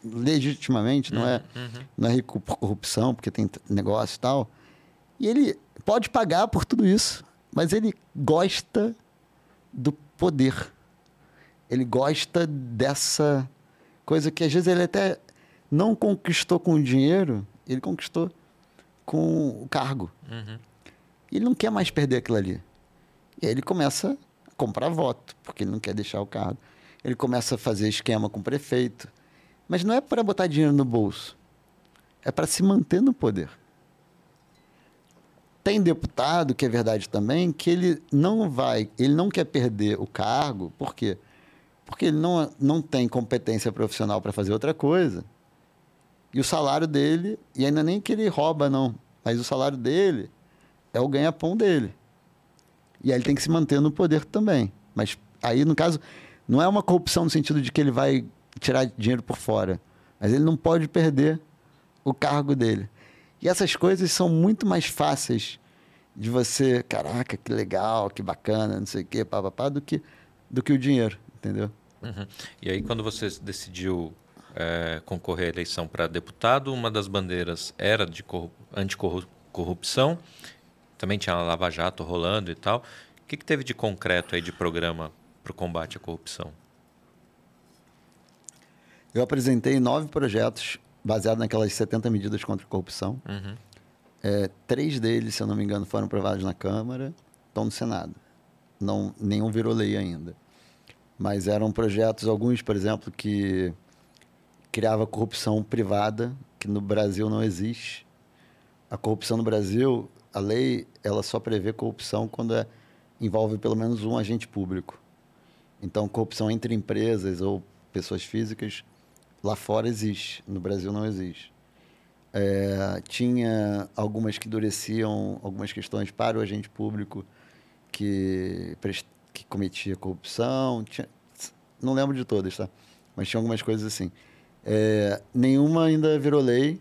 legitimamente, não é, uhum. não é rico por corrupção, porque tem negócio e tal. E ele pode pagar por tudo isso, mas ele gosta do poder. Ele gosta dessa coisa que às vezes ele até não conquistou com o dinheiro, ele conquistou com o cargo. Uhum. Ele não quer mais perder aquilo ali. E aí ele começa a comprar voto, porque ele não quer deixar o cargo. Ele começa a fazer esquema com o prefeito. Mas não é para botar dinheiro no bolso. É para se manter no poder. Tem deputado, que é verdade também, que ele não vai, ele não quer perder o cargo, por quê? Porque ele não, não tem competência profissional para fazer outra coisa. E o salário dele, e ainda nem que ele rouba, não, mas o salário dele é o ganha-pão dele. E aí ele tem que se manter no poder também. Mas aí, no caso, não é uma corrupção no sentido de que ele vai tirar dinheiro por fora. Mas ele não pode perder o cargo dele. E essas coisas são muito mais fáceis de você, caraca, que legal, que bacana, não sei o quê, papapá, do que, do que o dinheiro, entendeu? Uhum. E aí, quando você decidiu é, concorrer à eleição para deputado, uma das bandeiras era de anticorrupção, também tinha a Lava Jato rolando e tal. O que, que teve de concreto aí de programa para o combate à corrupção? Eu apresentei nove projetos baseado naquelas 70 medidas contra a corrupção. Uhum. É, três deles, se eu não me engano, foram aprovados na Câmara, estão no Senado. Não, nenhum virou lei ainda. Mas eram projetos, alguns, por exemplo, que criava corrupção privada, que no Brasil não existe. A corrupção no Brasil, a lei, ela só prevê corrupção quando é, envolve pelo menos um agente público. Então, corrupção entre empresas ou pessoas físicas Lá fora existe, no Brasil não existe. É, tinha algumas que endureciam algumas questões para o agente público que, que cometia corrupção. Tinha, não lembro de todas, tá? Mas tinha algumas coisas assim. É, nenhuma ainda virou lei.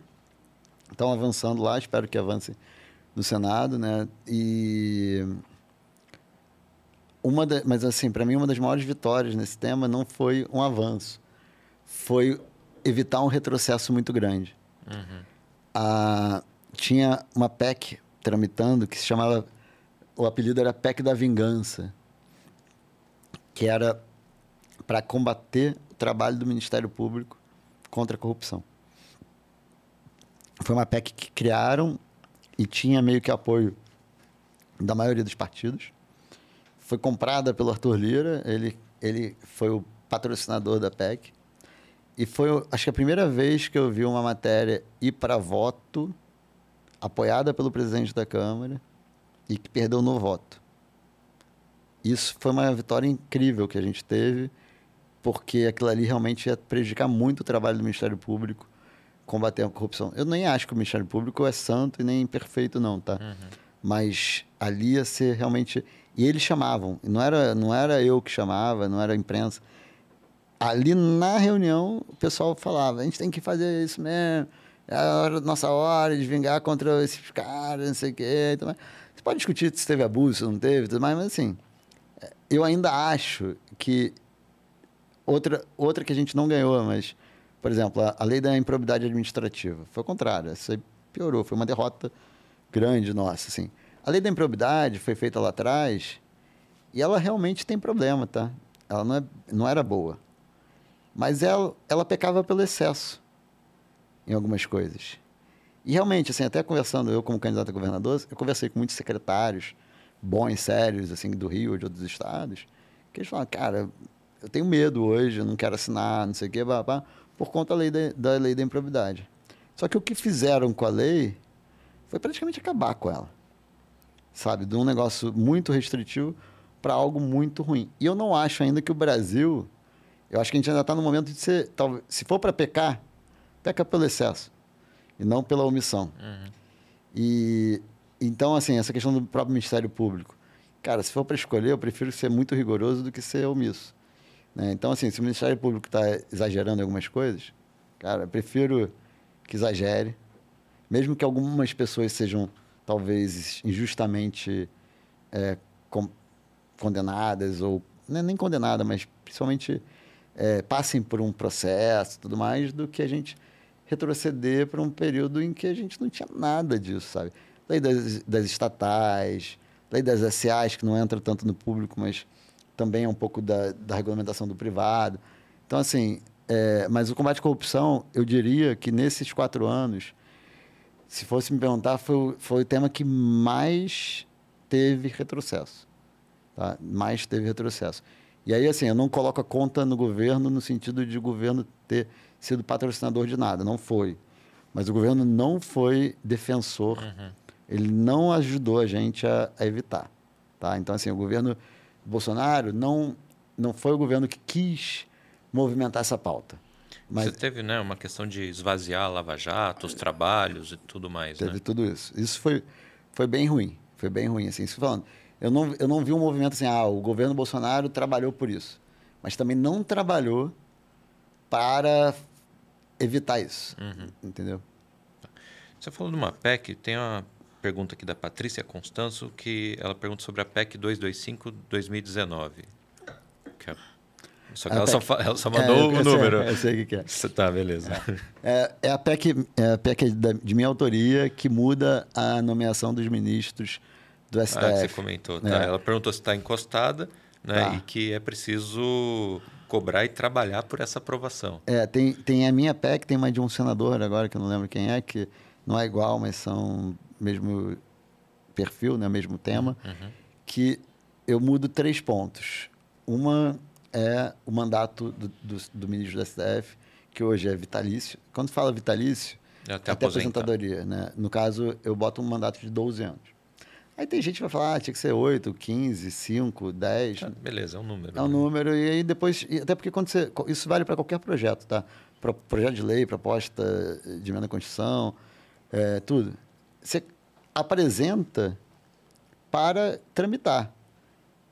Estão avançando lá, espero que avance no Senado, né? E uma da, mas assim, para mim uma das maiores vitórias nesse tema não foi um avanço, foi evitar um retrocesso muito grande. Uhum. Ah, tinha uma PEC tramitando que se chamava, o apelido era PEC da Vingança, que era para combater o trabalho do Ministério Público contra a corrupção. Foi uma PEC que criaram e tinha meio que apoio da maioria dos partidos. Foi comprada pelo Arthur Lira, ele, ele foi o patrocinador da PEC. E foi, acho que a primeira vez que eu vi uma matéria ir para voto, apoiada pelo presidente da Câmara, e que perdeu no voto. Isso foi uma vitória incrível que a gente teve, porque aquilo ali realmente ia prejudicar muito o trabalho do Ministério Público combater a corrupção. Eu nem acho que o Ministério Público é santo e nem perfeito, não, tá? Uhum. Mas ali ia ser realmente. E eles chamavam, não era, não era eu que chamava, não era a imprensa. Ali na reunião, o pessoal falava: a gente tem que fazer isso mesmo, é a hora, nossa hora de vingar contra esses caras, não sei o quê. Você pode discutir se teve abuso, se não teve, tudo mais, mas assim, eu ainda acho que. Outra, outra que a gente não ganhou, mas por exemplo, a, a lei da improbidade administrativa. Foi o contrário, isso piorou, foi uma derrota grande nossa, assim. A lei da improbidade foi feita lá atrás e ela realmente tem problema, tá? Ela não, é, não era boa. Mas ela, ela pecava pelo excesso em algumas coisas. E realmente, assim, até conversando, eu como candidato a governador, eu conversei com muitos secretários bons, sérios, assim, do Rio ou de outros estados, que eles falaram, cara, eu tenho medo hoje, eu não quero assinar, não sei o quê, blá, blá por conta da lei, de, da lei da improbidade. Só que o que fizeram com a lei foi praticamente acabar com ela. Sabe? De um negócio muito restritivo para algo muito ruim. E eu não acho ainda que o Brasil. Eu acho que a gente ainda está no momento de ser. Talvez, se for para pecar, peca pelo excesso. E não pela omissão. Uhum. E. Então, assim, essa questão do próprio Ministério Público. Cara, se for para escolher, eu prefiro ser muito rigoroso do que ser omisso. Né? Então, assim, se o Ministério Público está exagerando em algumas coisas, cara, eu prefiro que exagere, mesmo que algumas pessoas sejam talvez injustamente é, com, condenadas ou não é nem condenadas, mas principalmente é, passem por um processo, tudo mais, do que a gente retroceder para um período em que a gente não tinha nada disso, sabe? Lei das, das estatais, lei das SAs que não entra tanto no público, mas também é um pouco da, da regulamentação do privado. Então, assim, é, mas o combate à corrupção, eu diria que nesses quatro anos, se fosse me perguntar, foi, foi o tema que mais teve retrocesso. Tá? Mais teve retrocesso. E aí, assim, eu não coloco a conta no governo no sentido de o governo ter sido patrocinador de nada. Não foi. Mas o governo não foi defensor. Uhum. Ele não ajudou a gente a, a evitar. Tá? Então, assim, o governo Bolsonaro não, não foi o governo que quis movimentar essa pauta. Mas Você teve né, uma questão de esvaziar a Lava Jato, os trabalhos e tudo mais. Teve né? tudo isso. Isso foi, foi bem ruim. Foi bem ruim. Assim, falando. Eu não, eu não vi um movimento assim, ah, o governo Bolsonaro trabalhou por isso. Mas também não trabalhou para evitar isso. Uhum. Entendeu? Você falou de uma PEC, tem uma pergunta aqui da Patrícia Constanço, que ela pergunta sobre a PEC 225-2019. É... Só que ela, PEC... só, ela, só, mandou é, o número. Sei, eu sei o que é. Tá, beleza. É, é a PEC, é a PEC de minha autoria que muda a nomeação dos ministros do STF. Ah, você comentou. Tá. É. Ela perguntou se está encostada né, tá. e que é preciso cobrar e trabalhar por essa aprovação. É, tem, tem a minha PEC, tem uma de um senador agora, que eu não lembro quem é, que não é igual, mas são mesmo perfil, né, mesmo tema, uhum. que eu mudo três pontos. Uma é o mandato do, do, do, ministro da STF, que hoje é vitalício. Quando fala vitalício, é até, até aposentadoria. Né? No caso, eu boto um mandato de 12 anos. Aí tem gente que vai falar, ah, tinha que ser 8, 15, 5, 10. Ah, beleza, é um número. É um né? número. E aí depois, até porque quando você, isso vale para qualquer projeto, tá? Pro, projeto de lei, proposta de emenda à Constituição, é, tudo. Você apresenta para tramitar.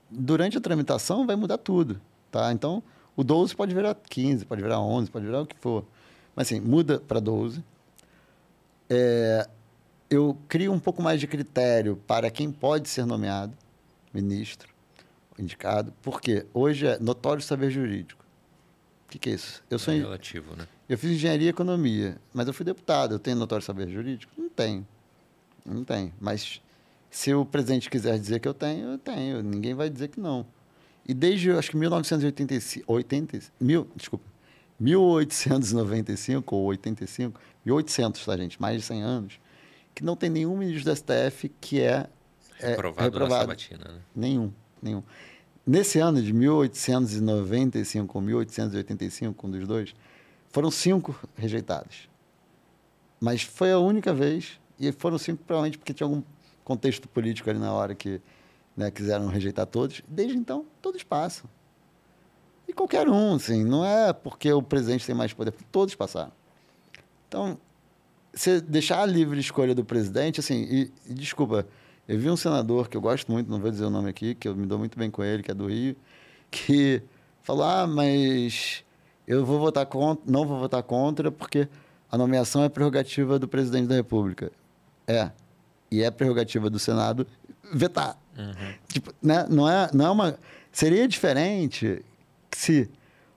Durante a tramitação vai mudar tudo, tá? Então, o 12 pode virar 15, pode virar 11, pode virar o que for. Mas assim, muda para 12. É, eu crio um pouco mais de critério para quem pode ser nomeado ministro. indicado. Por quê? Hoje é notório saber jurídico. O que, que é isso? Eu sou é relativo, né? Eu fiz engenharia e economia, mas eu fui deputado. Eu tenho notório saber jurídico? Não tenho. Não tenho. Mas se o presidente quiser dizer que eu tenho, eu tenho. Ninguém vai dizer que não. E desde, acho que 1985, 80, mil, desculpa, 1895 ou 85, 1800, tá, gente? Mais de 100 anos, que não tem nenhum ministro do STF que é, é reprovado, reprovado. Sabatina, né? Nenhum, nenhum. Nesse ano de 1895 ou 1885, um dos dois, foram cinco rejeitados. Mas foi a única vez, e foram cinco provavelmente porque tinha algum contexto político ali na hora que né, quiseram rejeitar todos. Desde então, todos passam. E qualquer um, assim, não é porque o presidente tem mais poder, todos passaram. Então, você deixar a livre escolha do presidente, assim, e, e, desculpa, eu vi um senador que eu gosto muito, não vou dizer o nome aqui, que eu me dou muito bem com ele, que é do Rio, que falou: ah, mas eu vou votar contra, não vou votar contra porque a nomeação é prerrogativa do presidente da República. É. E é prerrogativa do Senado vetar. Uhum. Tipo, né? não, é, não é uma. Seria diferente se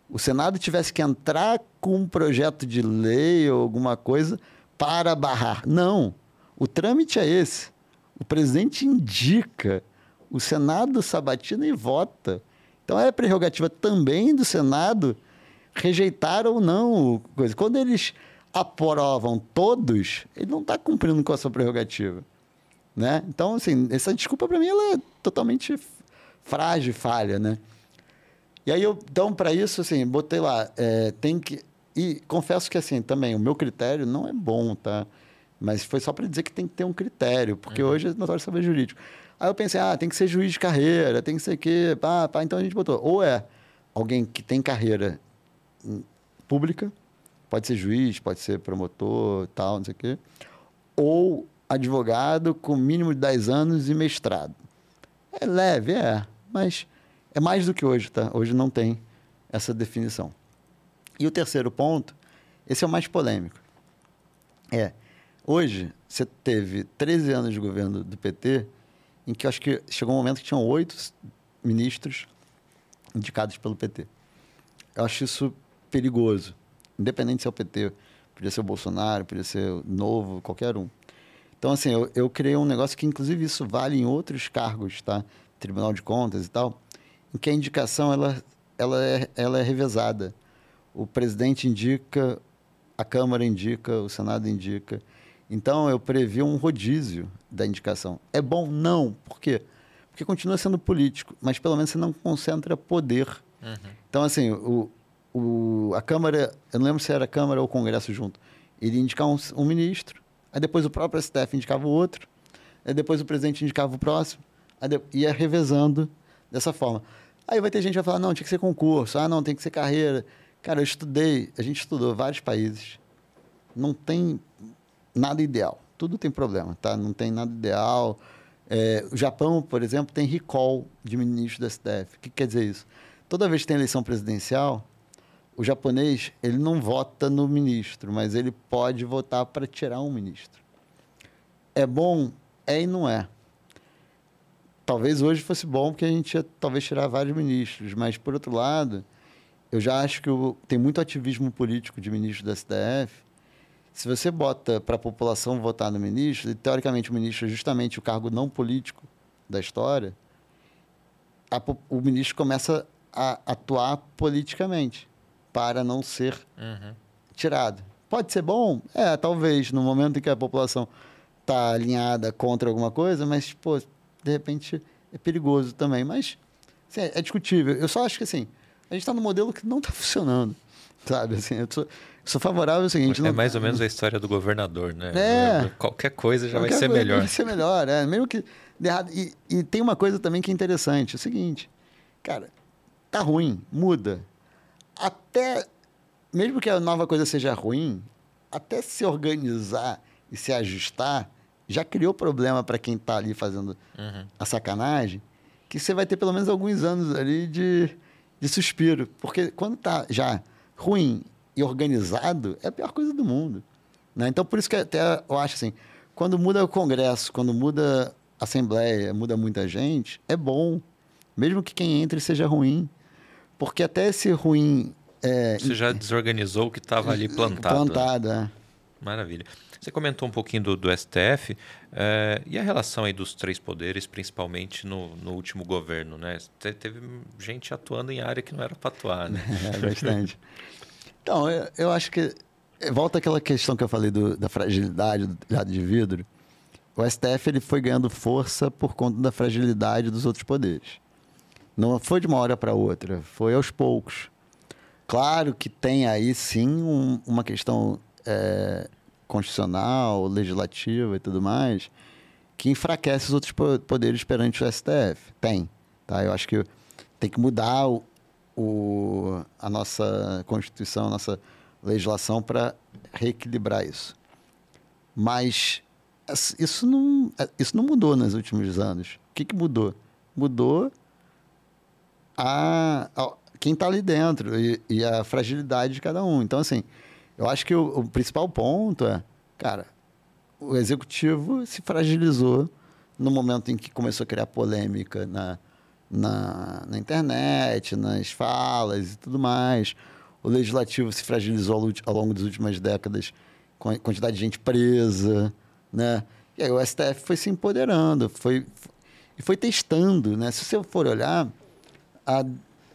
o Senado tivesse que entrar com um projeto de lei ou alguma coisa para barrar. Não. O trâmite é esse. O presidente indica, o Senado sabatina e vota. Então é prerrogativa também do Senado rejeitar ou não coisa. Quando eles aprovam todos, ele não está cumprindo com a sua prerrogativa. Né? Então, assim, essa desculpa para mim ela é totalmente frágil, falha, né? E aí eu, então, para isso, assim, botei lá, é, tem que. E confesso que, assim, também, o meu critério não é bom, tá? Mas foi só para dizer que tem que ter um critério, porque uhum. hoje é notório saber jurídico. Aí eu pensei, ah, tem que ser juiz de carreira, tem que ser quê, pá, pá. Então a gente botou, ou é alguém que tem carreira pública, pode ser juiz, pode ser promotor, tal, não sei o quê, ou advogado com mínimo de 10 anos e mestrado. É leve, é, mas é mais do que hoje, tá? Hoje não tem essa definição. E o terceiro ponto, esse é o mais polêmico. É, hoje você teve 13 anos de governo do PT, em que acho que chegou um momento que tinham oito ministros indicados pelo PT. Eu acho isso perigoso, independente se é o PT, podia ser o Bolsonaro, podia ser o Novo, qualquer um. Então, assim, eu, eu criei um negócio que, inclusive, isso vale em outros cargos, tá? Tribunal de Contas e tal, em que a indicação ela, ela, é, ela é revezada. O presidente indica, a Câmara indica, o Senado indica. Então, eu previ um rodízio da indicação. É bom? Não. Por quê? Porque continua sendo político, mas pelo menos você não concentra poder. Uhum. Então, assim, o, o, a Câmara, eu não lembro se era a Câmara ou o Congresso junto, iria indicar um, um ministro, aí depois o próprio STF indicava o outro, aí depois o presidente indicava o próximo, aí de, ia revezando dessa forma. Aí vai ter gente que vai falar, não, tinha que ser concurso, ah, não, tem que ser carreira. Cara, eu estudei, a gente estudou vários países, não tem nada ideal, tudo tem problema, tá? Não tem nada ideal. É, o Japão, por exemplo, tem recall de ministro da STF. O que quer dizer isso? Toda vez que tem eleição presidencial, o japonês ele não vota no ministro, mas ele pode votar para tirar um ministro. É bom? É e não é talvez hoje fosse bom porque a gente ia talvez tirar vários ministros, mas por outro lado, eu já acho que tem muito ativismo político de ministro da STF. Se você bota para a população votar no ministro, e teoricamente o ministro é justamente o cargo não político da história, a, o ministro começa a atuar politicamente para não ser uhum. tirado. Pode ser bom? É, talvez, no momento em que a população está alinhada contra alguma coisa, mas, pô, de repente é perigoso também. Mas assim, é discutível. Eu só acho que assim, a gente está num modelo que não está funcionando. Sabe, assim, eu sou, sou favorável ao seguinte... É não... mais ou menos a história do governador, né? É. Qualquer coisa já Qualquer vai ser coisa melhor. Vai ser melhor, é. Mesmo que. E, e tem uma coisa também que é interessante. É o seguinte, cara, tá ruim, muda. Até, mesmo que a nova coisa seja ruim, até se organizar e se ajustar, já criou problema para quem está ali fazendo uhum. a sacanagem, que você vai ter pelo menos alguns anos ali de, de suspiro. Porque quando está já ruim e organizado, é a pior coisa do mundo. Né? Então, por isso que até eu acho assim, quando muda o Congresso, quando muda a Assembleia, muda muita gente, é bom. Mesmo que quem entre seja ruim. Porque até esse ruim. É, Você já desorganizou o que estava ali plantado. Plantado, é. Maravilha. Você comentou um pouquinho do, do STF é, e a relação aí dos três poderes, principalmente no, no último governo, né? Te, teve gente atuando em área que não era para atuar, né? É, bastante. então, eu, eu, acho que volta aquela questão que eu falei do, da fragilidade do lado de vidro. O STF ele foi ganhando força por conta da fragilidade dos outros poderes. Não foi de uma hora para outra, foi aos poucos. Claro que tem aí sim um, uma questão é, constitucional, legislativa e tudo mais, que enfraquece os outros poderes perante o STF. Tem. Tá? Eu acho que tem que mudar o, o a nossa Constituição, a nossa legislação para reequilibrar isso. Mas isso não, isso não mudou nos últimos anos. O que, que mudou? Mudou a, a quem está ali dentro e, e, a fragilidade de cada um. Então, assim, eu acho que o, o principal ponto é, cara, o executivo se fragilizou no momento em que começou a criar polêmica na, na, na internet, nas falas e tudo mais. O legislativo se fragilizou ao, longo das últimas décadas com a quantidade de gente presa, né? E aí o STF foi se empoderando, foi, e foi testando, né? Se você for olhar, há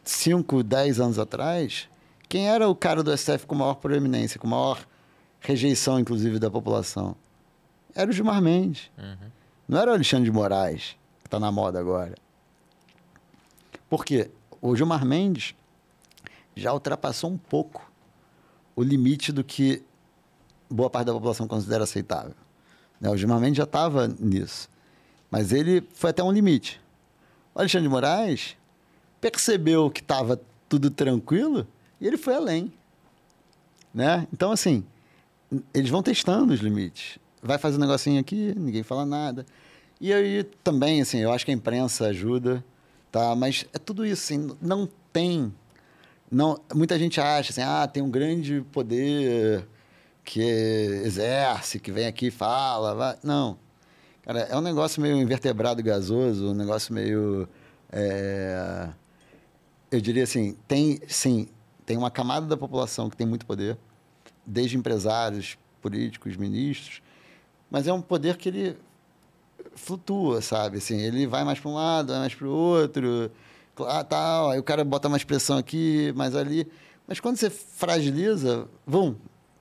5, 10 anos atrás, quem era o cara do STF com maior proeminência, com maior rejeição, inclusive, da população? Era o Gilmar Mendes. Uhum. Não era o Alexandre de Moraes, que está na moda agora. Por quê? O Gilmar Mendes já ultrapassou um pouco o limite do que boa parte da população considera aceitável. Né? O Gilmar Mendes já estava nisso. Mas ele foi até um limite. O Alexandre de Moraes percebeu que estava tudo tranquilo e ele foi além. Né? Então, assim, eles vão testando os limites. Vai fazer um negocinho aqui, ninguém fala nada. E aí também, assim, eu acho que a imprensa ajuda, tá? Mas é tudo isso, assim, não tem não, muita gente acha assim, ah, tem um grande poder que exerce, que vem aqui e fala. Vai. Não. Cara, é um negócio meio invertebrado gasoso, um negócio meio. É, eu diria assim, tem sim, tem uma camada da população que tem muito poder, desde empresários, políticos, ministros, mas é um poder que ele flutua, sabe? Assim, ele vai mais para um lado, vai mais para o outro ah, tal, aí o cara bota mais pressão aqui, mais ali. Mas quando você fragiliza, vum,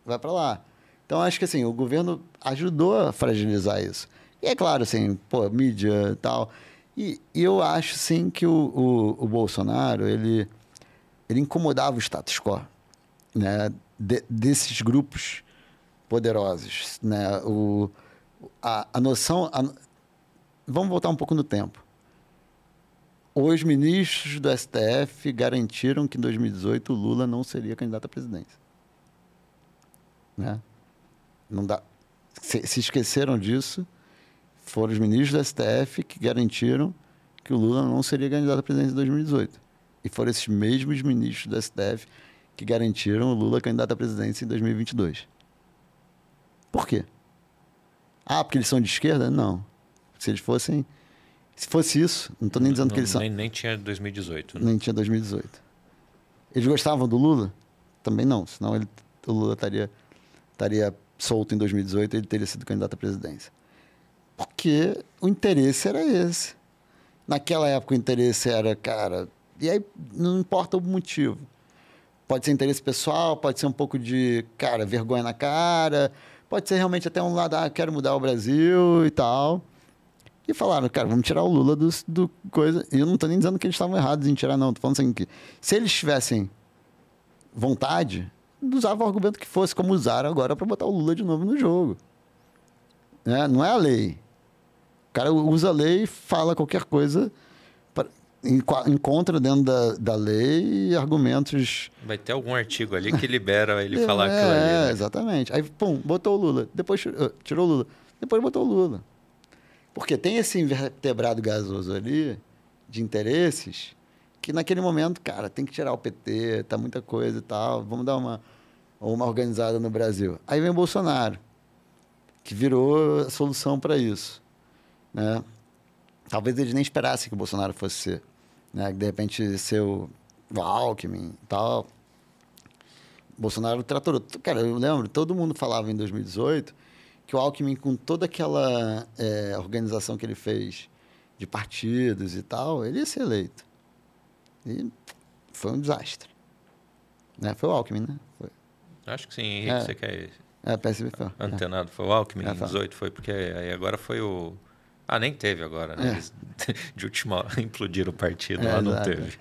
vai para lá. Então, acho que assim, o governo ajudou a fragilizar isso. E é claro, assim, pô, mídia tal. E, eu acho, sim, que o, o, o, Bolsonaro, ele, ele incomodava o status quo, né? De, desses grupos poderosos, né? O, a, a noção... A, vamos voltar um pouco no tempo. Os ministros do STF garantiram que em 2018 o Lula não seria candidato à presidência. Né? Não dá. Se, se esqueceram disso, foram os ministros do STF que garantiram que o Lula não seria candidato à presidência em 2018. E foram esses mesmos ministros do STF que garantiram o Lula candidato à presidência em 2022. Por quê? Ah, porque eles são de esquerda? Não. Se eles fossem se fosse isso, não estou nem dizendo não, que eles são. Nem, nem tinha 2018. Né? Nem tinha 2018. Eles gostavam do Lula? Também não, senão ele, o Lula estaria, estaria solto em 2018 e ele teria sido candidato à presidência. Porque o interesse era esse. Naquela época o interesse era, cara. E aí não importa o motivo. Pode ser interesse pessoal, pode ser um pouco de, cara, vergonha na cara, pode ser realmente até um lado, ah, quero mudar o Brasil e tal. E falaram, cara, vamos tirar o Lula do, do coisa. E eu não estou nem dizendo que eles estavam errados em tirar, não. Tô falando assim que se eles tivessem vontade, usavam o argumento que fosse, como usaram agora para botar o Lula de novo no jogo. Né? Não é a lei. O cara usa a lei e fala qualquer coisa, pra, encontra dentro da, da lei argumentos. Vai ter algum artigo ali que libera ele é, falar aquilo ali. É, né? exatamente. Aí, pum, botou o Lula. Depois tirou o Lula. Depois botou o Lula. Porque tem esse invertebrado gasoso ali de interesses que naquele momento, cara, tem que tirar o PT, tá muita coisa e tal, vamos dar uma, uma organizada no Brasil. Aí vem o Bolsonaro, que virou a solução para isso. Né? Talvez eles nem esperassem que o Bolsonaro fosse ser né? De repente ser o Alckmin e tal. Bolsonaro tratorou. Cara, eu lembro, todo mundo falava em 2018 que o Alckmin, com toda aquela é, organização que ele fez de partidos e tal, ele ia ser eleito. E foi um desastre. Né? Foi o Alckmin, né? Foi. Acho que sim, Henrique, é. você quer... É, PSB foi. Antenado, foi o Alckmin é, em 18, foi porque aí agora foi o... Ah, nem teve agora, né? É. Eles, de última implodiram o partido, é, lá não exato. teve.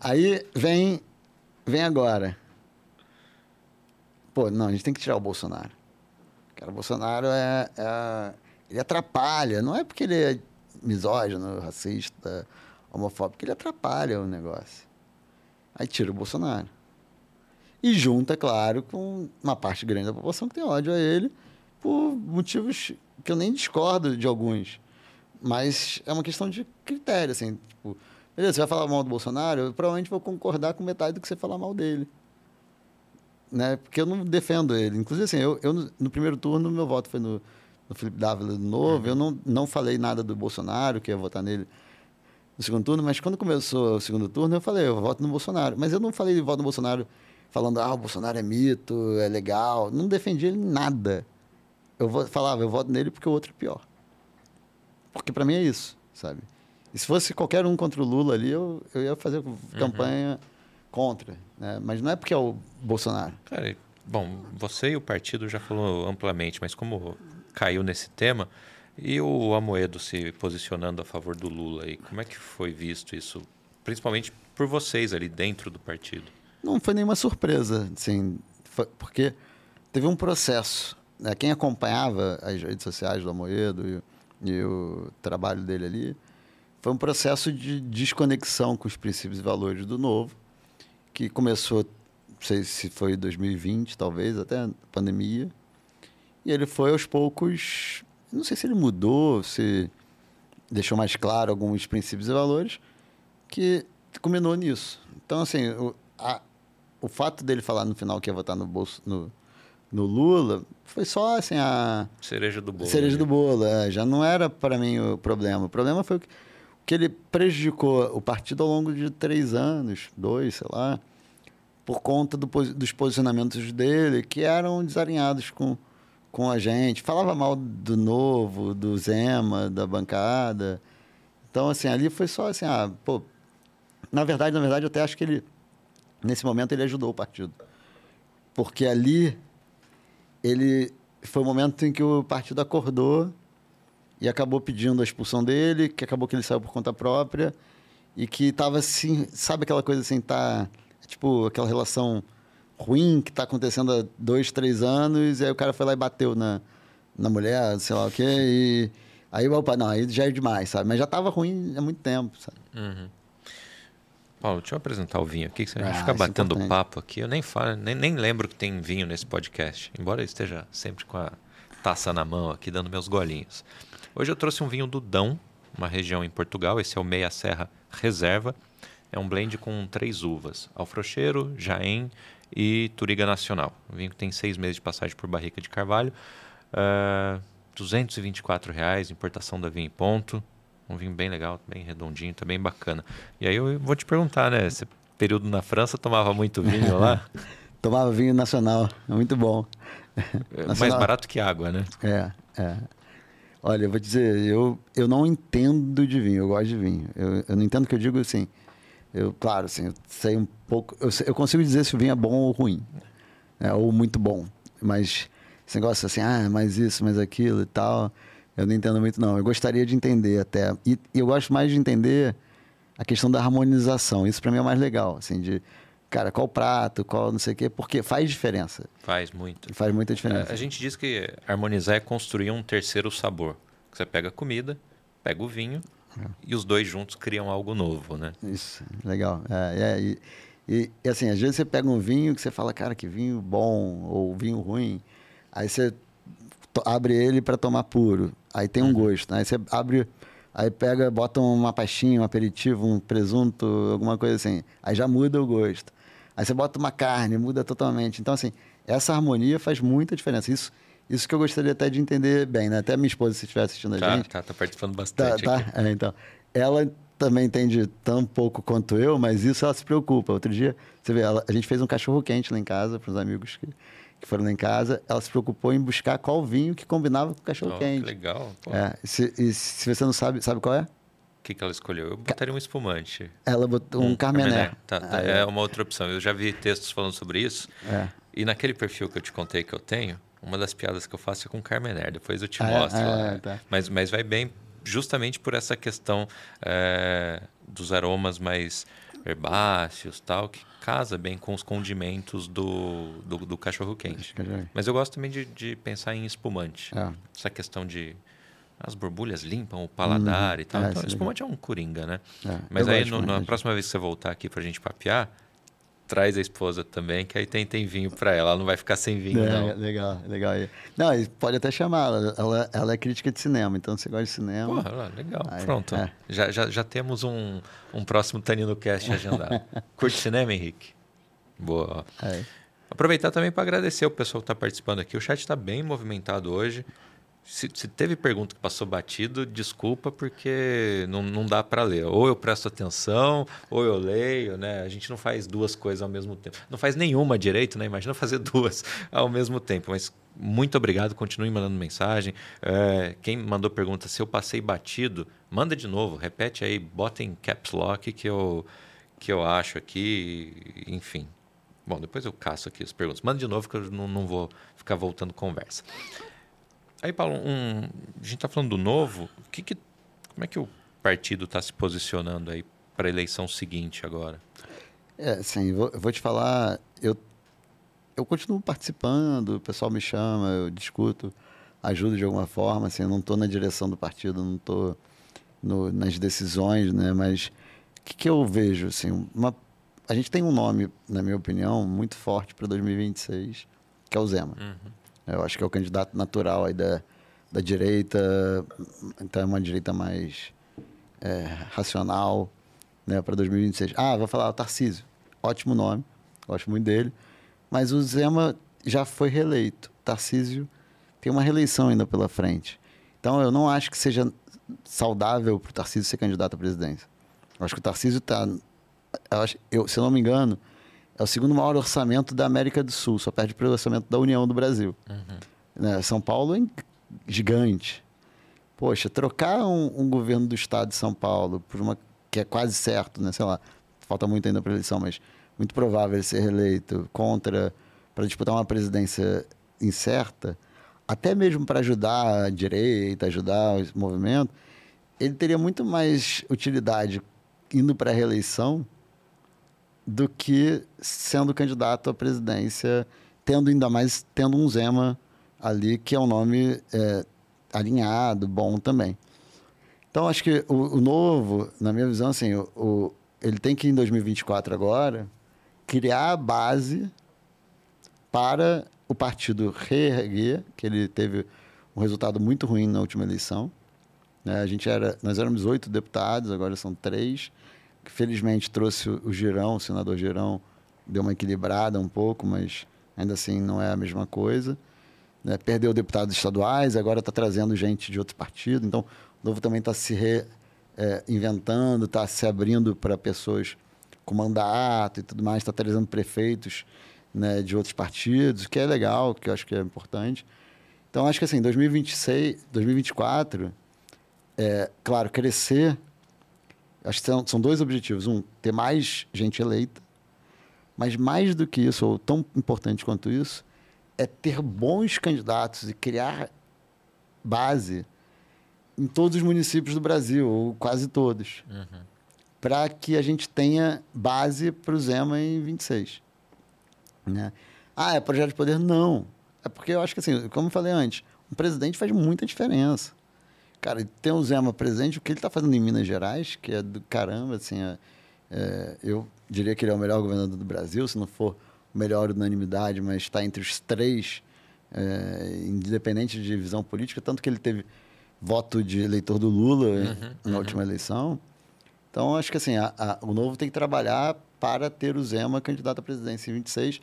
Aí vem, vem agora. Pô, não, a gente tem que tirar o Bolsonaro. Cara, o Bolsonaro é, é ele atrapalha, não é porque ele é misógino, racista, homofóbico, ele atrapalha o negócio. Aí tira o Bolsonaro. E junta, claro, com uma parte grande da população que tem ódio a ele por motivos que eu nem discordo de alguns. Mas é uma questão de critério, assim. Tipo, beleza, você vai falar mal do Bolsonaro, eu provavelmente vou concordar com metade do que você falar mal dele. Né? Porque eu não defendo ele. Inclusive, assim, eu, eu no primeiro turno, meu voto foi no, no Felipe Dávila de novo. Uhum. Eu não, não falei nada do Bolsonaro, que ia votar nele no segundo turno, mas quando começou o segundo turno, eu falei, eu voto no Bolsonaro. Mas eu não falei voto no Bolsonaro falando, ah, o Bolsonaro é mito, é legal. Não defendi ele nada. Eu falava, eu voto nele porque o outro é pior. Porque para mim é isso, sabe? E se fosse qualquer um contra o Lula ali, eu, eu ia fazer uhum. campanha contra. Né? Mas não é porque é o Bolsonaro. Cara, bom, você e o partido já falou amplamente, mas como caiu nesse tema, e o Amoedo se posicionando a favor do Lula aí, como é que foi visto isso, principalmente por vocês ali dentro do partido? Não foi nenhuma surpresa, assim, porque teve um processo. Né? Quem acompanhava as redes sociais do Amoedo e, e o trabalho dele ali, foi um processo de desconexão com os princípios e valores do novo, que começou, não sei se foi 2020, talvez, até a pandemia, e ele foi aos poucos não sei se ele mudou, se deixou mais claro alguns princípios e valores, que culminou nisso. Então, assim, o, a, o fato dele falar no final que ia votar no, bolso, no, no Lula foi só assim a cereja do bolo. Cereja né? do bolo, é, já não era para mim o problema. O problema foi que, que ele prejudicou o partido ao longo de três anos, dois, sei lá, por conta do, dos posicionamentos dele que eram desalinhados com com a gente, falava mal do Novo, do Zema, da bancada. Então, assim, ali foi só assim, ah, pô, na verdade, na verdade, eu até acho que ele, nesse momento, ele ajudou o partido. Porque ali, ele, foi o momento em que o partido acordou e acabou pedindo a expulsão dele, que acabou que ele saiu por conta própria e que estava assim, sabe aquela coisa assim, tá, tipo, aquela relação ruim que está acontecendo há dois, três anos, e aí o cara foi lá e bateu na, na mulher, sei lá o quê, e aí, opa, não, aí já é demais, sabe? Mas já estava ruim há muito tempo, sabe? Uhum. Paulo, deixa eu apresentar o vinho aqui, que você ah, fica batendo é papo aqui. Eu nem falo, nem, nem lembro que tem vinho nesse podcast, embora eu esteja sempre com a taça na mão aqui, dando meus golinhos. Hoje eu trouxe um vinho do Dão, uma região em Portugal, esse é o Meia Serra Reserva. É um blend com três uvas, Alfrocheiro, Jaén e Turiga Nacional. O vinho que tem seis meses de passagem por barrica de carvalho. Uh, 224 reais, importação da vinho em ponto. Um vinho bem legal, bem redondinho, tá bem bacana. E aí eu vou te perguntar, né? Esse período na França tomava muito vinho lá? tomava vinho nacional, é muito bom. É mais barato que água, né? É, é. Olha, eu vou dizer, eu, eu não entendo de vinho, eu gosto de vinho. Eu, eu não entendo o que eu digo assim. Eu, claro, assim, eu sei um pouco. Eu, eu consigo dizer se o vinho é bom ou ruim, né? ou muito bom. Mas esse negócio assim, ah, mais isso, mais aquilo e tal, eu não entendo muito, não. Eu gostaria de entender até. E, eu gosto mais de entender a questão da harmonização. Isso para mim é mais legal, assim, de cara, qual prato, qual não sei o quê, porque faz diferença. Faz muito. Faz muita diferença. A, a gente diz que harmonizar é construir um terceiro sabor. Você pega a comida, pega o vinho e os dois juntos criam algo novo, né? Isso, legal. É, é, e, e, e, assim, às vezes você pega um vinho que você fala, cara, que vinho bom ou vinho ruim. Aí você abre ele para tomar puro. Aí tem um uhum. gosto. Né? Aí você abre, aí pega, bota uma pastinha, um aperitivo, um presunto, alguma coisa assim. Aí já muda o gosto. Aí você bota uma carne, muda totalmente. Então, assim, essa harmonia faz muita diferença. Isso isso que eu gostaria até de entender bem, né? Até minha esposa, se estiver assistindo a tá, gente. Tá, tá participando bastante. Tá, tá. É, então. Ela, também entende tão pouco quanto eu, mas isso ela se preocupa. Outro dia, você vê, ela, a gente fez um cachorro quente lá em casa para os amigos que, que foram lá em casa. Ela se preocupou em buscar qual vinho que combinava com o cachorro quente. Oh, legal. É, se, e se você não sabe, sabe qual é? O que, que ela escolheu? Eu botaria um espumante. Ela botou um, um Carmené. Tá, tá, é, é uma outra opção. Eu já vi textos falando sobre isso. É. E naquele perfil que eu te contei que eu tenho, uma das piadas que eu faço é com Carmener. Depois eu te ah, mostro. É, tá. mas, mas vai bem justamente por essa questão é, dos aromas mais herbáceos tal, que casa bem com os condimentos do, do, do cachorro quente. Mas eu gosto também de, de pensar em espumante. É. Essa questão de as borbulhas limpam o paladar hum, e tal. É, então, espumante é um coringa, né? É, Mas aí, no, na próxima vez que você voltar aqui para a gente papear, traz a esposa também, que aí tem, tem vinho para ela. Ela não vai ficar sem vinho, é, não. Legal, legal. Não, pode até chamar. Ela, ela, ela, é crítica de cinema, então você gosta de cinema. Porra, legal. Aí, Pronto. É. Já, já, já temos um, um próximo Tanino Cast agendado. Curte cinema, Henrique? Boa. É. Aproveitar também para agradecer o pessoal que está participando aqui. O chat está bem movimentado hoje. Se, se, teve pergunta que passou batido, desculpa, porque não, não dá para ler. Ou eu presto atenção, ou eu leio, né? A gente não faz duas coisas ao mesmo tempo. Não faz nenhuma direito, né? Imagina fazer duas ao mesmo tempo. Mas muito obrigado, continue mandando mensagem. É, quem mandou pergunta, se eu passei batido, manda de novo, repete aí, bota em caps lock que eu, que eu acho aqui, enfim. Bom, depois eu caço aqui as perguntas. Manda de novo que eu não, não vou ficar voltando conversa. Aí, Paulo, um, a gente está falando do novo. Que que, como é que o partido está se posicionando aí para a eleição seguinte agora? É, sim, vou, vou te falar. Eu, eu continuo participando, o pessoal me chama, eu discuto, ajudo de alguma forma. Assim, eu não estou na direção do partido, não estou nas decisões, né? Mas o que, que eu vejo? Assim, uma, a gente tem um nome, na minha opinião, muito forte para 2026, que é o Zema. Uhum. Eu acho que é o candidato natural aí da, da direita, então é uma direita mais é, racional né, para 2026. Ah, vou falar o Tarcísio. Ótimo nome, gosto muito dele. Mas o Zema já foi reeleito. Tarcísio tem uma reeleição ainda pela frente. Então eu não acho que seja saudável para o Tarcísio ser candidato à presidência. Eu acho que o Tarcísio está. Eu, se eu não me engano, é o segundo maior orçamento da América do Sul, só perde para o orçamento da União do Brasil. Uhum. Né? São Paulo é gigante. Poxa, trocar um, um, governo do estado de São Paulo por uma que é quase certo, né? Sei lá, falta muito ainda para a eleição, mas muito provável ele ser reeleito contra para disputar uma presidência incerta, até mesmo para ajudar a direita, ajudar o movimento, ele teria muito mais utilidade indo para a reeleição do que sendo candidato à presidência, tendo ainda mais tendo um Zema ali que é um nome é, alinhado, bom também. Então acho que o, o novo, na minha visão, assim, o, o, ele tem que em 2024 agora criar a base para o partido reerguer, que ele teve um resultado muito ruim na última eleição. Né? A gente era, nós éramos oito deputados, agora são três que felizmente trouxe o Girão, o senador Girão, deu uma equilibrada um pouco, mas ainda assim não é a mesma coisa. Né? Perdeu deputados estaduais, agora está trazendo gente de outro partido. Então, o Novo também está se reinventando, é, está se abrindo para pessoas com mandato e tudo mais, está trazendo prefeitos né, de outros partidos, que é legal, que eu acho que é importante. Então, acho que assim, 2026, 2024, é, claro, crescer Acho que são, são dois objetivos. Um, ter mais gente eleita, mas mais do que isso, ou tão importante quanto isso, é ter bons candidatos e criar base em todos os municípios do Brasil, ou quase todos, uhum. para que a gente tenha base para o Zema em 26. Né? Ah, é projeto de poder? Não. É porque eu acho que, assim, como eu falei antes, um presidente faz muita diferença. Cara, tem o Zema presente, o que ele está fazendo em Minas Gerais, que é do caramba, assim, é, é, eu diria que ele é o melhor governador do Brasil, se não for o melhor unanimidade, mas está entre os três, é, independente de visão política, tanto que ele teve voto de eleitor do Lula uhum, na uhum. última eleição. Então, acho que assim, a, a, o Novo tem que trabalhar para ter o Zema candidato à presidência em 26.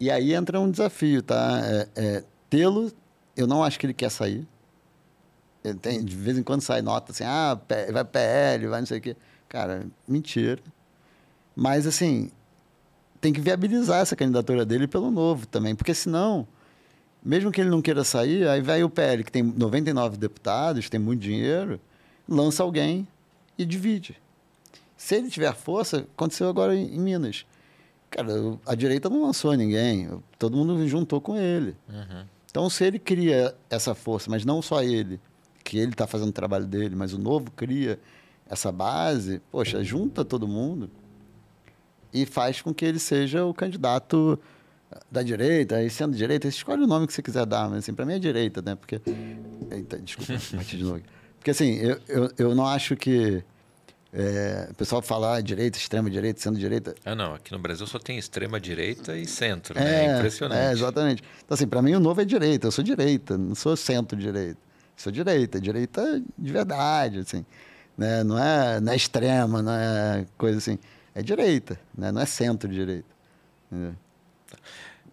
E aí entra um desafio, tá? É, é, Tê-lo, eu não acho que ele quer sair. Tem, de vez em quando sai nota assim, ah, vai PL, vai não sei o quê. Cara, mentira. Mas, assim, tem que viabilizar essa candidatura dele pelo novo também, porque senão, mesmo que ele não queira sair, aí vai o PL, que tem 99 deputados, tem muito dinheiro, lança alguém e divide. Se ele tiver força, aconteceu agora em, em Minas. Cara, a direita não lançou ninguém, todo mundo juntou com ele. Uhum. Então, se ele cria essa força, mas não só ele, que ele está fazendo o trabalho dele, mas o novo cria essa base, poxa, junta todo mundo e faz com que ele seja o candidato da direita, e sendo direita, escolhe o nome que você quiser dar, mas assim, para mim é direita, né? Porque. Eita, desculpa, bati de novo. Porque assim, eu, eu, eu não acho que. É, o pessoal falar direita, extrema direita, sendo direita. Ah, não. Aqui no Brasil só tem extrema direita e centro, é, né? É impressionante. É, exatamente. Então, assim, para mim o novo é direita. Eu sou direita, não sou centro-direita. Sou direita, direita de verdade, assim. Né? Não, é, não é extrema, não é coisa assim é direita, né? não é centro-direita.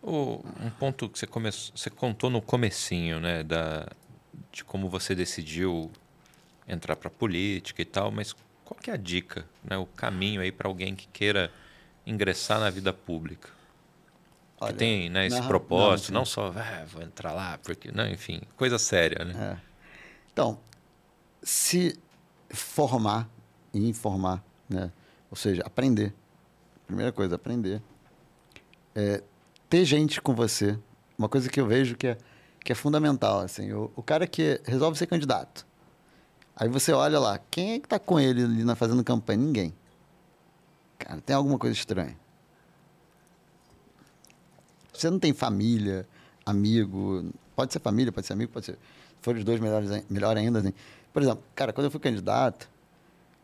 um ponto que você, começou, você contou no comecinho, né, da, de como você decidiu entrar para política e tal, mas qual que é a dica, né, o caminho aí para alguém que queira ingressar na vida pública? Olha, que tem né, esse não, propósito, não, não só ah, vou entrar lá, porque, não, enfim, coisa séria, né? É. Então, se formar e informar, né? Ou seja, aprender. Primeira coisa, aprender. É, ter gente com você. Uma coisa que eu vejo que é, que é fundamental. Assim, o, o cara que resolve ser candidato. Aí você olha lá, quem é que está com ele ali na, fazendo campanha? Ninguém. Cara, tem alguma coisa estranha. Você não tem família, amigo, pode ser família, pode ser amigo, pode ser. Se for os dois melhores, melhor ainda. Assim. Por exemplo, cara, quando eu fui candidato,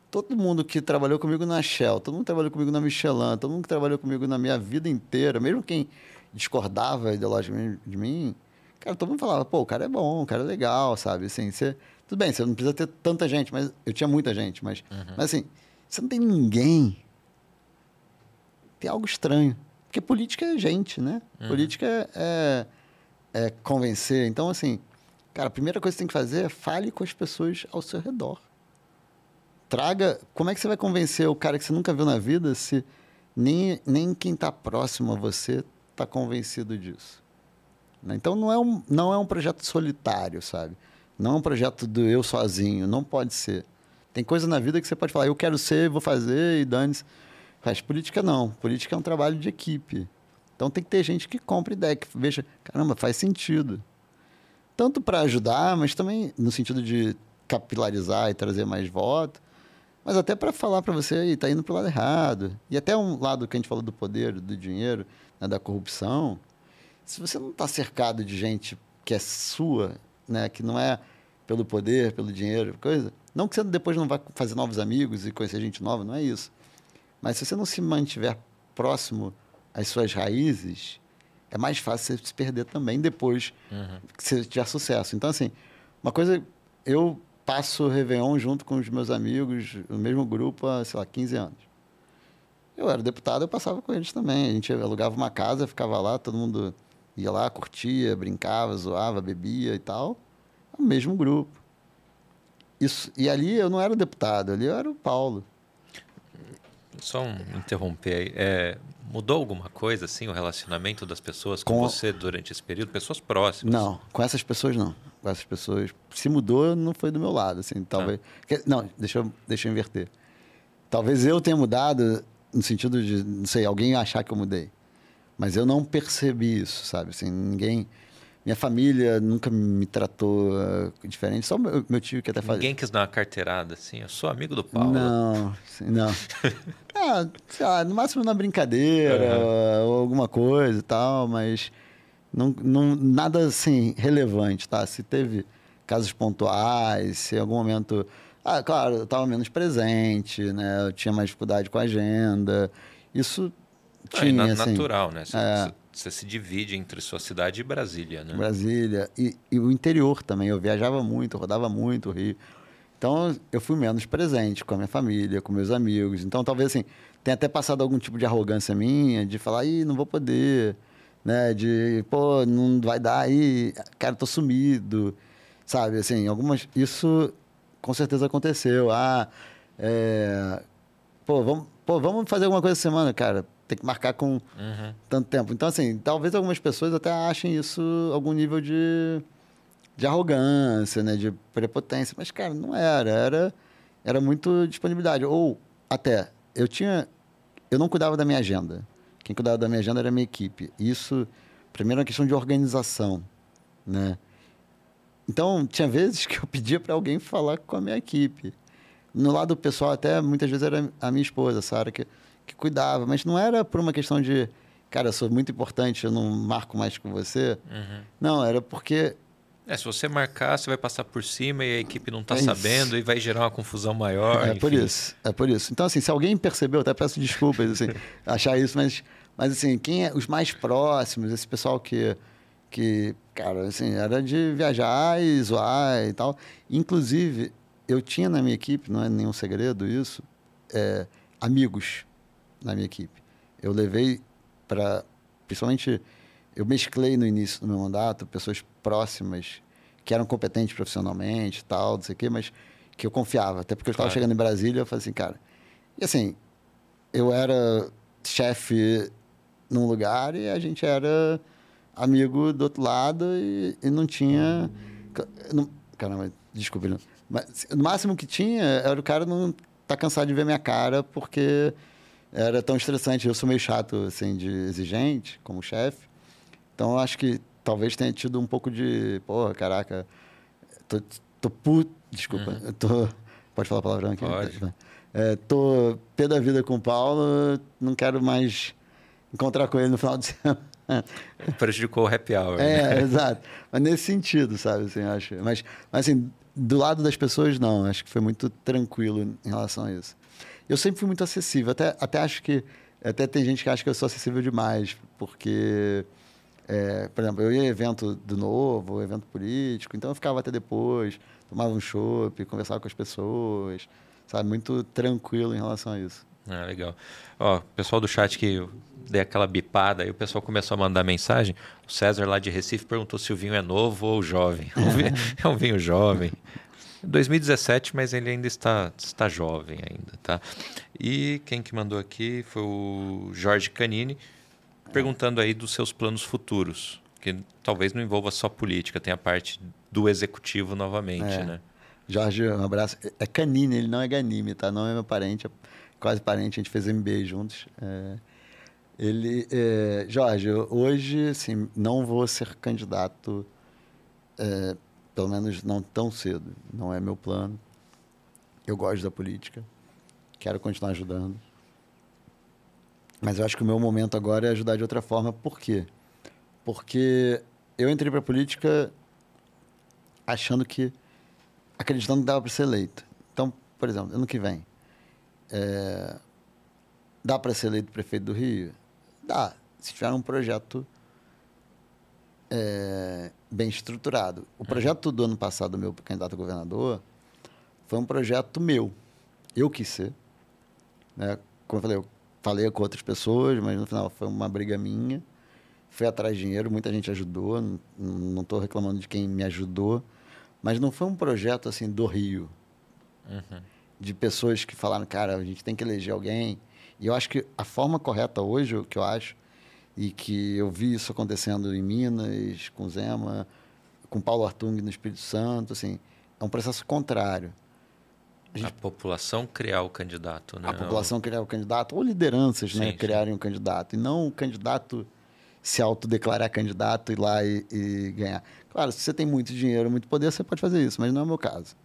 todo mundo que trabalhou comigo na Shell, todo mundo que trabalhou comigo na Michelin, todo mundo que trabalhou comigo na minha vida inteira, mesmo quem discordava ideologicamente de mim, cara, todo mundo falava, pô, o cara é bom, o cara é legal, sabe? Assim, você, tudo bem, você não precisa ter tanta gente, mas eu tinha muita gente, mas, uhum. mas assim, você não tem ninguém, tem algo estranho. Porque política é gente, né? Uhum. Política é, é, é convencer. Então, assim, cara, a primeira coisa que você tem que fazer é fale com as pessoas ao seu redor traga. Como é que você vai convencer o cara que você nunca viu na vida se nem, nem quem está próximo a você está convencido disso? Né? Então não é, um, não é um projeto solitário, sabe? Não é um projeto do eu sozinho, não pode ser. Tem coisa na vida que você pode falar, eu quero ser, vou fazer e dane-se. Mas política não. Política é um trabalho de equipe. Então tem que ter gente que compre ideia, que veja, caramba, faz sentido. Tanto para ajudar, mas também no sentido de capilarizar e trazer mais votos, mas até para falar para você, está indo para o lado errado. E até um lado que a gente falou do poder, do dinheiro, né, da corrupção. Se você não está cercado de gente que é sua, né, que não é pelo poder, pelo dinheiro, coisa, não que você depois não vá fazer novos amigos e conhecer gente nova, não é isso. Mas se você não se mantiver próximo às suas raízes, é mais fácil você se perder também depois uhum. que você tiver sucesso. Então, assim, uma coisa, eu passo o Réveillon junto com os meus amigos, no mesmo grupo há, sei lá, 15 anos. Eu era deputado, eu passava com eles também. A gente alugava uma casa, ficava lá, todo mundo ia lá, curtia, brincava, zoava, bebia e tal. O mesmo grupo. Isso, e ali eu não era deputado, ali eu era o Paulo. Só um interromper aí. É, mudou alguma coisa, assim, o relacionamento das pessoas com, com, você durante esse período? Pessoas próximas? Não, com essas pessoas não. Com essas pessoas. Se mudou, não foi do meu lado, assim, talvez. Ah. Não, deixa eu, deixa eu inverter. Talvez eu tenha mudado no sentido de, não sei, alguém achar que eu mudei. Mas eu não percebi isso, sabe? Assim, ninguém minha família nunca me tratou uh, diferente, só meu, meu tio que até fazia. Ninguém quis dar uma carteirada assim, eu sou amigo do Paulo. Não, não. ah, sei lá, no máximo na brincadeira uhum. ou alguma coisa e tal, mas não, não, nada assim relevante, tá? Se teve casos pontuais, se em algum momento. Ah, claro, eu estava menos presente, né? Eu tinha mais dificuldade com a agenda. Isso tinha. Ah, assim, natural, né? Você, é, você se divide entre sua cidade e Brasília, né? Brasília. E, e o interior também. Eu viajava muito, rodava muito o Rio. Então, eu fui menos presente com a minha família, com meus amigos. Então, talvez assim, tenha até passado algum tipo de arrogância minha, de falar, ih, não vou poder, né? De, pô, não vai dar aí, cara, tô sumido. Sabe, assim, algumas. Isso com certeza aconteceu. Ah, é, pô, vamos, pô, vamos fazer alguma coisa essa semana, cara. Tem que marcar com Uhum. tanto tempo. Então, assim, talvez algumas pessoas até achem isso algum nível de, de arrogância, né? De prepotência. Mas, cara, não era. Era, era muito disponibilidade. Ou, até, eu tinha... Eu não cuidava da minha agenda. Quem cuidava da minha agenda era a minha equipe. Isso, primeiro, é uma questão de organização, né? Então, tinha vezes que eu pedia para alguém falar com a minha equipe. No lado pessoal, até muitas vezes era a minha esposa, Sara, que, que cuidava. Mas não era por uma questão de, cara, eu sou muito importante, eu não marco mais com você. Uhum. Não, era porque. É, se você marcar, você vai passar por cima e a equipe não está É sabendo e vai gerar uma confusão maior. é por enfim. isso. É por isso. Então, assim, se alguém percebeu, até peço desculpas, assim, achar isso, mas, mas assim, quem é os mais próximos, esse pessoal que, que, cara, assim, era de viajar e zoar e tal. Inclusive, eu tinha na minha equipe, não é nenhum segredo isso, é, amigos na minha equipe. Eu levei para, principalmente, eu mesclei no início do meu mandato pessoas próximas que eram competentes profissionalmente tal, não sei o quê, mas que eu confiava. Até porque eu estava Claro. chegando em Brasília, eu falei assim, cara... E assim, eu era chefe num lugar e a gente era amigo do outro lado e, e não tinha... Não, caramba, desculpa. Mas, no máximo que tinha era o cara não tá cansado de ver minha cara porque era tão estressante. Eu sou meio chato, assim, de exigente como chefe. Então, acho que talvez tenha tido um pouco de... Porra, caraca, tô, tô puto... Desculpa, eu tô... Pode falar palavrão aqui? Pode. É, tô pé da vida com o Paulo, não quero mais encontrar com ele no final de semana. Prejudicou o happy hour. né? É, exato. Mas nesse sentido, sabe? Assim, acho. Mas, mas, assim, do lado das pessoas, não. Acho que foi muito tranquilo em relação a isso. Eu sempre fui muito acessível. Até, até acho que. Até tem gente que acha que eu sou acessível demais, porque. é, por exemplo, eu ia evento do novo, evento político, então eu ficava até depois, tomava um chopp, conversava com as pessoas, sabe? Muito tranquilo em relação a isso. Ah, legal. Ó, pessoal do chat que dei aquela bipada, aí o pessoal começou a mandar mensagem. O César lá de Recife perguntou se o vinho é novo ou jovem. É um vinho, é um vinho jovem. 2017, mas ele ainda está, está jovem ainda, tá? E quem que mandou aqui foi o Jorge Canini, perguntando aí dos seus planos futuros, que talvez não envolva só política, tem a parte do executivo novamente, É. né? Jorge, um abraço. É Canini, ele não é Ganime, tá? Não é meu parente, é quase parente, a gente fez MBA juntos. É, ele, é, Jorge, hoje, assim, não vou ser candidato, é, pelo menos não tão cedo. Não é meu plano. Eu gosto da política, quero continuar ajudando. Mas eu acho que o meu momento agora é ajudar de outra forma. Por quê? Porque eu entrei para a política achando que acreditando que dava para ser eleito. Então, por exemplo, ano que vem, é, dá para ser eleito prefeito do Rio? Dá, se tiver um projeto é, bem estruturado. O projeto do ano passado, do meu candidato a governador, foi um projeto meu. Eu quis ser. Né? Como eu falei, eu falei com outras pessoas, mas no final foi uma briga minha. Fui atrás de dinheiro, muita gente ajudou, não- não estou reclamando de quem me ajudou, mas não foi um projeto assim do Rio, Uhum. de pessoas que falaram, cara, a gente tem que eleger alguém. E eu acho que a forma correta hoje, o que eu acho, e que eu vi isso acontecendo em Minas, com Zema, com Paulo Artung no Espírito Santo, assim, é um processo contrário. A população criar o candidato, né? A população criar o candidato, ou lideranças né, Sim, sim. criarem um candidato, e não o candidato se autodeclarar candidato, ir lá e, e ganhar. Claro, se você tem muito dinheiro, muito poder, você pode fazer isso, mas não é o meu caso.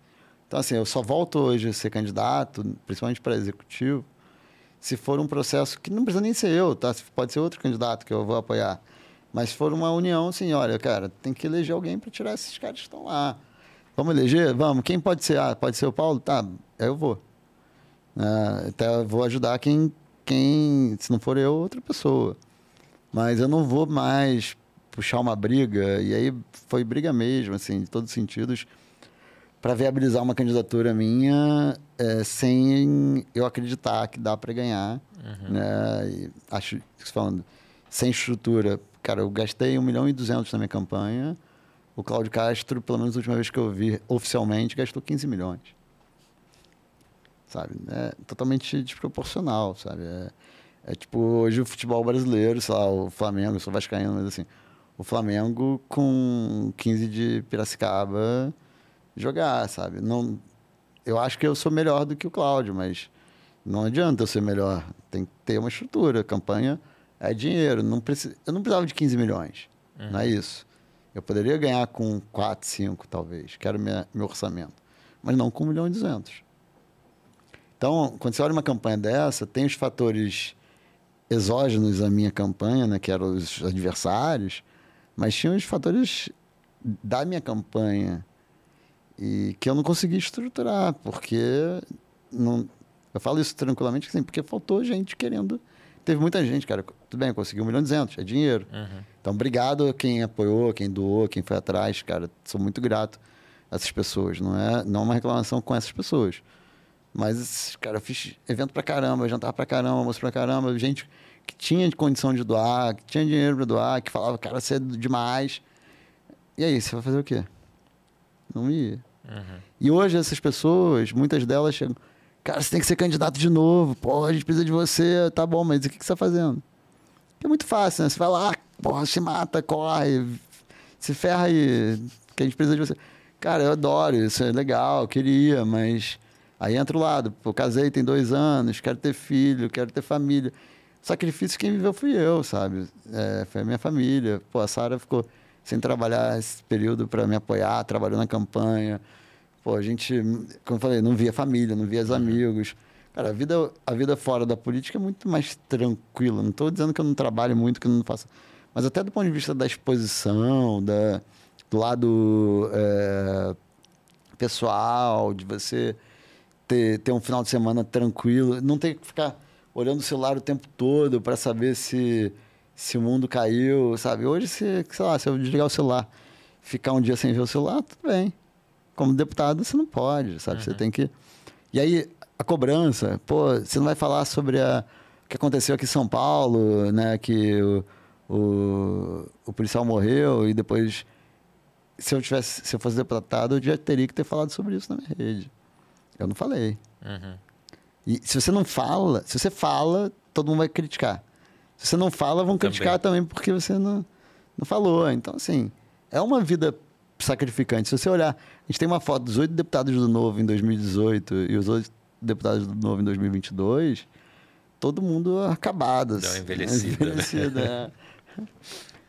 Então, assim, eu só volto hoje a ser candidato, principalmente para executivo, se for um processo que não precisa nem ser eu, tá? Pode ser outro candidato que eu vou apoiar. Mas se for uma união, assim, olha, cara, tem que eleger alguém para tirar esses caras que estão lá. Vamos eleger? Vamos. Quem pode ser? Ah, pode ser o Paulo? Tá, eu vou. Ah, até vou ajudar quem, quem, se não for eu, outra pessoa. Mas eu não vou mais puxar uma briga, e aí foi briga mesmo, assim, em todos os sentidos, para viabilizar uma candidatura minha eh, sem eu acreditar que dá para ganhar. Né? E acho que você falando, sem estrutura. Cara, eu gastei 1 milhão e 200 na minha campanha. o Cláudio Castro, pelo menos a última vez que eu vi oficialmente, gastou 15 milhões. Sabe? É totalmente desproporcional, sabe? É, é tipo hoje o futebol brasileiro, sei lá, o Flamengo, eu sou vascaíno, mas assim, o Flamengo com 15 de Piracicaba jogar, sabe? Não, eu acho que eu sou melhor do que o Cláudio, mas não adianta eu ser melhor. Tem que ter uma estrutura. Campanha é dinheiro. Não preci... Eu não precisava de 15 milhões. Uhum. Não é isso. Eu poderia ganhar com 4, 5, talvez, que era o meu orçamento. Mas não com 1 milhão e 200. Então, quando você olha uma campanha dessa, tem os fatores exógenos à minha campanha, né, que eram os adversários, mas tinha os fatores da minha campanha e que eu não consegui estruturar, porque não, eu falo isso tranquilamente, assim, porque faltou gente querendo. Teve muita gente, cara. Tudo bem, eu consegui um milhão e duzentos, é dinheiro. Uhum. Então, obrigado a quem apoiou, quem doou, quem foi atrás, cara. Sou muito grato a essas pessoas. Não é, não é uma reclamação com essas pessoas. Mas, cara, eu fiz evento pra caramba, jantar pra caramba, almoço pra caramba, gente que tinha condição de doar, que tinha dinheiro pra doar, que falava, cara, você é demais. E aí, você vai fazer o quê? Não ia. Uhum. E hoje essas pessoas, muitas delas chegam, cara, você tem que ser candidato de novo, pô, a gente precisa de você, tá bom, mas o que, que você está fazendo? É muito fácil, né? Você vai lá, porra, se mata, corre, se ferra aí, que a gente precisa de você. Cara, eu adoro, isso é legal, queria, mas aí entra o lado, pô, casei, tem dois anos, quero ter filho, quero ter família. Sacrifício quem viveu fui eu, sabe? É, foi a minha família. Pô, a Sara ficou sem trabalhar esse período para me apoiar, trabalhou na campanha. Pô, a gente, como eu falei, não via família, não via os uhum. amigos. Cara, a vida, a vida fora da política é muito mais tranquila. Não estou dizendo que eu não trabalho muito, que eu não faço. Mas até do ponto de vista da exposição, da, do lado é, pessoal, de você ter, ter um final de semana tranquilo, não ter que ficar olhando o celular o tempo todo para saber se, se o mundo caiu, sabe? Hoje, se, sei lá, se eu desligar o celular, ficar um dia sem ver o celular, tudo bem como deputado, você não pode, sabe? Uhum. Você tem que. E aí, a cobrança, pô, você não vai falar sobre a, o que aconteceu aqui em São Paulo, né? Que o, o, o policial morreu e depois. Se eu, tivesse, se eu fosse deputado, eu já teria que ter falado sobre isso na minha rede. Eu não falei. Uhum. E se você não fala, se você fala, todo mundo vai criticar. Se você não fala, vão criticar também, porque você não, não falou. Então, assim, é uma vida sacrificante. Se você olhar, a gente tem uma foto dos oito deputados do Novo em 2018 e os oito deputados do Novo em 2022, todo mundo acabado. Deu assim, envelhecida. envelhecida né? é.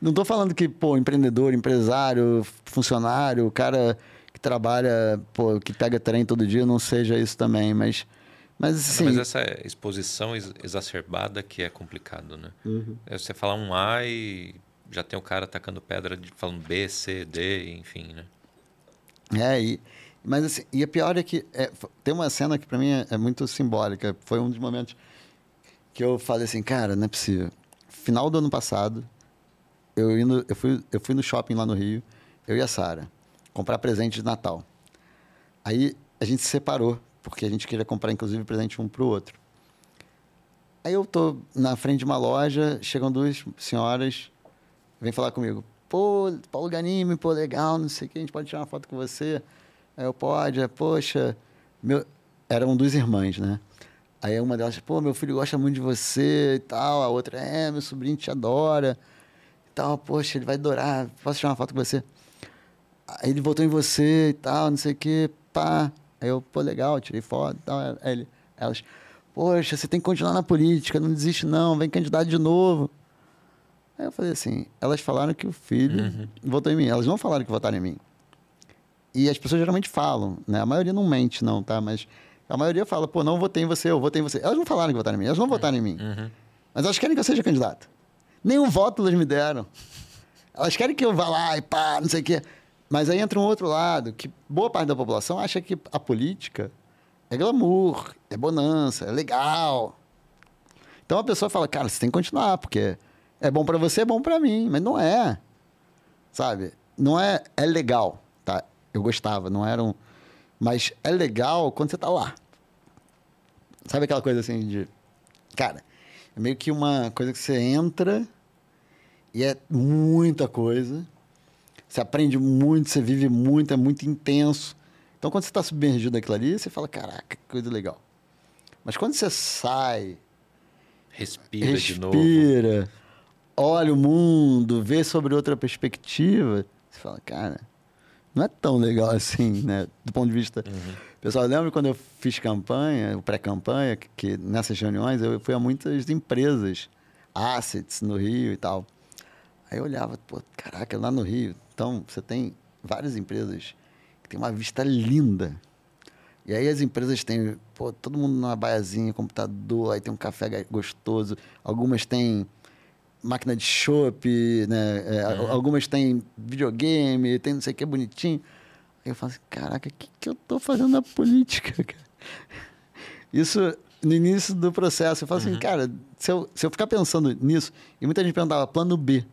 Não estou falando que, pô, empreendedor, empresário, funcionário, o cara que trabalha, pô, que pega trem todo dia, não seja isso também, mas... Mas, assim... mas essa exposição exacerbada que é complicado, né? Uhum. É você falar um A e já tem o cara atacando pedra de, falando B, C, D, enfim, né? É, e, mas assim, e a pior é que é, tem uma cena que para mim é, é, muito simbólica. Foi um dos momentos que eu falei assim, cara, não é possível. Final do ano passado, eu, indo, eu, fui, eu fui no shopping lá no Rio, eu e a Sara, comprar presente de Natal. Aí a gente se separou, porque a gente queria comprar, inclusive, presente um pro outro. Aí eu tô na frente de uma loja, chegam duas senhoras vem falar comigo. Pô, Paulo Ganime, pô, legal, não sei o que, a gente pode tirar uma foto com você. Aí eu, pode, poxa, meu... eram duas irmãs, né? Aí uma delas, pô, meu filho gosta muito de você e tal. A outra, é, meu sobrinho te adora e tal. Poxa, ele vai adorar, posso tirar uma foto com você? Aí ele voltou em você e tal, não sei o que, pá. Aí eu, pô, legal, tirei foto e tal. Aí ele, elas, poxa, você tem que continuar na política, não desiste não, vem candidato de novo. Aí eu falei assim, elas falaram que o filho uhum. votou em mim. Elas não falaram que votaram em mim. E as pessoas geralmente falam, né? A maioria não mente, não, tá? Mas a maioria fala, pô, não votei em você, eu votei em você. Elas não falaram que votaram em mim, elas não uhum. votaram em mim. Uhum. Mas elas querem que eu seja candidato. Nenhum voto elas me deram. Elas querem que eu vá lá e pá, não sei o quê. Mas aí entra um outro lado, que boa parte da população acha que a política é glamour, é bonança, é legal. Então a pessoa fala, cara, você tem que continuar, porque é bom para você, é bom para mim, mas não é. Sabe? Não é é legal, tá? Eu gostava, não era um mas é legal quando você tá lá. Sabe aquela coisa assim de cara, é meio que uma coisa que você entra e é muita coisa. Você aprende muito, você vive muito, é muito intenso. Então, quando você está submergido naquilo ali, você fala, caraca, que coisa legal. Mas quando você sai, Respira, respira, de novo. olha o mundo, vê sobre outra perspectiva, você fala, cara, não é tão legal assim, né? Do ponto de vista. Pessoal, eu lembro quando eu fiz campanha, o pré-campanha, que, que nessas reuniões eu fui a muitas empresas, assets no Rio e tal. Aí eu olhava, pô, caraca, lá no Rio, então você tem várias empresas que tem uma vista linda. E aí as empresas têm, pô, todo mundo numa baiazinha, computador, aí tem um café gostoso. Algumas têm máquina de chopp, né? É, Algumas têm videogame, tem não sei o que bonitinho. Aí eu falo assim, caraca, o que, que eu tô fazendo na política, cara? Isso no início do processo. Eu falo assim, cara, se eu, se eu ficar pensando nisso, e muita gente perguntava, plano B.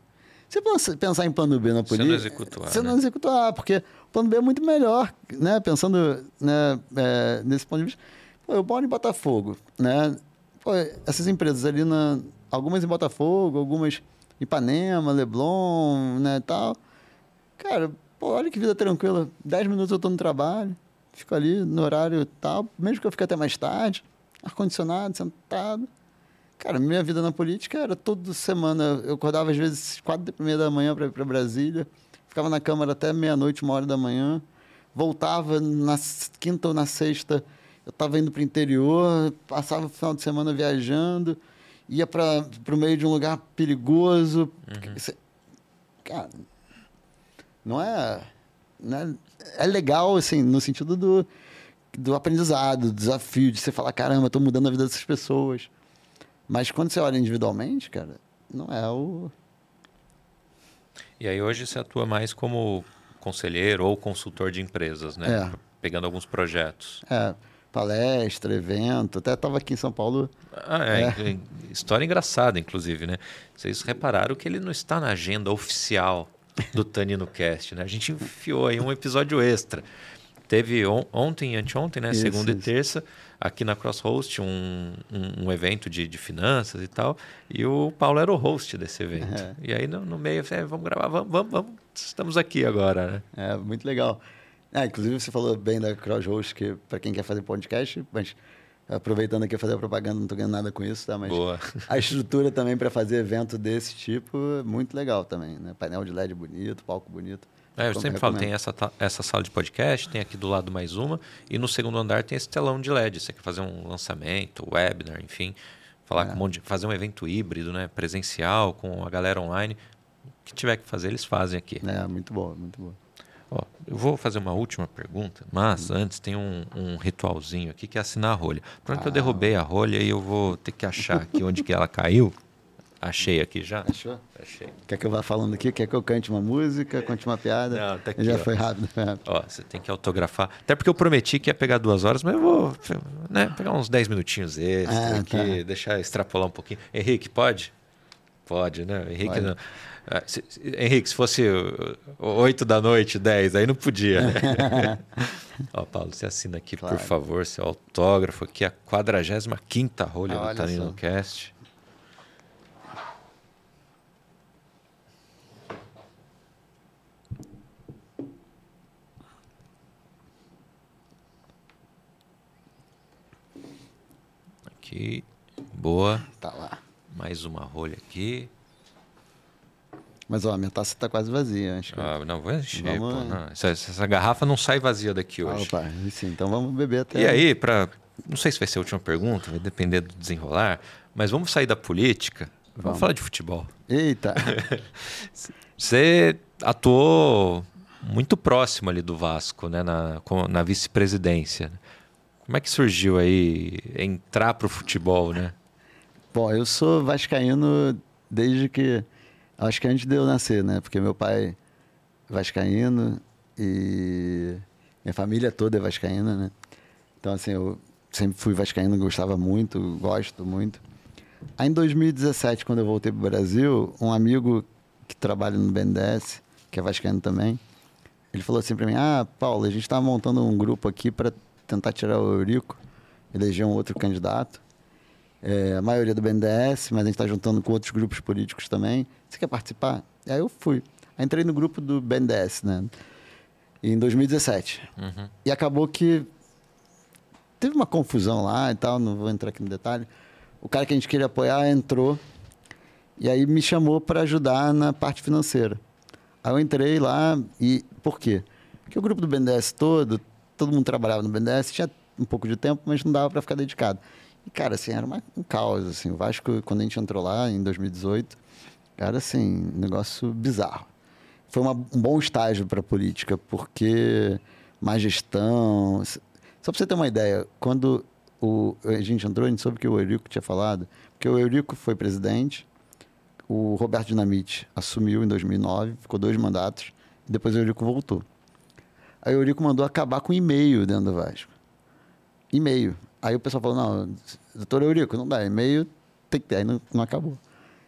Se pensa- pensar em plano B na Você não política. executa o A, Você não né? executa o A, porque o plano B é muito melhor, né? Pensando né, é, nesse ponto de vista. Pô, eu moro em Botafogo, né? Pô, essas empresas ali, na, algumas em Botafogo, algumas em Ipanema, Leblon, né, tal. Cara, pô, olha que vida tranquila. Dez minutos eu tô no trabalho, fico ali no horário tal, mesmo que eu fique até mais tarde, ar-condicionado, sentado. Cara, minha vida na política era toda semana. Eu acordava às vezes quatro e meia da manhã para ir para Brasília, ficava na Câmara até meia-noite, uma hora da manhã, voltava na quinta ou na sexta, eu estava indo para o interior, passava o final de semana viajando, ia para o meio de um lugar perigoso. você- Cara, não é, não é. É legal, assim, no sentido do, do aprendizado, do desafio, de você falar: caramba, estou mudando a vida dessas pessoas. Mas quando você olha individualmente, cara, não é o. E aí hoje você atua mais como conselheiro ou consultor de empresas, né? É. Pegando alguns projetos. É, palestra, evento. Até estava aqui em São Paulo. Ah, é, é, História engraçada, inclusive, né? Vocês repararam que ele não está na agenda oficial do Tanino Cast, né? A gente enfiou aí um episódio extra. Teve on- ontem e anteontem, né? Isso, Segunda e isso. terça, aqui na Crosshost, um, um, um evento de, de finanças e tal. E o Paulo era o host desse evento. É. E aí, no, no meio, eu falei, "É, vamos gravar, vamos, vamos, vamos. Estamos aqui agora, né? É muito legal. É, inclusive, você falou bem da Crosshost, que para quem quer fazer podcast, mas aproveitando aqui fazer a propaganda, não estou ganhando nada com isso, tá? Mas Boa. a estrutura também para fazer evento desse tipo é muito legal também, né? Painel de LED bonito, palco bonito. É, eu Recom- sempre falo, tem essa, essa sala de podcast, tem aqui do lado mais uma, e no segundo andar tem esse telão de LED. Você quer fazer um lançamento, webinar, enfim, falar É. com um monte de, fazer um evento híbrido, né, presencial, com a galera online. O que tiver que fazer, eles fazem aqui. É, muito boa, muito boa. Ó, eu vou fazer uma última pergunta, mas antes tem um, um ritualzinho aqui que é assinar a rolha. Pronto, eu Ah. derrubei a rolha e eu vou ter que achar aqui onde que ela caiu. Achei aqui já. Achou? Achei. Quer que eu vá falando aqui? Quer que eu cante uma música, conte uma piada? Não, tá aqui, Já ó. foi rápido. rápido. Ó, você tem que autografar. Até porque eu prometi que ia pegar duas horas, mas eu vou né, pegar uns 10 minutinhos extra Ah, aqui, tá. deixar extrapolar um pouquinho. Henrique, pode? Pode, né? Henrique Pode. não. Ah, se- Henrique, se fosse 8 da noite, 10, aí não podia, né? Ó, Paulo, você assina aqui, Claro. por favor, seu autógrafo aqui, a 45 rolha Ah, do Tanino. Cast. Aqui, boa. Tá lá. Mais uma rolha aqui. Mas, ó, minha taça tá quase vazia. Acho que... Ah, não, vou encher, Vamos- pô. Não. Essa, essa garrafa não sai vazia daqui Ah, hoje. opa, aí sim, então vamos beber até. E aí, para não sei se vai ser a última pergunta, vai depender do desenrolar, mas vamos sair da política. Vamos, Vamos. falar de futebol. Eita! Você atuou muito próximo ali do Vasco, né, na, na vice-presidência. Como é que surgiu aí entrar pro futebol, né? Bom, eu sou vascaíno desde que. Acho que antes de eu nascer, né? Porque meu pai é vascaíno e minha família toda é vascaína, né? Então, assim, eu sempre fui vascaíno, gostava muito, gosto muito. Aí, em 2017, quando eu voltei para o Brasil, um amigo que trabalha no BNDES, que é vascaíno também, ele falou assim para mim: Ah, Paulo, a gente está montando um grupo aqui para tentar tirar o Eurico, eleger um outro candidato. É, a maioria do BNDES, mas a gente está juntando com outros grupos políticos também. Você quer participar? E aí eu fui. Aí entrei no grupo do BNDES, né? Em 2017. Uhum. E acabou que teve uma confusão lá e tal, não vou entrar aqui no detalhe. O cara que a gente queria apoiar entrou e aí me chamou para ajudar na parte financeira. Aí eu entrei lá e por quê? Porque o grupo do BNDES todo, todo mundo trabalhava no BNDES, tinha um pouco de tempo, mas não dava para ficar dedicado. E cara, assim, era uma, um caos assim. O Vasco quando a gente entrou lá em 2018, era assim, um negócio bizarro. Foi uma, um bom estágio para política, porque má gestão, só para você ter uma ideia, quando o, a gente entrou, a gente soube que o Eurico tinha falado, porque o Eurico foi presidente, o Roberto Dinamite assumiu em 2009, ficou dois mandatos, e depois o Eurico voltou. Aí o Eurico mandou acabar com e-mail dentro do Vasco. E-mail. Aí o pessoal falou, não, doutor Eurico, não dá, e-mail tem que ter, aí não, não acabou.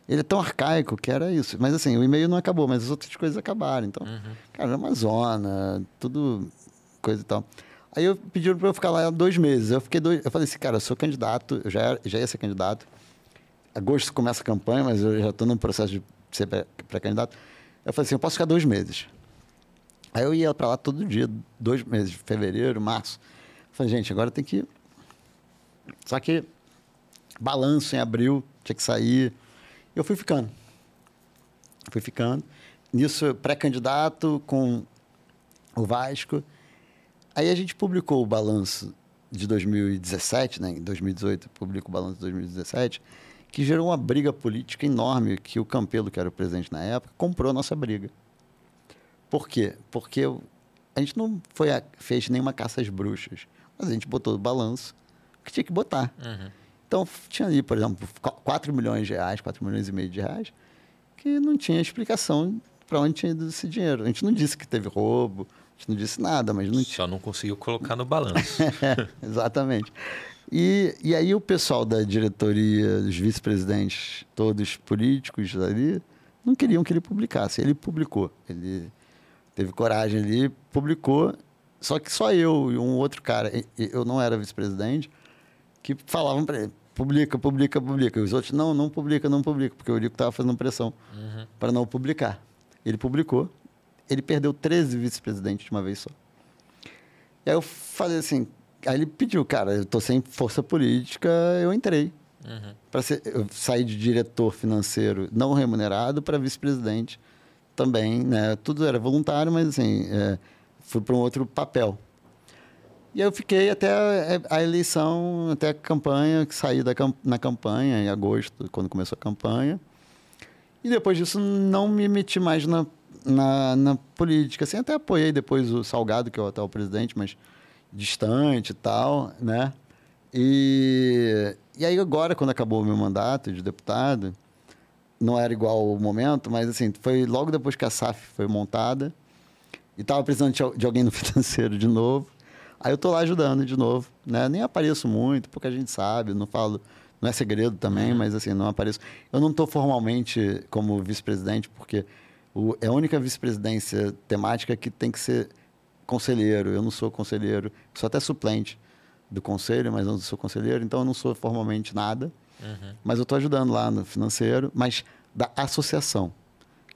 Ele é tão arcaico que era isso. Mas assim, o e-mail não acabou, mas as outras coisas acabaram. Então, uhum. cara, era uma zona, tudo coisa e tal. Aí eu pediram para eu ficar lá dois meses. Eu fiquei dois. Eu falei assim, cara, eu sou candidato, eu já, já ia ser candidato. Agosto começa a campanha, mas eu já estou no processo de ser pré-candidato. Eu falei assim, eu posso ficar dois meses. Aí eu ia para lá todo dia, dois meses, fevereiro, março. Falei, gente, agora tem que. Só que balanço em abril, tinha que sair. Eu fui ficando. Fui ficando. Nisso, pré-candidato com o Vasco. Aí a gente publicou o balanço de 2017, né? Em 2018 publicou o balanço de 2017, que gerou uma briga política enorme que o Campelo, que era o presidente na época, comprou a nossa briga. Por quê? Porque a gente não foi a, fez nenhuma caça às bruxas, mas a gente botou o balanço que tinha que botar. Uhum. Então, tinha ali, por exemplo, 4 milhões de reais, 4 milhões e meio de reais, que não tinha explicação para onde tinha ido esse dinheiro. A gente não disse que teve roubo, gente não disse nada, mas não Só não conseguiu colocar no balanço. exatamente. E, e aí o pessoal da diretoria, os vice-presidentes, todos políticos ali, não queriam que ele publicasse. Ele publicou. Ele teve coragem ali, publicou. Só que só eu e um outro cara, eu não era vice-presidente, que falavam para ele, publica, publica, publica. E os outros, não, não publica, não publica, porque o Eurico estava fazendo pressão uhum. para não publicar. Ele publicou, ele perdeu 13 vice-presidentes de uma vez só. E aí eu falei assim, aí ele pediu, cara, eu tô sem força política, eu entrei. Uhum. Para sair de diretor financeiro não remunerado para vice-presidente também, né? Tudo era voluntário, mas assim, é, fui para um outro papel. E eu fiquei até a, a, eleição, até a campanha, que saí da, na campanha em agosto, quando começou a campanha. E depois disso não me meti mais na na, na política. Assim, até apoiei depois o Salgado, que é o atual presidente, mas distante e tal, né? E, e aí agora, quando acabou o meu mandato de deputado, não era igual o momento, mas assim, foi logo depois que a SAF foi montada e estava precisando de, de alguém no financeiro de novo. Aí eu tô lá ajudando de novo, né? Nem apareço muito, porque a gente sabe, não falo, não é segredo também, uhum. mas assim, não apareço. Eu não estou formalmente como vice-presidente, porque o, é a única vice-presidência temática que tem que ser conselheiro. Eu não sou conselheiro, sou até suplente do conselho, mas não sou conselheiro, então eu não sou formalmente nada. Uhum. Mas eu estou ajudando lá no financeiro, mas da associação.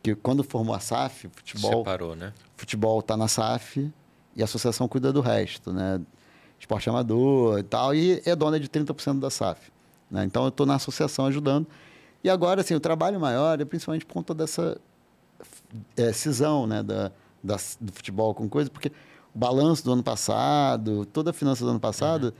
Que quando formou a SAF, futebol. Separou, né? Futebol está na SAF e a associação cuida do resto, né? Esporte amador e tal, e é dona de 30% da SAF. Né? Então eu estou na associação ajudando. E agora, assim, o trabalho maior é principalmente por conta dessa é, cisão né, da, da, do futebol com coisa, porque o balanço do ano passado, toda a finança do ano passado, uhum.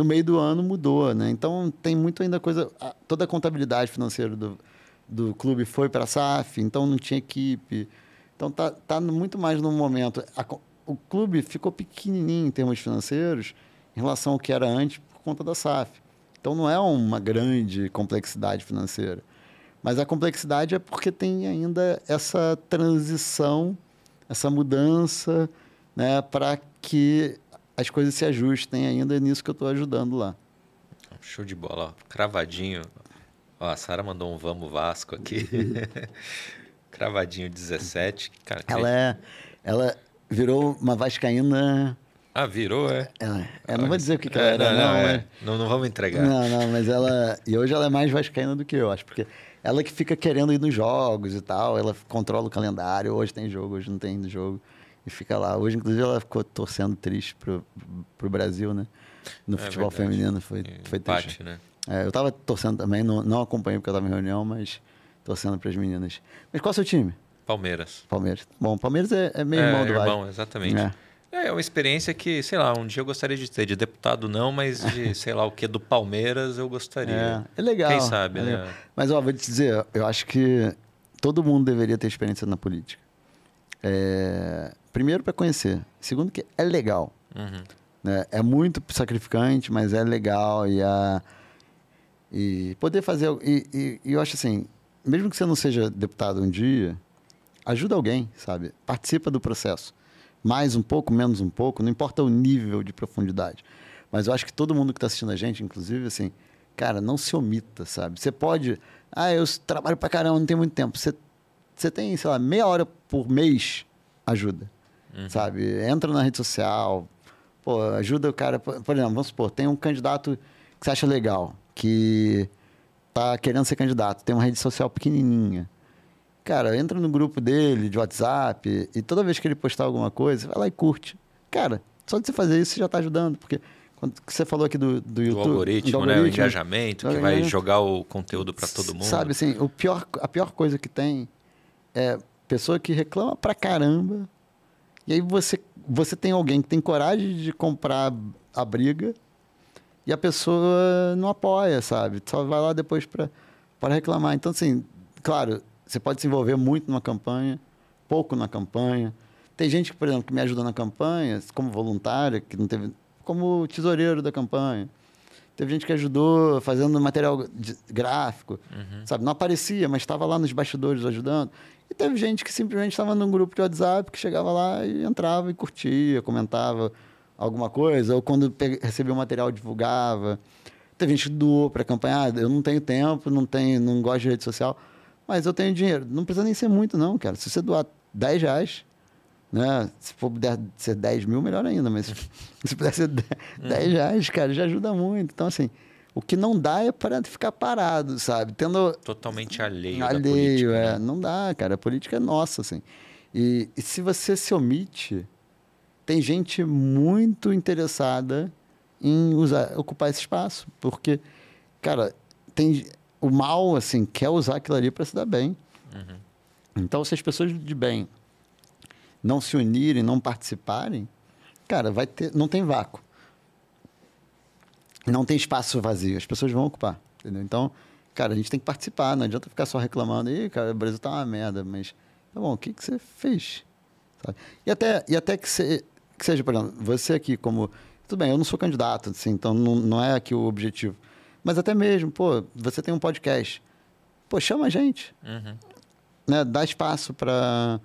No meio do ano mudou. Né? Então, tem muito ainda coisa. Toda a contabilidade financeira do, do clube foi para a SAF, então não tinha equipe. Então, tá, tá muito mais no momento. A, o clube ficou pequenininho em termos financeiros em relação ao que era antes por conta da SAF. Então, não é uma grande complexidade financeira. Mas a complexidade é porque tem ainda essa transição, essa mudança, né, para que as coisas se ajustem ainda é nisso que eu estou ajudando lá. Show de bola, ó. cravadinho. Ó, a Sara mandou um vamos Vasco aqui. Cravadinho 17. Cara, ela é, ela virou uma vascaína ah, virou, é? Ela, eu não vou dizer o que, que ela é, era, não. Não, não, é. não, não, vamos entregar. Não, não, mas ela... E hoje ela é mais vascaína do que eu, acho, porque ela que fica querendo ir nos jogos e tal, ela controla o calendário, hoje tem jogo, hoje não tem jogo. E fica lá. Hoje, inclusive, ela ficou torcendo triste pro, pro Brasil, né? No É futebol verdade. feminino. Foi, E foi empate, triste. né? É, eu tava torcendo também, não, não acompanhei porque eu tava em reunião, mas torcendo pras meninas. Mas qual é o seu time? Palmeiras. Palmeiras. Bom, Palmeiras é, é meio irmão do Vasco. irmão, exatamente. É. É. uma experiência que, sei lá, um dia eu gostaria de ter. De deputado não, mas de, sei lá, o que do Palmeiras eu gostaria. É, é legal. Quem sabe, é né? legal. Mas, ó, vou te dizer, eu acho que todo mundo deveria ter experiência na política. É, primeiro, para conhecer. Segundo, que é legal. Uhum. né? É muito sacrificante, mas é legal. E, a, e poder fazer. E, e- e eu acho assim, mesmo que você não seja deputado um dia, ajuda alguém, sabe? Participa do processo. Mais um pouco, menos um pouco, não importa o nível de profundidade. Mas eu acho que todo mundo que está assistindo a gente, inclusive, assim, cara, não se omita, sabe? Você pode. Ah, eu trabalho pra caramba, não tenho muito tempo. Você, você tem, sei lá, meia hora por mês, ajuda. Sabe? Entra na rede social, pô, ajuda o cara. Por exemplo, vamos supor, tem um candidato que você acha legal, que tá querendo ser candidato, tem uma rede social pequenininha. Cara, entra no grupo dele de WhatsApp e toda vez que ele postar alguma coisa, vai lá e curte. Cara, só de você fazer isso você já tá ajudando, porque quando você falou aqui do, do Do YouTube, algoritmo, do né? O algoritmo, engajamento, do que vai jogar o conteúdo para todo mundo. Sabe assim, o pior, a pior coisa que tem é pessoa que reclama pra caramba. E aí você, você tem alguém que tem coragem de comprar a briga e a pessoa não apoia, sabe? Só vai lá depois para reclamar. Então, assim, claro, você pode se envolver muito numa campanha, pouco na campanha. Tem gente, que, por exemplo, que me ajuda na campanha, como voluntária, que não teve. como tesoureiro da campanha. Teve gente que ajudou fazendo material gráfico, sabe? Não aparecia, mas estava lá nos bastidores ajudando. E teve gente que simplesmente estava num grupo de WhatsApp que chegava lá e entrava e curtia, comentava alguma coisa, ou quando recebia o material divulgava. Teve gente que doou para a campanha. Ah, eu não tenho tempo, não tenho, não gosto de rede social, mas eu tenho dinheiro. Não precisa nem ser muito, não, cara. Se você doar 10 reais, né? Se for puder ser 10 mil, melhor ainda, mas se puder ser 10 10 reais, cara, já ajuda muito. Então, assim, o que não dá é para ficar parado, sabe? Tendo Totalmente alheio, da alheio, política. é. né? Não dá, cara. A política é nossa, assim. E, e se você se omite, tem gente muito interessada em usar, ocupar esse espaço. Porque, cara, tem o mal, assim, quer usar aquilo ali para se dar bem. Então, se as pessoas de bem não se unirem, não participarem, cara, vai ter, não tem vácuo. Não tem espaço vazio, as pessoas vão ocupar, entendeu? Então, cara, a gente tem que participar, não adianta ficar só reclamando, Ih, cara, o Brasil tá uma merda, mas tá bom, o que, que você fez? Sabe? E até, e até que, você, que seja, por exemplo, você aqui como... Tudo bem, eu não sou candidato, assim, então não, não é aqui o objetivo. Mas até mesmo, pô, você tem um podcast. Pô, chama a gente, Uhum. né? Dá espaço para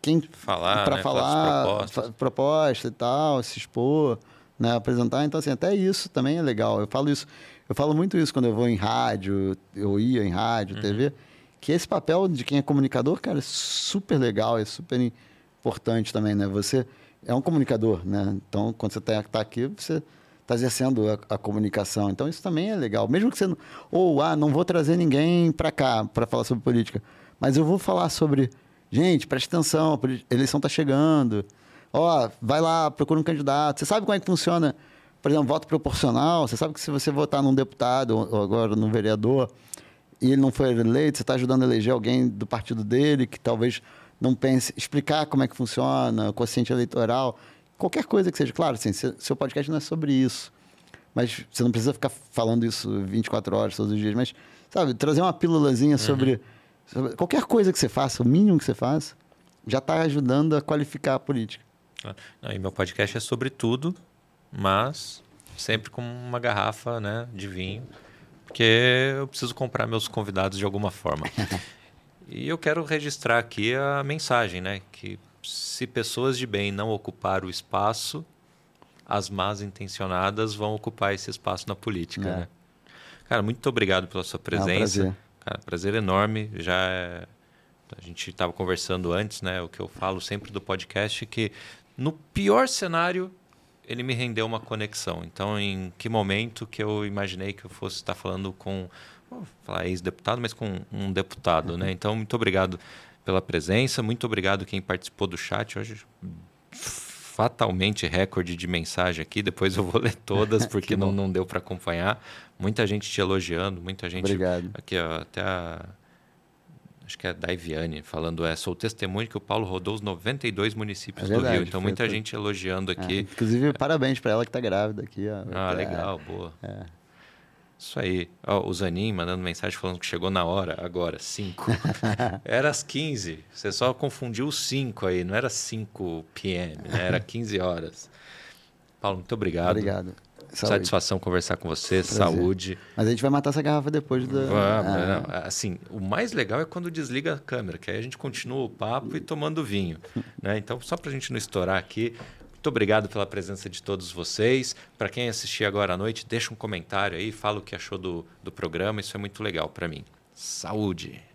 quem Falar, para né? falar Falar proposta e tal, se expor, né, apresentar. Então assim, até isso também é legal. Eu falo isso, eu falo muito isso quando eu vou em rádio, eu ia em Uhum. rádio, TV, que esse papel de quem é comunicador, cara, é super legal, é super importante também, né? Você é um comunicador, né? Então, quando você está tá aqui, você está exercendo a, a comunicação. Então, isso também é legal. Mesmo que você não... Ou, ah, não vou trazer ninguém para cá para falar sobre política, mas eu vou falar sobre... Gente, preste atenção, a eleição está chegando. Ó, vai lá, procura um candidato. Você sabe como é que funciona, por exemplo, voto proporcional? Você sabe que se você votar num deputado ou agora num vereador e ele não foi eleito, você está ajudando a eleger alguém do partido dele que talvez não pense, explicar como é que funciona, o quociente eleitoral, qualquer coisa que seja. Claro, assim, seu, podcast não é sobre isso, mas você não precisa ficar falando isso 24 horas todos os dias, mas, sabe, trazer uma pílulazinha sobre, sobre qualquer coisa que você faça, o mínimo que você faça, já está ajudando a qualificar a política. Não, e meu podcast é sobre tudo, mas sempre com uma garrafa né, de vinho, porque eu preciso comprar meus convidados de alguma forma. e eu quero registrar aqui a mensagem, né? Que se pessoas de bem não ocupar o espaço, as más intencionadas vão ocupar esse espaço na política. É. Né? Cara, muito obrigado pela sua presença. prazer. Cara, prazer enorme. Já é- a gente estava conversando antes, né? O que eu falo sempre do podcast que no pior cenário ele me rendeu uma conexão. Então, em que momento que eu imaginei que eu fosse estar falando com vou falar ex-deputado, mas com um deputado, né? Então, muito obrigado pela presença, muito obrigado quem participou do chat hoje. Fatalmente recorde de mensagem aqui, depois eu vou ler todas porque não, não deu para acompanhar. Muita gente te elogiando, muita gente. Obrigado. Aqui, ó, até a acho que é da Iviane, falando é, sou testemunho que o Paulo rodou os 92 municípios é verdade, do Rio. Então, muita gente elogiando aqui. É, inclusive, parabéns para ela que está grávida aqui. Ó. Ah, legal, boa. É. Isso aí. Ó, o Zanin mandando mensagem falando que chegou na hora, agora, 5. era às 15. Você só confundiu os 5 aí, não era 5 p.m., né? era 15 horas. Paulo, muito obrigado. Obrigado. Saúde. Satisfação conversar com você, Prazer. saúde. Mas a gente vai matar essa garrafa depois do. Vamos, ah. não, assim, o mais legal é quando desliga a câmera, que aí a gente continua o papo e tomando vinho. né? Então, só para a gente não estourar aqui, muito obrigado pela presença de todos vocês. Para quem assistir agora à noite, deixa um comentário aí, fala o que achou do, do programa, isso é muito legal para mim. Saúde!